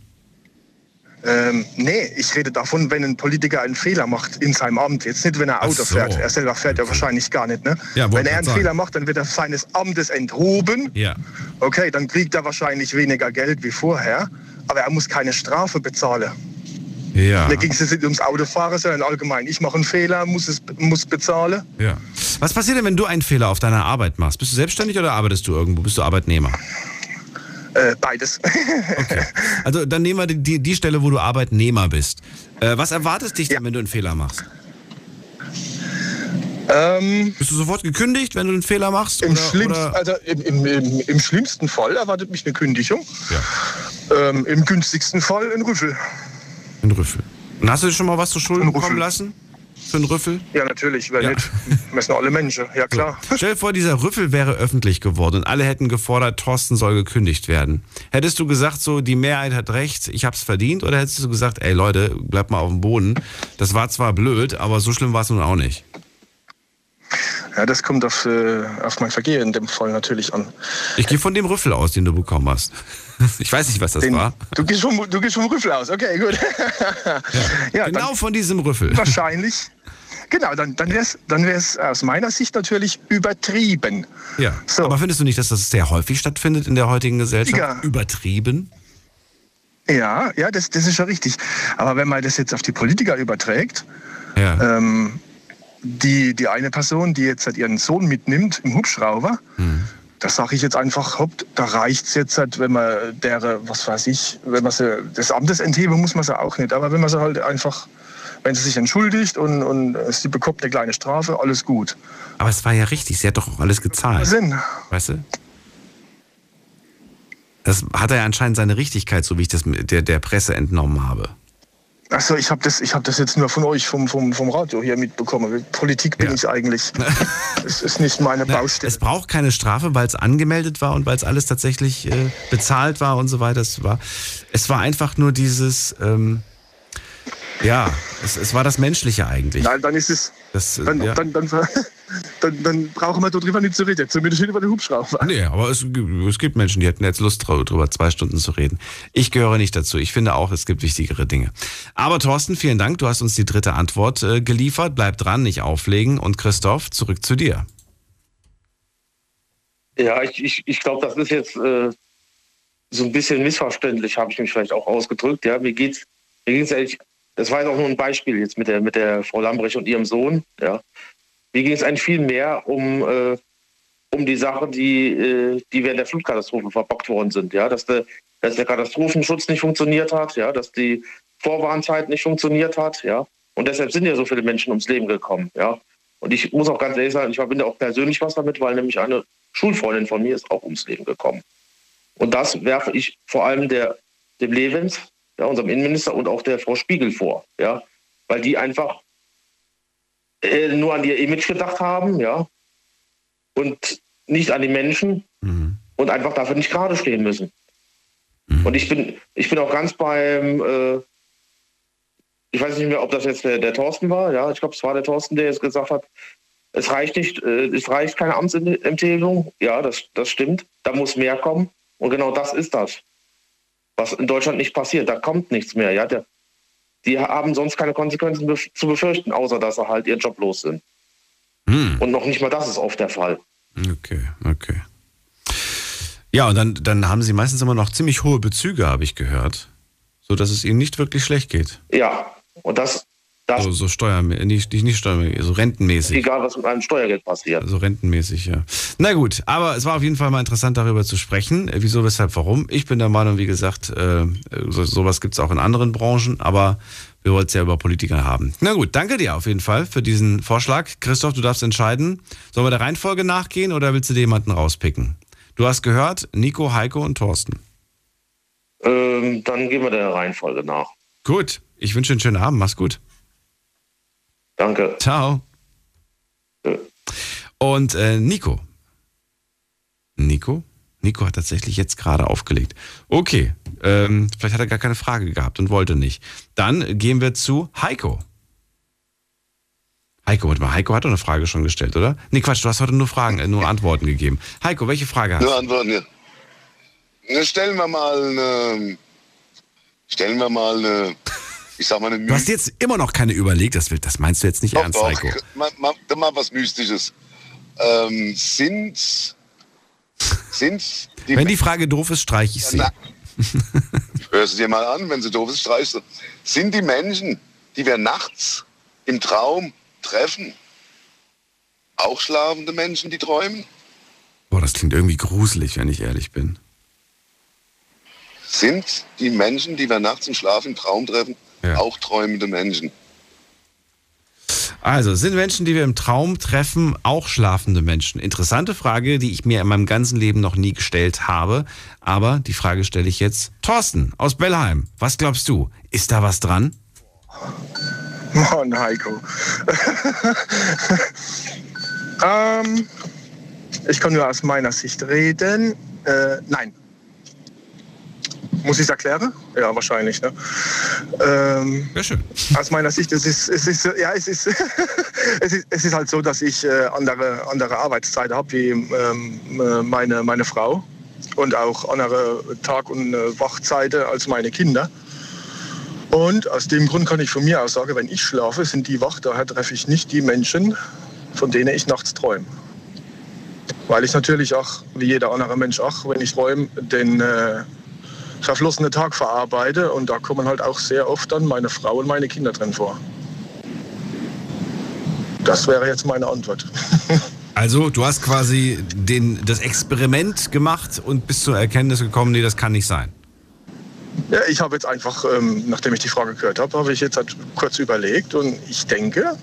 Ähm, nee, ich rede davon, wenn ein Politiker einen Fehler macht in seinem Amt. Jetzt nicht, wenn er Auto so. fährt. Er selber fährt ja wahrscheinlich gar nicht. Ne? Ja, wenn er einen sagen. Fehler macht, dann wird er seines Amtes enthoben. Ja. Okay, dann kriegt er wahrscheinlich weniger Geld wie vorher. Aber er muss keine Strafe bezahlen. Ja. Da ging es jetzt nicht ums Autofahren, sondern allgemein. Ich mache einen Fehler, muss es muss bezahlen. Ja. Was passiert denn, wenn du einen Fehler auf deiner Arbeit machst? Bist du selbstständig oder arbeitest du irgendwo? Bist du Arbeitnehmer? Äh, beides. Also dann nehmen wir die, die, Stelle, wo du Arbeitnehmer bist. Äh, was erwartet dich denn, wenn du einen Fehler machst? Ähm, Bist du sofort gekündigt, wenn du einen Fehler machst? Im, oder, schlimmsten, oder? also im, im, im, Im schlimmsten Fall erwartet mich eine Kündigung. Ähm, Im günstigsten Fall ein Rüffel. Ein Rüffel. Und hast du dir schon mal was zu Schulden kommen lassen? Für einen Rüffel? Ja, natürlich, wer Ja. nicht. Wir sind alle Menschen, ja klar. Stell dir vor, dieser Rüffel wäre öffentlich geworden und alle hätten gefordert, Thorsten soll gekündigt werden. Hättest du gesagt, so, die Mehrheit hat recht, ich hab's verdient? Oder hättest du gesagt, ey Leute, bleibt mal auf dem Boden. Das war zwar blöd, aber so schlimm war es nun auch nicht. Ja, das kommt auf, äh, auf mein Vergehen in dem Fall natürlich an. Ich gehe von dem Rüffel aus, den du bekommen hast. Ich weiß nicht, was das Den- war. Du gehst, vom, du gehst vom Rüffel aus, okay, gut. ja, genau dann, von diesem Rüffel. Wahrscheinlich. Genau, dann, dann wäre es dann wär's aus meiner Sicht natürlich übertrieben. Ja. Aber findest du nicht, dass das sehr häufig stattfindet in der heutigen Gesellschaft? Ja. Übertrieben? Ja, ja, das, das ist schon richtig. Aber wenn man das jetzt auf die Politiker überträgt, Ja. ähm, die, die eine Person, die jetzt halt ihren Sohn mitnimmt im Hubschrauber, Hm. da sage ich jetzt einfach, hopp, da reicht es jetzt halt, wenn man der, was weiß ich, wenn man sie, das Amtesentheben muss man sie auch nicht, aber wenn man sie halt einfach, wenn sie sich entschuldigt und, und sie bekommt eine kleine Strafe, alles gut. Aber es war ja richtig, sie hat doch auch alles gezahlt. Sinn. Weißt du? Das hat er ja anscheinend seine Richtigkeit, so wie ich das der, der Presse entnommen habe. Achso, ich habe das, ich hab das jetzt nur von euch vom, vom, vom Radio hier mitbekommen. Politik bin ich eigentlich. Es ist nicht meine Baustelle. Es braucht keine Strafe, weil es angemeldet war und weil es alles tatsächlich äh, bezahlt war und so weiter. Es war, es war einfach nur dieses, ähm, ja, es, es war das Menschliche eigentlich. Nein, dann ist es. Das, äh, Dann, ja. dann, dann, dann, dann brauchen wir darüber nicht zu reden. Zumindest nicht über den Hubschrauber. Nee, aber es, gibt- es gibt Menschen, die hätten jetzt Lust drüber zwei Stunden zu reden. Ich gehöre nicht dazu. Ich finde auch, es gibt wichtigere Dinge. Aber Thorsten, vielen Dank. Du hast uns die dritte Antwort äh, geliefert. Bleib dran, nicht auflegen. Und Christoph, zurück zu dir. Ja, ich, ich, ich glaube, das ist jetzt äh, so ein bisschen missverständlich, habe ich mich vielleicht auch ausgedrückt. Ja, mir geht's, mir geht's eigentlich, das war jetzt auch nur ein Beispiel jetzt mit der, mit der Frau Lambrecht und ihrem Sohn. Ja, mir ging es eigentlich viel mehr um, äh, um die Sache, die, äh, die während der Flutkatastrophe verbockt worden sind. Ja, dass der, dass der Katastrophenschutz nicht funktioniert hat, ja, dass die Vorwarnzeit nicht funktioniert hat, ja. Und deshalb sind ja so viele Menschen ums Leben gekommen, ja. Und ich muss auch ganz ehrlich sagen, ich verbinde auch persönlich was damit, weil nämlich eine Schulfreundin von mir ist auch ums Leben gekommen. Und das werfe ich vor allem der, dem Levens, ja, unserem Innenminister und auch der Frau Spiegel vor, ja, weil die einfach äh, nur an ihr Image gedacht haben, ja, und nicht an die Menschen und einfach dafür nicht gerade stehen müssen. Und ich bin, ich bin auch ganz beim, äh, ich weiß nicht mehr, ob das jetzt der, der Thorsten war, ja, ich glaube, es war der Thorsten, der jetzt gesagt hat, es reicht nicht, äh, es reicht keine Amtsempfehlung. Ja, das, das stimmt. Da muss mehr kommen. Und genau das ist das, was in Deutschland nicht passiert. Da kommt nichts mehr. Ja, der, die haben sonst keine Konsequenzen bef zu befürchten, außer dass sie halt ihren Job los sind. Und noch nicht mal das ist oft der Fall. Okay, okay. Ja, und dann, dann haben sie meistens immer noch ziemlich hohe Bezüge, habe ich gehört. So dass es ihnen nicht wirklich schlecht geht. Ja, und das, das So, so steuer, nicht, nicht, nicht steuermäßig, so rentenmäßig. egal, was mit einem Steuergeld passiert. So rentenmäßig, ja. Na gut, aber es war auf jeden Fall mal interessant, darüber zu sprechen. Äh, Wieso, weshalb, warum. Ich bin der Meinung, wie gesagt, äh, so, sowas gibt es auch in anderen Branchen, aber wir wollten es ja über Politiker haben. Na gut, danke dir auf jeden Fall für diesen Vorschlag. Christoph, du darfst entscheiden. Sollen wir der Reihenfolge nachgehen oder willst du dir jemanden rauspicken? Du hast gehört, Nico, Heiko und Thorsten. Ähm, dann gehen wir der Reihenfolge nach. Gut, Ich wünsche dir einen schönen Abend. Mach's gut. Danke. Ciao. Und äh, Nico. Nico? Nico hat tatsächlich jetzt gerade aufgelegt. Okay, ähm, vielleicht hat er gar keine Frage gehabt und wollte nicht. Dann gehen wir zu Heiko. Heiko, warte mal, Heiko hat doch eine Frage schon gestellt, oder? Nee, Quatsch, du hast heute nur Fragen, äh, nur Antworten gegeben. Heiko, welche Frage hast Nur du? Antworten, ja. Na, stellen wir mal eine, stellen wir mal eine, ich sag mal eine Du hast jetzt immer noch keine überlegt, das, das meinst du jetzt nicht ernst, Doch, Heiko. mal, mal, mal was Mystisches. Ähm, sind, sind die Wenn die Frage doof ist, streiche ich sie. Na, Hör sie dir mal an, wenn sie doof ist, streichst du. Sind die Menschen, die wir nachts im Traum treffen, auch schlafende Menschen, die träumen? Boah, das klingt irgendwie gruselig, wenn ich ehrlich bin. Sind die Menschen, die wir nachts im Schlaf im Traum treffen, auch träumende Menschen? Also, sind Menschen, die wir im Traum treffen, auch schlafende Menschen? Interessante Frage, die ich mir in meinem ganzen Leben noch nie gestellt habe. Aber die Frage stelle ich jetzt. Thorsten aus Bellheim, was glaubst du? Ist da was dran? Mann, Heiko. ähm, ich kann nur aus meiner Sicht reden. Äh, nein. Muss ich es erklären? Ja, wahrscheinlich. Ne? Ähm, ja, schön. Aus meiner Sicht, es ist, es ist, ja, es ist, es ist, es ist halt so, dass ich äh, andere, andere Arbeitszeiten habe wie ähm, äh, meine, meine Frau und auch andere Tag- und äh, Wachzeiten als meine Kinder. Und aus dem Grund kann ich von mir aus sagen, wenn ich schlafe, sind die wach, daher treffe ich nicht die Menschen, von denen ich nachts träume. Weil ich natürlich auch, wie jeder andere Mensch auch, wenn ich träume, den äh, verflossenen Tag verarbeite. Und da kommen halt auch sehr oft dann meine Frau und meine Kinder drin vor. Das wäre jetzt meine Antwort. Also, du hast quasi den, das Experiment gemacht und bist zur Erkenntnis gekommen, nee, das kann nicht sein. Ja, ich habe jetzt einfach, ähm, nachdem ich die Frage gehört habe, habe ich jetzt halt kurz überlegt und ich denke,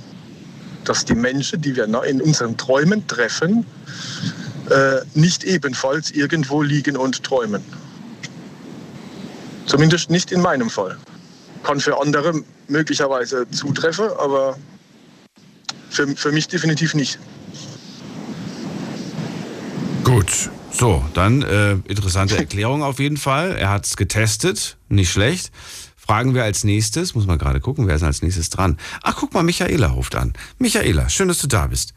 dass die Menschen, die wir in unseren Träumen treffen, äh, nicht ebenfalls irgendwo liegen und träumen. Zumindest nicht in meinem Fall. Kann für andere möglicherweise zutreffen, aber für, für mich definitiv nicht. Gut, so, dann äh, interessante Erklärung auf jeden Fall. Er hat es getestet, nicht schlecht. Fragen wir als nächstes, muss mal gerade gucken, wer ist als nächstes dran? Ach, guck mal, Michaela ruft an. Michaela, schön, dass du da bist.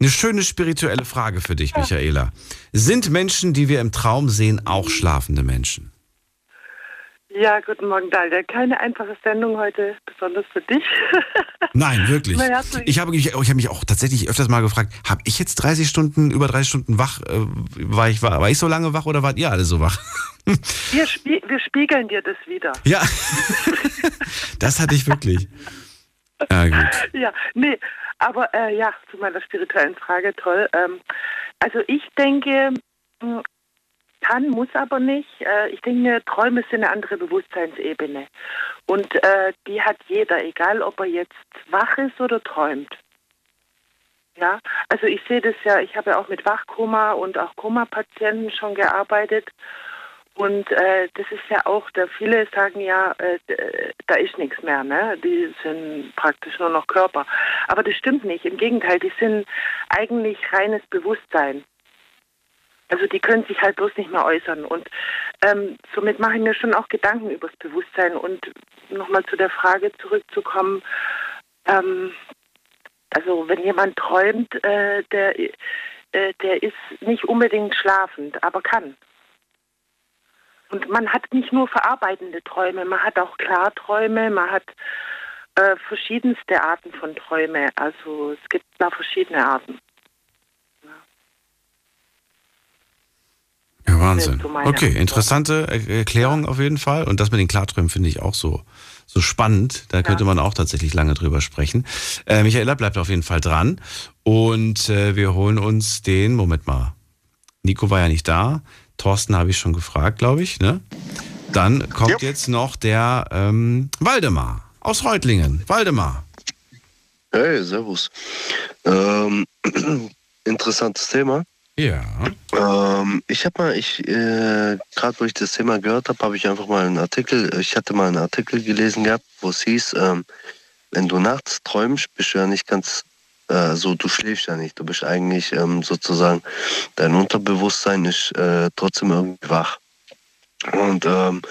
Eine schöne spirituelle Frage für dich, Michaela. Sind Menschen, die wir im Traum sehen, auch schlafende Menschen? Ja, guten Morgen, Dalia. Keine einfache Sendung heute, besonders für dich. Nein, wirklich. Ich habe mich, ich habe mich auch tatsächlich öfters mal gefragt, habe ich jetzt 30 Stunden, über 30 Stunden wach? Äh, war, ich, war, war ich so lange wach oder wart ihr alle so wach? Wir, spie wir spiegeln dir das wieder. Ja, das hatte ich wirklich. Ja, gut. Ja, nee, aber äh, ja, zu meiner spirituellen Frage, toll. Ähm, also ich denke, kann, muss aber nicht. Äh, ich denke, Träume sind eine andere Bewusstseinsebene. Und äh, die hat jeder, egal ob er jetzt wach ist oder träumt. Ja, also ich sehe das ja, ich habe ja auch mit Wachkoma und auch Koma-Patienten schon gearbeitet. Und äh, das ist ja auch, da viele sagen ja, äh, d- da ist nichts mehr, ne? Die sind praktisch nur noch Körper. Aber das stimmt nicht. Im Gegenteil, die sind eigentlich reines Bewusstsein. Also die können sich halt bloß nicht mehr äußern. Und ähm, somit mache ich mir schon auch Gedanken über das Bewusstsein. Und nochmal zu der Frage zurückzukommen, ähm, also wenn jemand träumt, äh, der, äh, der ist nicht unbedingt schlafend, aber kann. Und man hat nicht nur verarbeitende Träume, man hat auch Klarträume, man hat äh, verschiedenste Arten von Träume. Also es gibt da verschiedene Arten. Ja, Wahnsinn. Okay, interessante Er- Erklärung auf jeden Fall. Und das mit den Klarträumen finde ich auch so, so spannend. Da könnte man auch tatsächlich lange drüber sprechen. Äh, Michaela bleibt auf jeden Fall dran. Und äh, wir holen uns den, Moment mal. Nico war ja nicht da. Thorsten habe ich schon gefragt, glaube ich. Ne? Dann kommt jetzt noch der ähm, Waldemar aus Reutlingen. Waldemar. Hey, servus. Ähm, interessantes Thema. Ja. Ähm, ich habe mal, ich äh, gerade wo ich das Thema gehört habe, habe ich einfach mal einen Artikel, ich hatte mal einen Artikel gelesen gehabt, wo es hieß, ähm, wenn du nachts träumst, bist du ja nicht ganz äh, so, du schläfst ja nicht. Du bist eigentlich ähm, sozusagen, dein Unterbewusstsein ist äh, trotzdem irgendwie wach. Und ähm,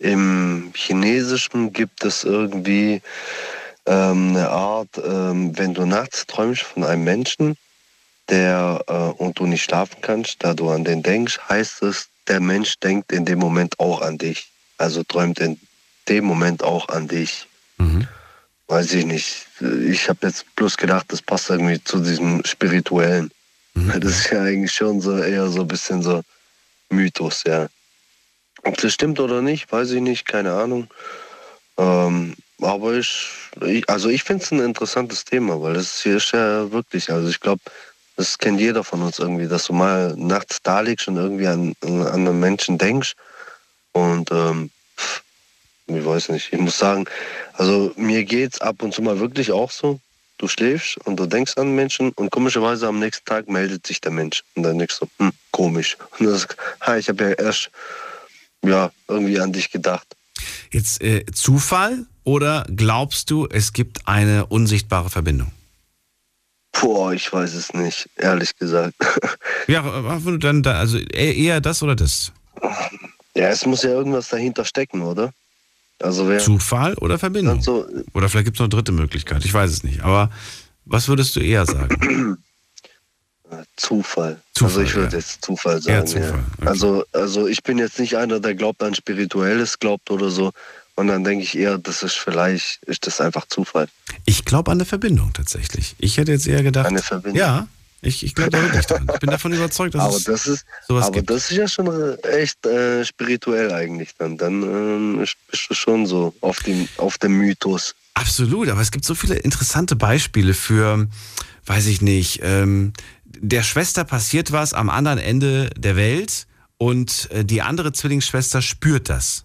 im Chinesischen gibt es irgendwie ähm, eine Art, ähm, wenn du nachts träumst von einem Menschen, der äh, und du nicht schlafen kannst, da du an den denkst, heißt es, der Mensch denkt in dem Moment auch an dich. Also träumt in dem Moment auch an dich. Weiß ich nicht. Ich habe jetzt bloß gedacht, das passt irgendwie zu diesem Spirituellen. Das ist ja eigentlich schon so eher so ein bisschen so Mythos, ja. Ob das stimmt oder nicht, weiß ich nicht, keine Ahnung. Ähm, aber ich, ich also ich finde es ein interessantes Thema, weil das hier ist ja wirklich, also ich glaube, das kennt jeder von uns irgendwie, dass du mal nachts da liegst und irgendwie an, an einen Menschen denkst. Und ähm, ich weiß nicht, ich muss sagen, also mir geht's ab und zu mal wirklich auch so. Du schläfst und du denkst an Menschen und komischerweise am nächsten Tag meldet sich der Mensch. Und dann denkst du, hm, komisch. Und du, hi, ich habe ja erst ja, irgendwie an dich gedacht. Jetzt äh, Zufall oder glaubst du, es gibt eine unsichtbare Verbindung? Boah, ich weiß es nicht, ehrlich gesagt. Ja, aber dann, dann also eher eher das oder das? Ja, es muss ja irgendwas dahinter stecken, oder? Also wer Zufall oder Verbindung? So, Oder vielleicht gibt es noch eine dritte Möglichkeit, ich weiß es nicht. Aber was würdest du eher sagen? Zufall. Zufall, also ich würde ja. jetzt Zufall sagen. Zufall, Ja. Also, also ich bin jetzt nicht einer, der glaubt an Spirituelles, glaubt oder so. Und dann denke ich eher, das ist vielleicht, ist das einfach Zufall. Ich glaube an eine Verbindung tatsächlich. Ich hätte jetzt eher gedacht. Eine Verbindung? Ja, ich, ich glaube da wirklich dran. Ich bin davon überzeugt, dass aber es das ist, sowas aber gibt. das ist ja schon echt äh, spirituell eigentlich dann. Dann ähm, bist du schon so auf dem, auf dem Mythos. Absolut, aber es gibt so viele interessante Beispiele für, weiß ich nicht, ähm, der Schwester passiert was am anderen Ende der Welt und äh, die andere Zwillingsschwester spürt das.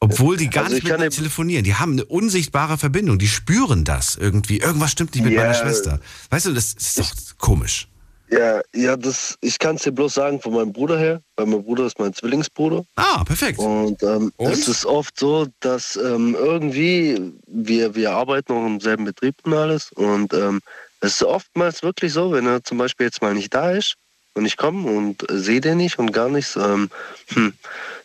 Obwohl die gar Also nicht ich miteinander telefonieren. Die haben eine unsichtbare Verbindung. Die spüren das irgendwie. Irgendwas stimmt nicht mit Ja. meiner Schwester. Weißt du, das ist doch komisch. Ja, ja, das, ich kann es dir bloß sagen von meinem Bruder her, weil mein Bruder ist mein Zwillingsbruder. Ah, perfekt. Und, ähm, Und? es ist oft so, dass ähm, irgendwie wir, wir arbeiten auch im selben Betrieb und alles. Und ähm, es ist oftmals wirklich so, wenn er zum Beispiel jetzt mal nicht da ist und ich komme und äh, sehe den nicht und gar nichts, ähm, hm,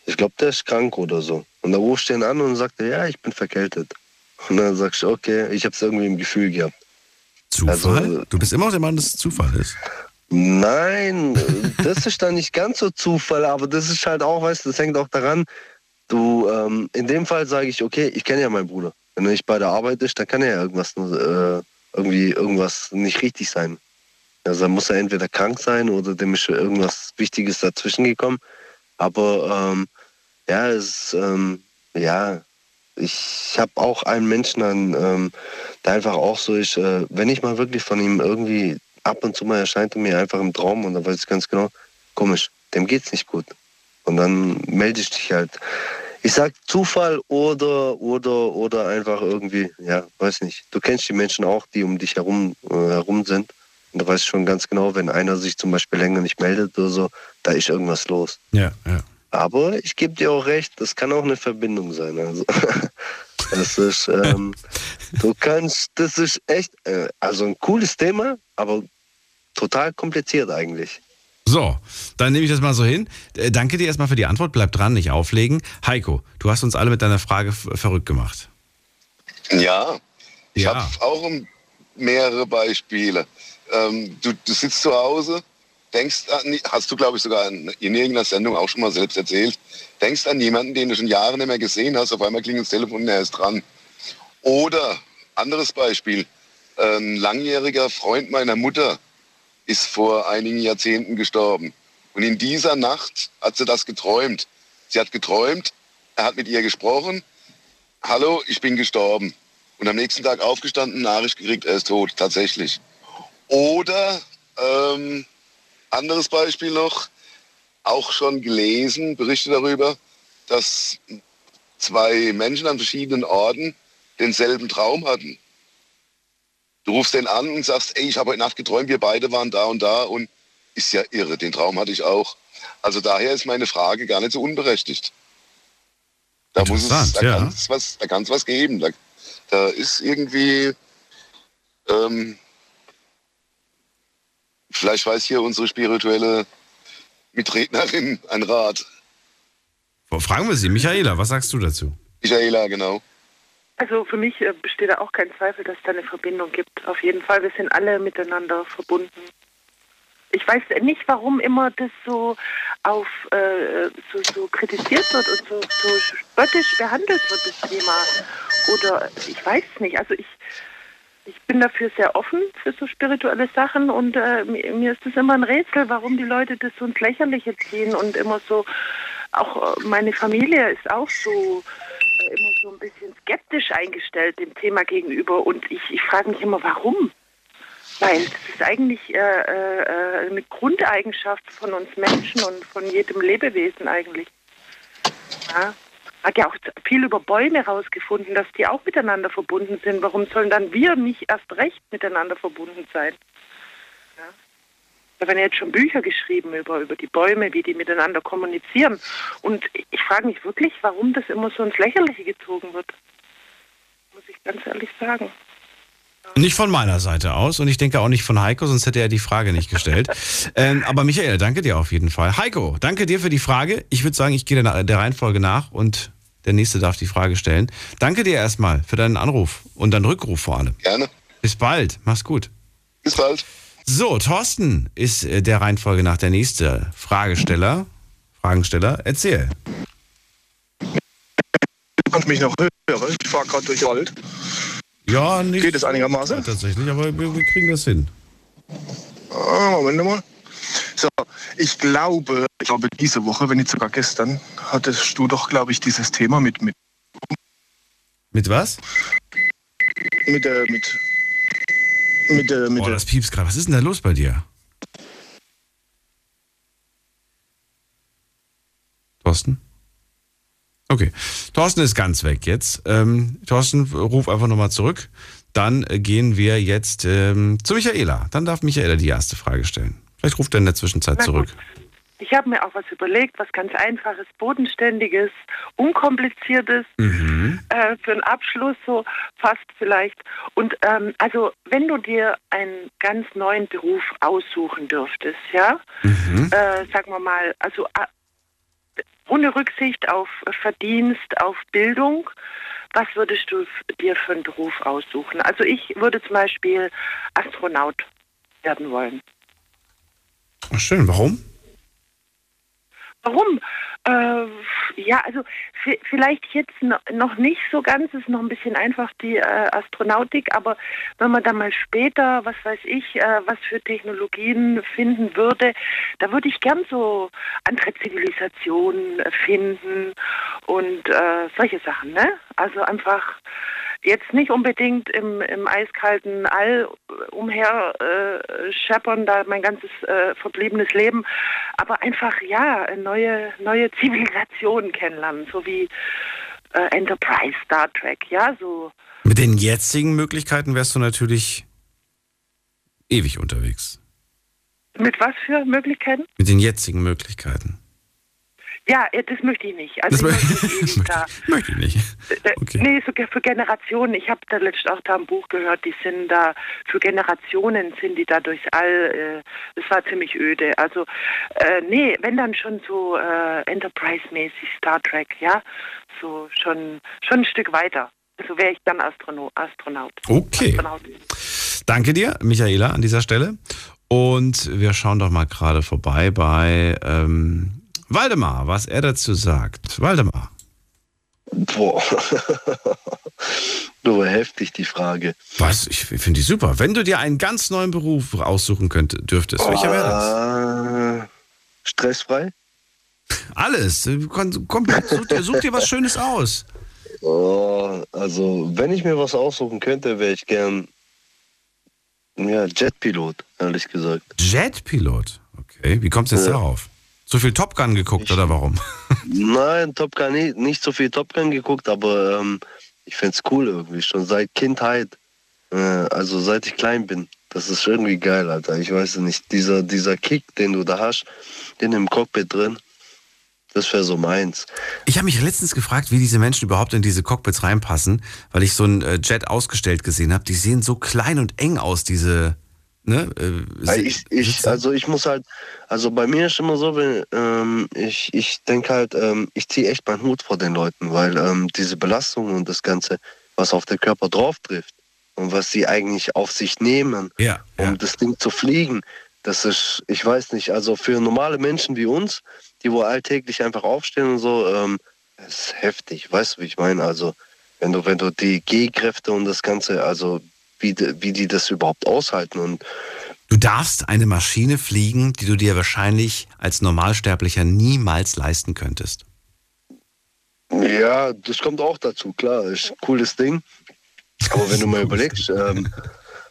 ich glaube, der ist krank oder so. Und dann rufst du ihn an und sagt er, ja, ich bin verkältet. Und dann sagst du, okay, ich habe es irgendwie im Gefühl gehabt. Zufall? Also, du bist immer der Mann, dass es Zufall ist. Nein, das ist dann nicht ganz so Zufall, aber das ist halt auch, weißt du, das hängt auch daran, du, ähm, in dem Fall sage ich, okay, ich kenne ja meinen Bruder. Wenn er nicht bei der Arbeit ist, dann kann ja irgendwas, äh, irgendwie irgendwas nicht richtig sein. Also dann muss er entweder krank sein oder dem ist irgendwas Wichtiges dazwischen gekommen. Aber ähm, ja, es, ähm, ja, ich habe auch einen Menschen an, ähm, der einfach auch so ist, äh, wenn ich mal wirklich von ihm irgendwie ab und zu mal erscheint er mir einfach im Traum und dann weiß ich ganz genau, komisch, dem geht's nicht gut. Und dann melde ich dich halt. Ich sag Zufall oder oder oder einfach irgendwie, ja, weiß nicht. Du kennst die Menschen auch, die um dich herum äh, herum sind. Und du weißt schon ganz genau, wenn einer sich zum Beispiel länger nicht meldet oder so, da ist irgendwas los. Ja, ja. Aber ich gebe dir auch recht, das kann auch eine Verbindung sein. Also, das ist, ähm, du kannst, das ist echt, äh, also ein cooles Thema, aber total kompliziert eigentlich. So, dann nehme ich das mal so hin. Äh, danke dir erstmal für die Antwort. Bleib dran, nicht auflegen. Heiko, du hast uns alle mit deiner Frage verrückt gemacht. Ja, ich Ja. habe auch mehrere Beispiele. Ähm, du, du sitzt zu Hause, denkst an, hast du glaube ich sogar in, in irgendeiner Sendung auch schon mal selbst erzählt, denkst an jemanden, den du schon Jahre nicht mehr gesehen hast, auf einmal klingelt das Telefon und er ist dran. Oder, anderes Beispiel, ein langjähriger Freund meiner Mutter ist vor einigen Jahrzehnten gestorben. Und in dieser Nacht hat sie das geträumt. Sie hat geträumt, er hat mit ihr gesprochen, hallo, ich bin gestorben. Und am nächsten Tag aufgestanden, Nachricht gekriegt, er ist tot, tatsächlich. Oder, ähm, anderes Beispiel noch, auch schon gelesen, Berichte darüber, dass zwei Menschen an verschiedenen Orten denselben Traum hatten. Du rufst den an und sagst, ey, ich habe heute Nacht geträumt, wir beide waren da und da und ist ja irre. Den Traum hatte ich auch. Also daher ist meine Frage gar nicht so unberechtigt. Da muss es, da ja. kann es was, da kann es was geben. Da, da ist irgendwie, ähm, vielleicht weiß hier unsere spirituelle Mitrednerin ein Rat. Fragen wir sie. Michaela, was sagst du dazu? Michaela, genau. Also für mich äh, besteht da auch kein Zweifel, dass es da eine Verbindung gibt. Auf jeden Fall, wir sind alle miteinander verbunden. Ich weiß nicht, warum immer das so auf äh, so, so kritisiert wird und so, so spöttisch behandelt wird, das Thema. Oder ich weiß es nicht. Also ich, ich bin dafür sehr offen für so spirituelle Sachen und äh, mir, ist es immer ein Rätsel, warum die Leute das so ins Lächerliche ziehen und immer so, auch äh, meine Familie ist auch so äh, immer so ein bisschen skeptisch eingestellt dem Thema gegenüber und ich, ich frage mich immer, warum? Weil das ist eigentlich äh, äh, eine Grundeigenschaft von uns Menschen und von jedem Lebewesen eigentlich. Ja. Hat ja auch viel über Bäume herausgefunden, dass die auch miteinander verbunden sind. Warum sollen dann wir nicht erst recht miteinander verbunden sein? Da werden jetzt schon Bücher geschrieben über, über die Bäume, wie die miteinander kommunizieren. Und ich frage mich wirklich, warum das immer so ins Lächerliche gezogen wird. Muss ich ganz ehrlich sagen. Nicht von meiner Seite aus und ich denke auch nicht von Heiko, sonst hätte er die Frage nicht gestellt. ähm, aber Michael, danke dir auf jeden Fall. Heiko, danke dir für die Frage. Ich würde sagen, ich gehe der, der Reihenfolge nach und der nächste darf die Frage stellen. Danke dir erstmal für deinen Anruf und deinen Rückruf vor allem. Gerne. Bis bald. Mach's gut. Bis bald. So, Thorsten ist äh, der Reihenfolge nach der nächste Fragesteller. Fragensteller, erzähl. Kannst mich noch hören? Ich fahre gerade durch den Wald. Ja, nicht. Geht es einigermaßen? Ja, tatsächlich, aber wir, wir kriegen das hin. Ah, Moment mal. So, ich glaube, ich glaube diese Woche, wenn nicht sogar gestern, hattest du doch, glaube ich, dieses Thema mit mit Mit was? mit äh, mit mit äh, mit Oh, das piepst gerade. Was ist denn da los bei dir? Thorsten? Okay. Thorsten ist ganz weg jetzt. Ähm, Thorsten, ruf einfach nochmal zurück. Dann äh, gehen wir jetzt ähm, zu Michaela. Dann darf Michaela die erste Frage stellen. Vielleicht ruft er in der Zwischenzeit zurück. Ich habe mir auch was überlegt, was ganz einfaches, bodenständiges, unkompliziertes Mhm. äh, für einen Abschluss so fast vielleicht. Und ähm, also wenn du dir einen ganz neuen Beruf aussuchen dürftest, ja, Mhm. äh, sagen wir mal, also ohne Rücksicht auf Verdienst, auf Bildung, was würdest du dir für einen Beruf aussuchen? Also ich würde zum Beispiel Astronaut werden wollen. Ach, schön. Warum? Warum? Äh, ja, also vielleicht jetzt no- noch nicht so ganz, ist noch ein bisschen einfach die äh, Astronautik, aber wenn man dann mal später, was weiß ich, äh, was für Technologien finden würde, da würde ich gern so andere Zivilisationen finden und äh, solche Sachen, ne? Also einfach jetzt nicht unbedingt im, im eiskalten All umher äh, scheppern, da mein ganzes äh, verbliebenes Leben, aber einfach ja neue neue Zivilisationen kennenlernen, so wie äh, Enterprise, Star Trek, ja so. Mit den jetzigen Möglichkeiten wärst du natürlich ewig unterwegs. Mit was für Möglichkeiten? Mit den jetzigen Möglichkeiten. Ja, äh, das möchte ich nicht. Das Also mö- ich möchte ewig da. Möchte ich nicht. Äh, Nee, so ge- für Generationen. Ich habe da letztens auch da ein Buch gehört, die sind da, für Generationen sind die da durchs All. Äh, das war ziemlich öde. Also, äh, nee, wenn dann schon so äh, Enterprise-mäßig Star Trek, ja, so schon, schon ein Stück weiter. Also wäre ich dann Astrono Astronaut. Okay. Astronaut. Danke dir, Michaela, an dieser Stelle. Und wir schauen doch mal gerade vorbei bei ähm, Waldemar, was er dazu sagt. Waldemar. Boah. Nur heftig die Frage. Was? Ich finde die super. Wenn du dir einen ganz neuen Beruf aussuchen könntest, dürftest, welcher wäre das? Stressfrei? Alles. Komplett. Such dir, such dir was Schönes aus. Oh, also, wenn ich mir was aussuchen könnte, wäre ich gern ja, Jetpilot, ehrlich gesagt. Jetpilot. Okay. Wie kommst du jetzt Ja. darauf? So viel Top Gun geguckt oder warum? Nein, Top Gun nicht, nicht so viel Top Gun geguckt, aber ähm, ich find's cool irgendwie, schon seit Kindheit. Äh, also seit ich klein bin. Das ist irgendwie geil, Alter. Ich weiß es nicht. Dieser, dieser Kick, den du da hast, den im Cockpit drin, das wäre so meins. Ich habe mich letztens gefragt, wie diese Menschen überhaupt in diese Cockpits reinpassen, weil ich so ein äh, Jet ausgestellt gesehen habe. Die sehen so klein und eng aus, diese. Ne? Äh, ich, ich, also ich muss halt, also bei mir ist immer so, wenn, ähm, ich, ich denke halt, ähm, ich ziehe echt meinen Hut vor den Leuten, weil ähm, diese Belastung und das Ganze, was auf den Körper drauf trifft und was sie eigentlich auf sich nehmen, ja, um das Ding zu fliegen, das ist, ich weiß nicht, also für normale Menschen wie uns, die wo alltäglich einfach aufstehen und so, ähm, das ist heftig, weißt du, wie ich meine? Also wenn du, wenn du die G-Kräfte und das Ganze, also wie, wie die das überhaupt aushalten und Du darfst eine Maschine fliegen, die du dir wahrscheinlich als Normalsterblicher niemals leisten könntest. Ja, das kommt auch dazu, klar. Ist ein cooles Ding. Aber wenn du mal überlegst, ähm,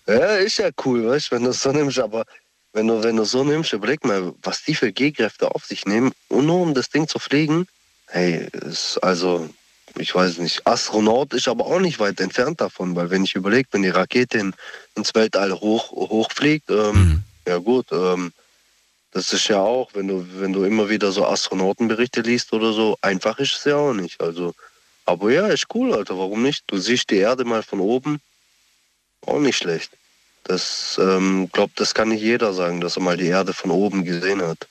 ja, ist ja cool, weißt wenn du es so nimmst, aber wenn du, wenn du so nimmst, überleg mal, was die für G-Kräfte auf sich nehmen, und nur um das Ding zu fliegen, hey, ist also, ich weiß nicht, Astronaut ist aber auch nicht weit entfernt davon, weil wenn ich überlege, wenn die Rakete in, ins Weltall hoch, hochfliegt, ähm, ja gut, ähm, das ist ja auch, wenn du, wenn du immer wieder so Astronautenberichte liest oder so, einfach ist es ja auch nicht. Also, aber ja, ist cool, Alter, warum nicht? Du siehst die Erde mal von oben, auch nicht schlecht. Das, ähm, glaub, das kann nicht jeder sagen, dass er mal die Erde von oben gesehen hat.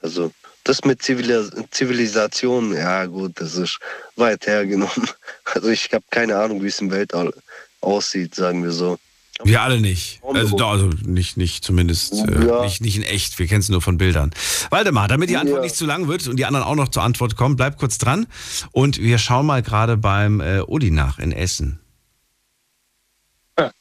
Also, das mit Zivilis Zivilisation, ja gut, das ist weit hergenommen. Also ich habe keine Ahnung, wie es im Weltall aussieht, sagen wir so. Wir alle nicht. Also, also nicht, nicht zumindest, äh, Ja. nicht, nicht in echt. Wir kennen es nur von Bildern. Waldemar, damit die Antwort Ja. nicht zu lang wird und die anderen auch noch zur Antwort kommen, bleib kurz dran. Und wir schauen mal gerade beim äh, Udi nach in Essen.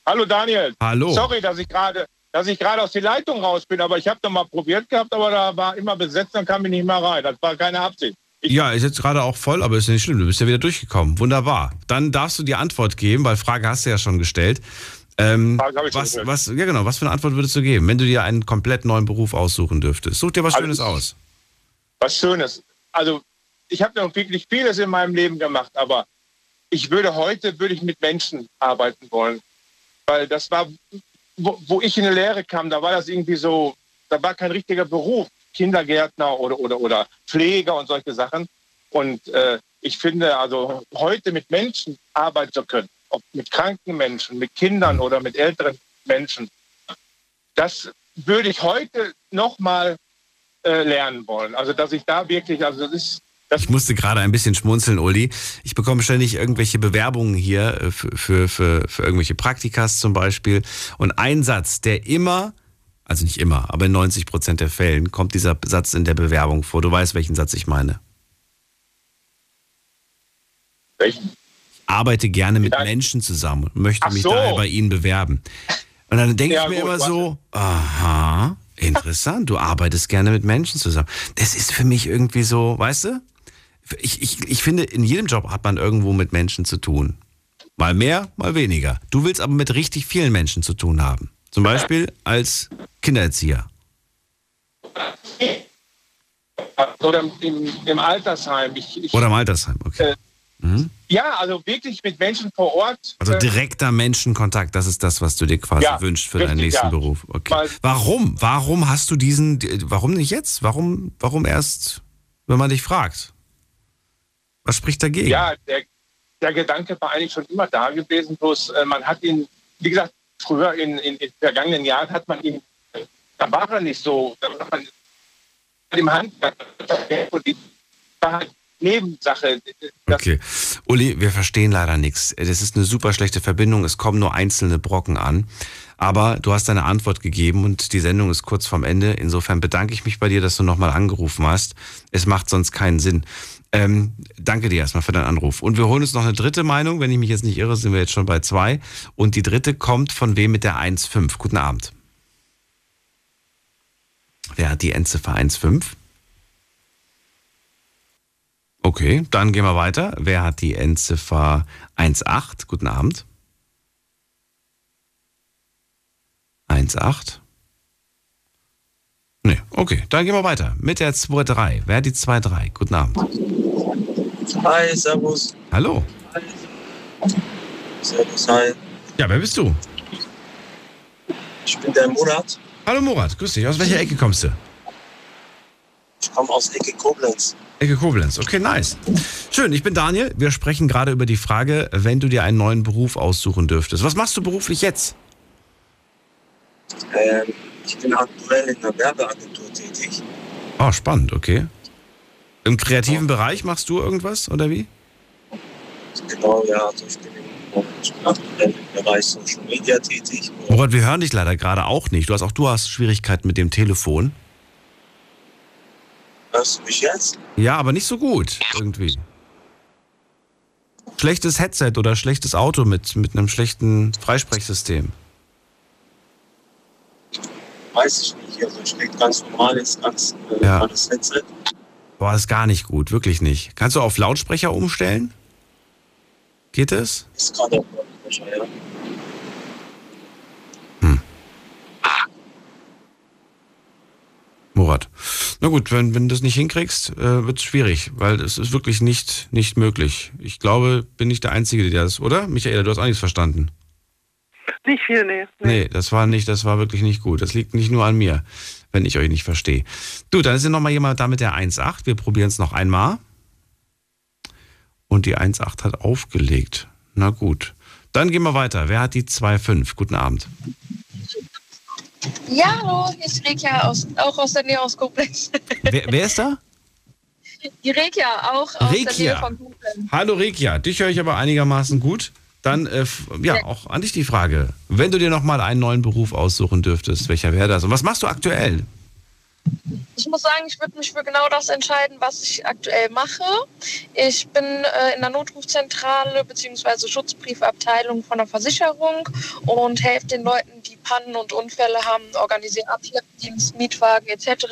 Hallo Daniel. Hallo. Sorry, dass ich gerade dass ich gerade aus der Leitung raus bin, aber ich habe noch mal probiert gehabt, aber da war immer besetzt, dann kam ich nicht mehr rein. Das war keine Absicht. Ja, ist jetzt gerade auch voll, aber ist nicht schlimm. Du bist ja wieder durchgekommen. Wunderbar. Dann darfst du die Antwort geben, weil Frage hast du ja schon gestellt. Ähm, Frage habe ich schon was, gestellt. was, ja genau, was für eine Antwort würdest du geben, wenn du dir einen komplett neuen Beruf aussuchen dürftest? Such dir was Also- Schönes aus. was Schönes. Also ich habe noch wirklich vieles in meinem Leben gemacht, aber ich würde heute würde ich mit Menschen arbeiten wollen, weil das war, wo, ich in die Lehre kam, da war das irgendwie so, da war kein richtiger Beruf, Kindergärtner oder oder oder Pfleger und solche Sachen. Und äh, ich finde, also heute mit Menschen arbeiten zu können, ob mit kranken Menschen, mit Kindern oder mit älteren Menschen, das würde ich heute noch mal äh, lernen wollen. Also dass ich da wirklich, also das ist Ich musste gerade ein bisschen schmunzeln, Uli. Ich bekomme ständig irgendwelche Bewerbungen hier äh, für, für, für, für irgendwelche Praktikas zum Beispiel. Und ein Satz, der immer, also nicht immer, aber in 90 Prozent der Fällen kommt dieser Satz in der Bewerbung vor. Du weißt, welchen Satz ich meine. Welchen? Ich arbeite gerne mit Menschen zusammen und möchte Ach mich so. daher bei ihnen bewerben. Und dann denke Ja, ich mir gut, immer warte. so, aha, interessant, du arbeitest gerne mit Menschen zusammen. Das ist für mich irgendwie so, weißt du? Ich, ich, ich finde, in jedem Job hat man irgendwo mit Menschen zu tun. Mal mehr, mal weniger. Du willst aber mit richtig vielen Menschen zu tun haben. Zum Beispiel als Kindererzieher. oder im, im Altersheim. Ich, ich, Oder im Altersheim, okay. äh, Mhm. ja, also wirklich mit Menschen vor Ort. Also äh, direkter Menschenkontakt, das ist das, was du dir quasi Ja, wünschst für richtig, deinen nächsten ja. Beruf. Okay. Weil- Warum? Warum hast du diesen, warum nicht jetzt? Warum, warum erst, wenn man dich fragt? Was spricht dagegen? Ja, der, der Gedanke war eigentlich schon immer da gewesen, bloß äh, man hat ihn, wie gesagt, früher in, in, in vergangenen Jahren hat man ihn, da war er nicht so, da war man im Handwerk, war halt Nebensache. Okay. Uli, wir verstehen leider nichts. Das ist eine super schlechte Verbindung. Es kommen nur einzelne Brocken an. Aber du hast deine Antwort gegeben und die Sendung ist kurz vorm Ende. Insofern bedanke ich mich bei dir, dass du nochmal angerufen hast. Es macht sonst keinen Sinn. Ähm, danke dir erstmal für deinen Anruf. Und wir holen uns noch eine dritte Meinung. Wenn ich mich jetzt nicht irre, sind wir jetzt schon bei zwei. Und die dritte kommt von wem mit der 1.5. Guten Abend. Wer hat die Endziffer 1.5? Okay, dann gehen wir weiter. Wer hat die Endziffer 1.8? Guten Abend. 1.8? Nee, okay, dann gehen wir weiter. Mit der 2.3. Wer hat die 2.3? Guten Abend. Hi, servus. Hallo. Servus, hi. Ja, wer bist du? Ich bin der Murat. Hallo Murat, grüß dich. Aus welcher Ecke kommst du? Ich komme aus Ecke Koblenz. Ecke Koblenz. Okay, nice. Schön, ich bin Daniel. Wir sprechen gerade über die Frage, wenn du dir einen neuen Beruf aussuchen dürftest. Was machst du beruflich jetzt? Ähm, ich bin aktuell in einer Werbeagentur tätig. Oh, spannend, okay. Im kreativen Bereich machst du irgendwas oder wie? Genau, ja. Also ich bin, im, Bereich Social Media tätig. Murat, wir hören dich leider gerade auch nicht. Du hast auch du hast Schwierigkeiten mit dem Telefon. Hörst du mich jetzt? Ja, aber nicht so gut irgendwie. Schlechtes Headset oder schlechtes Auto mit, mit einem schlechten Freisprechsystem. Weiß ich nicht. Also ich lege ganz normales, ganz äh, Ja. normales Headset. Boah, das ist gar nicht gut, wirklich nicht. Kannst du auf Lautsprecher umstellen? Geht es? Ist gerade auf Lautsprecher, ja. Murat. Na gut, wenn, wenn du das nicht hinkriegst, äh, wird es schwierig, weil es ist wirklich nicht, nicht möglich. Ich glaube, bin ich der Einzige, der das, oder? Michaela, du hast auch nichts verstanden. Nicht viel, nee. Nee, das war nicht, das war wirklich nicht gut. Das liegt nicht nur an mir, wenn ich euch nicht verstehe. Du, dann ist ja noch mal jemand da mit der 1.8. Wir probieren es noch einmal. Und die 1.8 hat aufgelegt. Na gut. Dann gehen wir weiter. Wer hat die 2.5? Guten Abend. Ja, hallo, hier ist Rekia, aus, auch aus der Nähe aus Koblenz. Wer, wer ist da? Die Rekia, auch aus der Nähe Rekia. von Koblenz. Hallo Rekia, dich höre ich aber einigermaßen gut. Dann, äh, ja, auch an dich die Frage. Wenn du dir noch mal einen neuen Beruf aussuchen dürftest, welcher wäre das? Und was machst du aktuell? Ich muss sagen, ich würde mich für genau das entscheiden, was ich aktuell mache. Ich bin äh, in der Notrufzentrale bzw. Schutzbriefabteilung von der Versicherung und helfe den Leuten, die Pannen und Unfälle haben, organisiere Abschleppdienst, Mietwagen etc.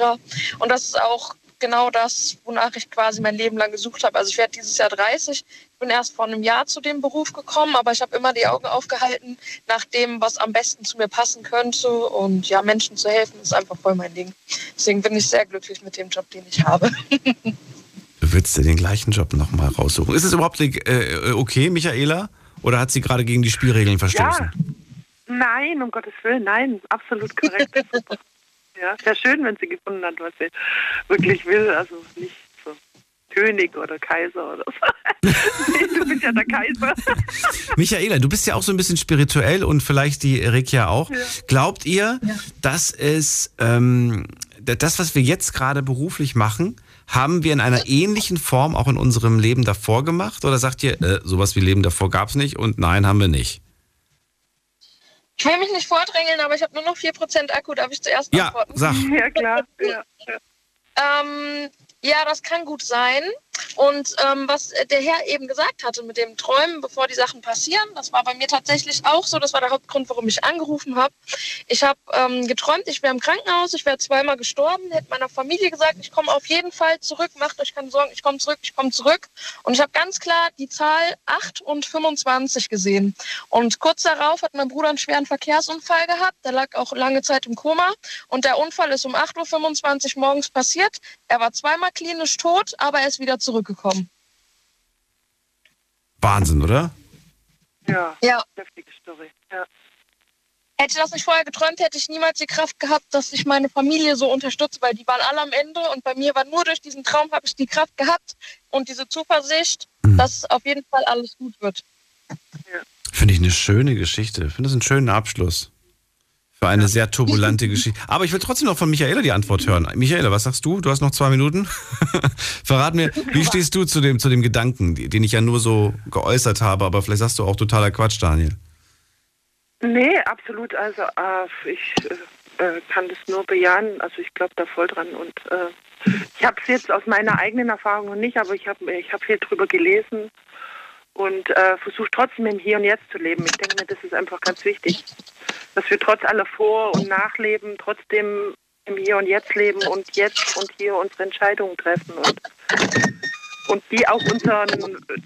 Und das ist auch genau das, wonach ich quasi mein Leben lang gesucht habe. Also ich werde dieses Jahr 30. Ich bin erst vor einem Jahr zu dem Beruf gekommen, aber ich habe immer die Augen aufgehalten nach dem, was am besten zu mir passen könnte. Und ja, Menschen zu helfen ist einfach voll mein Ding. Deswegen bin ich sehr glücklich mit dem Job, den ich habe. Du würdest dir den gleichen Job noch mal raussuchen. Ist es überhaupt äh, okay, Michaela? Oder hat sie gerade gegen die Spielregeln verstoßen? Ja. Nein, um Gottes Willen, nein, absolut korrekt. Super. ja, sehr schön, wenn sie gefunden hat, was sie wirklich will. Also nicht König oder Kaiser oder so. nee, du bist ja der Kaiser. Michaela, du bist ja auch so ein bisschen spirituell und vielleicht die Rekia auch. Ja. Glaubt ihr, dass es ähm, das, was wir jetzt gerade beruflich machen, haben wir in einer ähnlichen Form auch in unserem Leben davor gemacht? Oder sagt ihr, äh, sowas wie Leben davor gab es nicht und nein, haben wir nicht? Ich will mich nicht vordrängeln, aber ich habe nur noch 4% Akku. Darf ich zuerst Ja, antworten? sag. Ja, klar. Ja, ja. Ähm, ja, das kann gut sein. Und ähm, was der Herr eben gesagt hatte mit dem Träumen, bevor die Sachen passieren, das war bei mir tatsächlich auch so. Das war der Hauptgrund, warum ich angerufen habe. Ich habe ähm, geträumt, ich wäre im Krankenhaus, ich wäre zweimal gestorben, hätte meiner Familie gesagt, ich komme auf jeden Fall zurück, macht euch keine Sorgen, ich komme zurück, ich komme zurück. Und ich habe ganz klar die Zahl 8 und 25 gesehen. Und kurz darauf hat mein Bruder einen schweren Verkehrsunfall gehabt, der lag auch lange Zeit im Koma. Und der Unfall ist um 8.25 Uhr morgens passiert. Er war zweimal klinisch tot, aber er ist wieder zurückgekommen. Wahnsinn, oder? Ja, Ja. heftige Story. Ja. Hätte ich das nicht vorher geträumt, hätte ich niemals die Kraft gehabt, dass ich meine Familie so unterstütze, weil die waren alle am Ende und bei mir war nur durch diesen Traum habe ich die Kraft gehabt und diese Zuversicht, dass auf jeden Fall alles gut wird. Finde ich eine schöne Geschichte. Ich finde das einen schönen Abschluss. Für eine sehr turbulente Geschichte. Aber ich will trotzdem noch von Michaela die Antwort hören. Michaela, was sagst du? Du hast noch zwei Minuten. Verrat mir, wie stehst du zu dem, zu dem Gedanken, den ich ja nur so geäußert habe, aber vielleicht sagst du auch totaler Quatsch, Daniel. Nee, absolut. Also äh, ich äh, äh, kann das nur bejahen. Also ich glaube da voll dran. Und äh, ich habe es jetzt aus meiner eigenen Erfahrung noch nicht, aber ich habe ich hab viel drüber gelesen und äh, versuche trotzdem im Hier und Jetzt zu leben. Ich denke mir, das ist einfach ganz wichtig, dass wir trotz aller Vor- und Nachleben trotzdem im Hier und Jetzt leben und jetzt und hier unsere Entscheidungen treffen und, und die auch unseren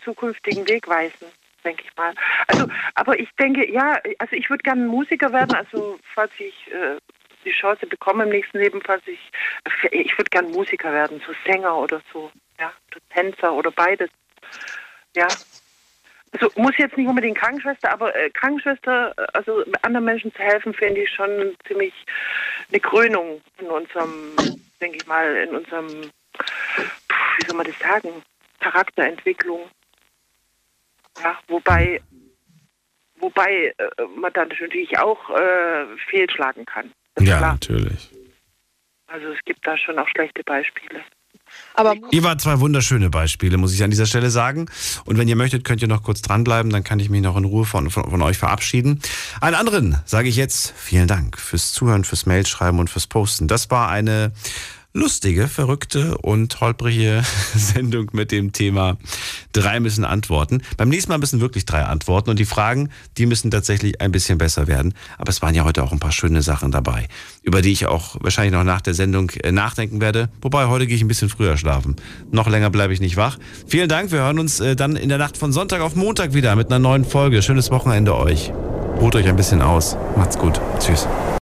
zukünftigen Weg weisen, denke ich mal. Also, aber ich denke, ja, also ich würde gerne Musiker werden, also falls ich äh, die Chance bekomme im nächsten Leben, falls ich, ich würde gerne Musiker werden, so Sänger oder so, ja, oder Tänzer oder beides, ja. Also muss jetzt nicht unbedingt Krankenschwester, aber äh, Krankenschwester, äh, also anderen Menschen zu helfen, finde ich schon ziemlich eine Krönung in unserem, denke ich mal, in unserem, wie soll man das sagen, Charakterentwicklung. Ja, wobei, wobei äh, man dann natürlich auch äh, fehlschlagen kann. Ja, natürlich. Also es gibt da schon auch schlechte Beispiele. Aber Ihr wart zwei wunderschöne Beispiele, muss ich an dieser Stelle sagen. Und wenn ihr möchtet, könnt ihr noch kurz dranbleiben, dann kann ich mich noch in Ruhe von, von, von euch verabschieden. Allen anderen sage ich jetzt vielen Dank fürs Zuhören, fürs Mailschreiben und fürs Posten. Das war eine lustige, verrückte und holprige Sendung mit dem Thema drei müssen antworten. Beim nächsten Mal müssen wirklich drei antworten und die Fragen, die müssen tatsächlich ein bisschen besser werden. Aber es waren ja heute auch ein paar schöne Sachen dabei, über die ich auch wahrscheinlich noch nach der Sendung äh, nachdenken werde. Wobei heute gehe ich ein bisschen früher schlafen. Noch länger bleibe ich nicht wach. Vielen Dank. Wir hören uns äh, dann in der Nacht von Sonntag auf Montag wieder mit einer neuen Folge. Schönes Wochenende euch. Ruht euch ein bisschen aus. Macht's gut. Tschüss.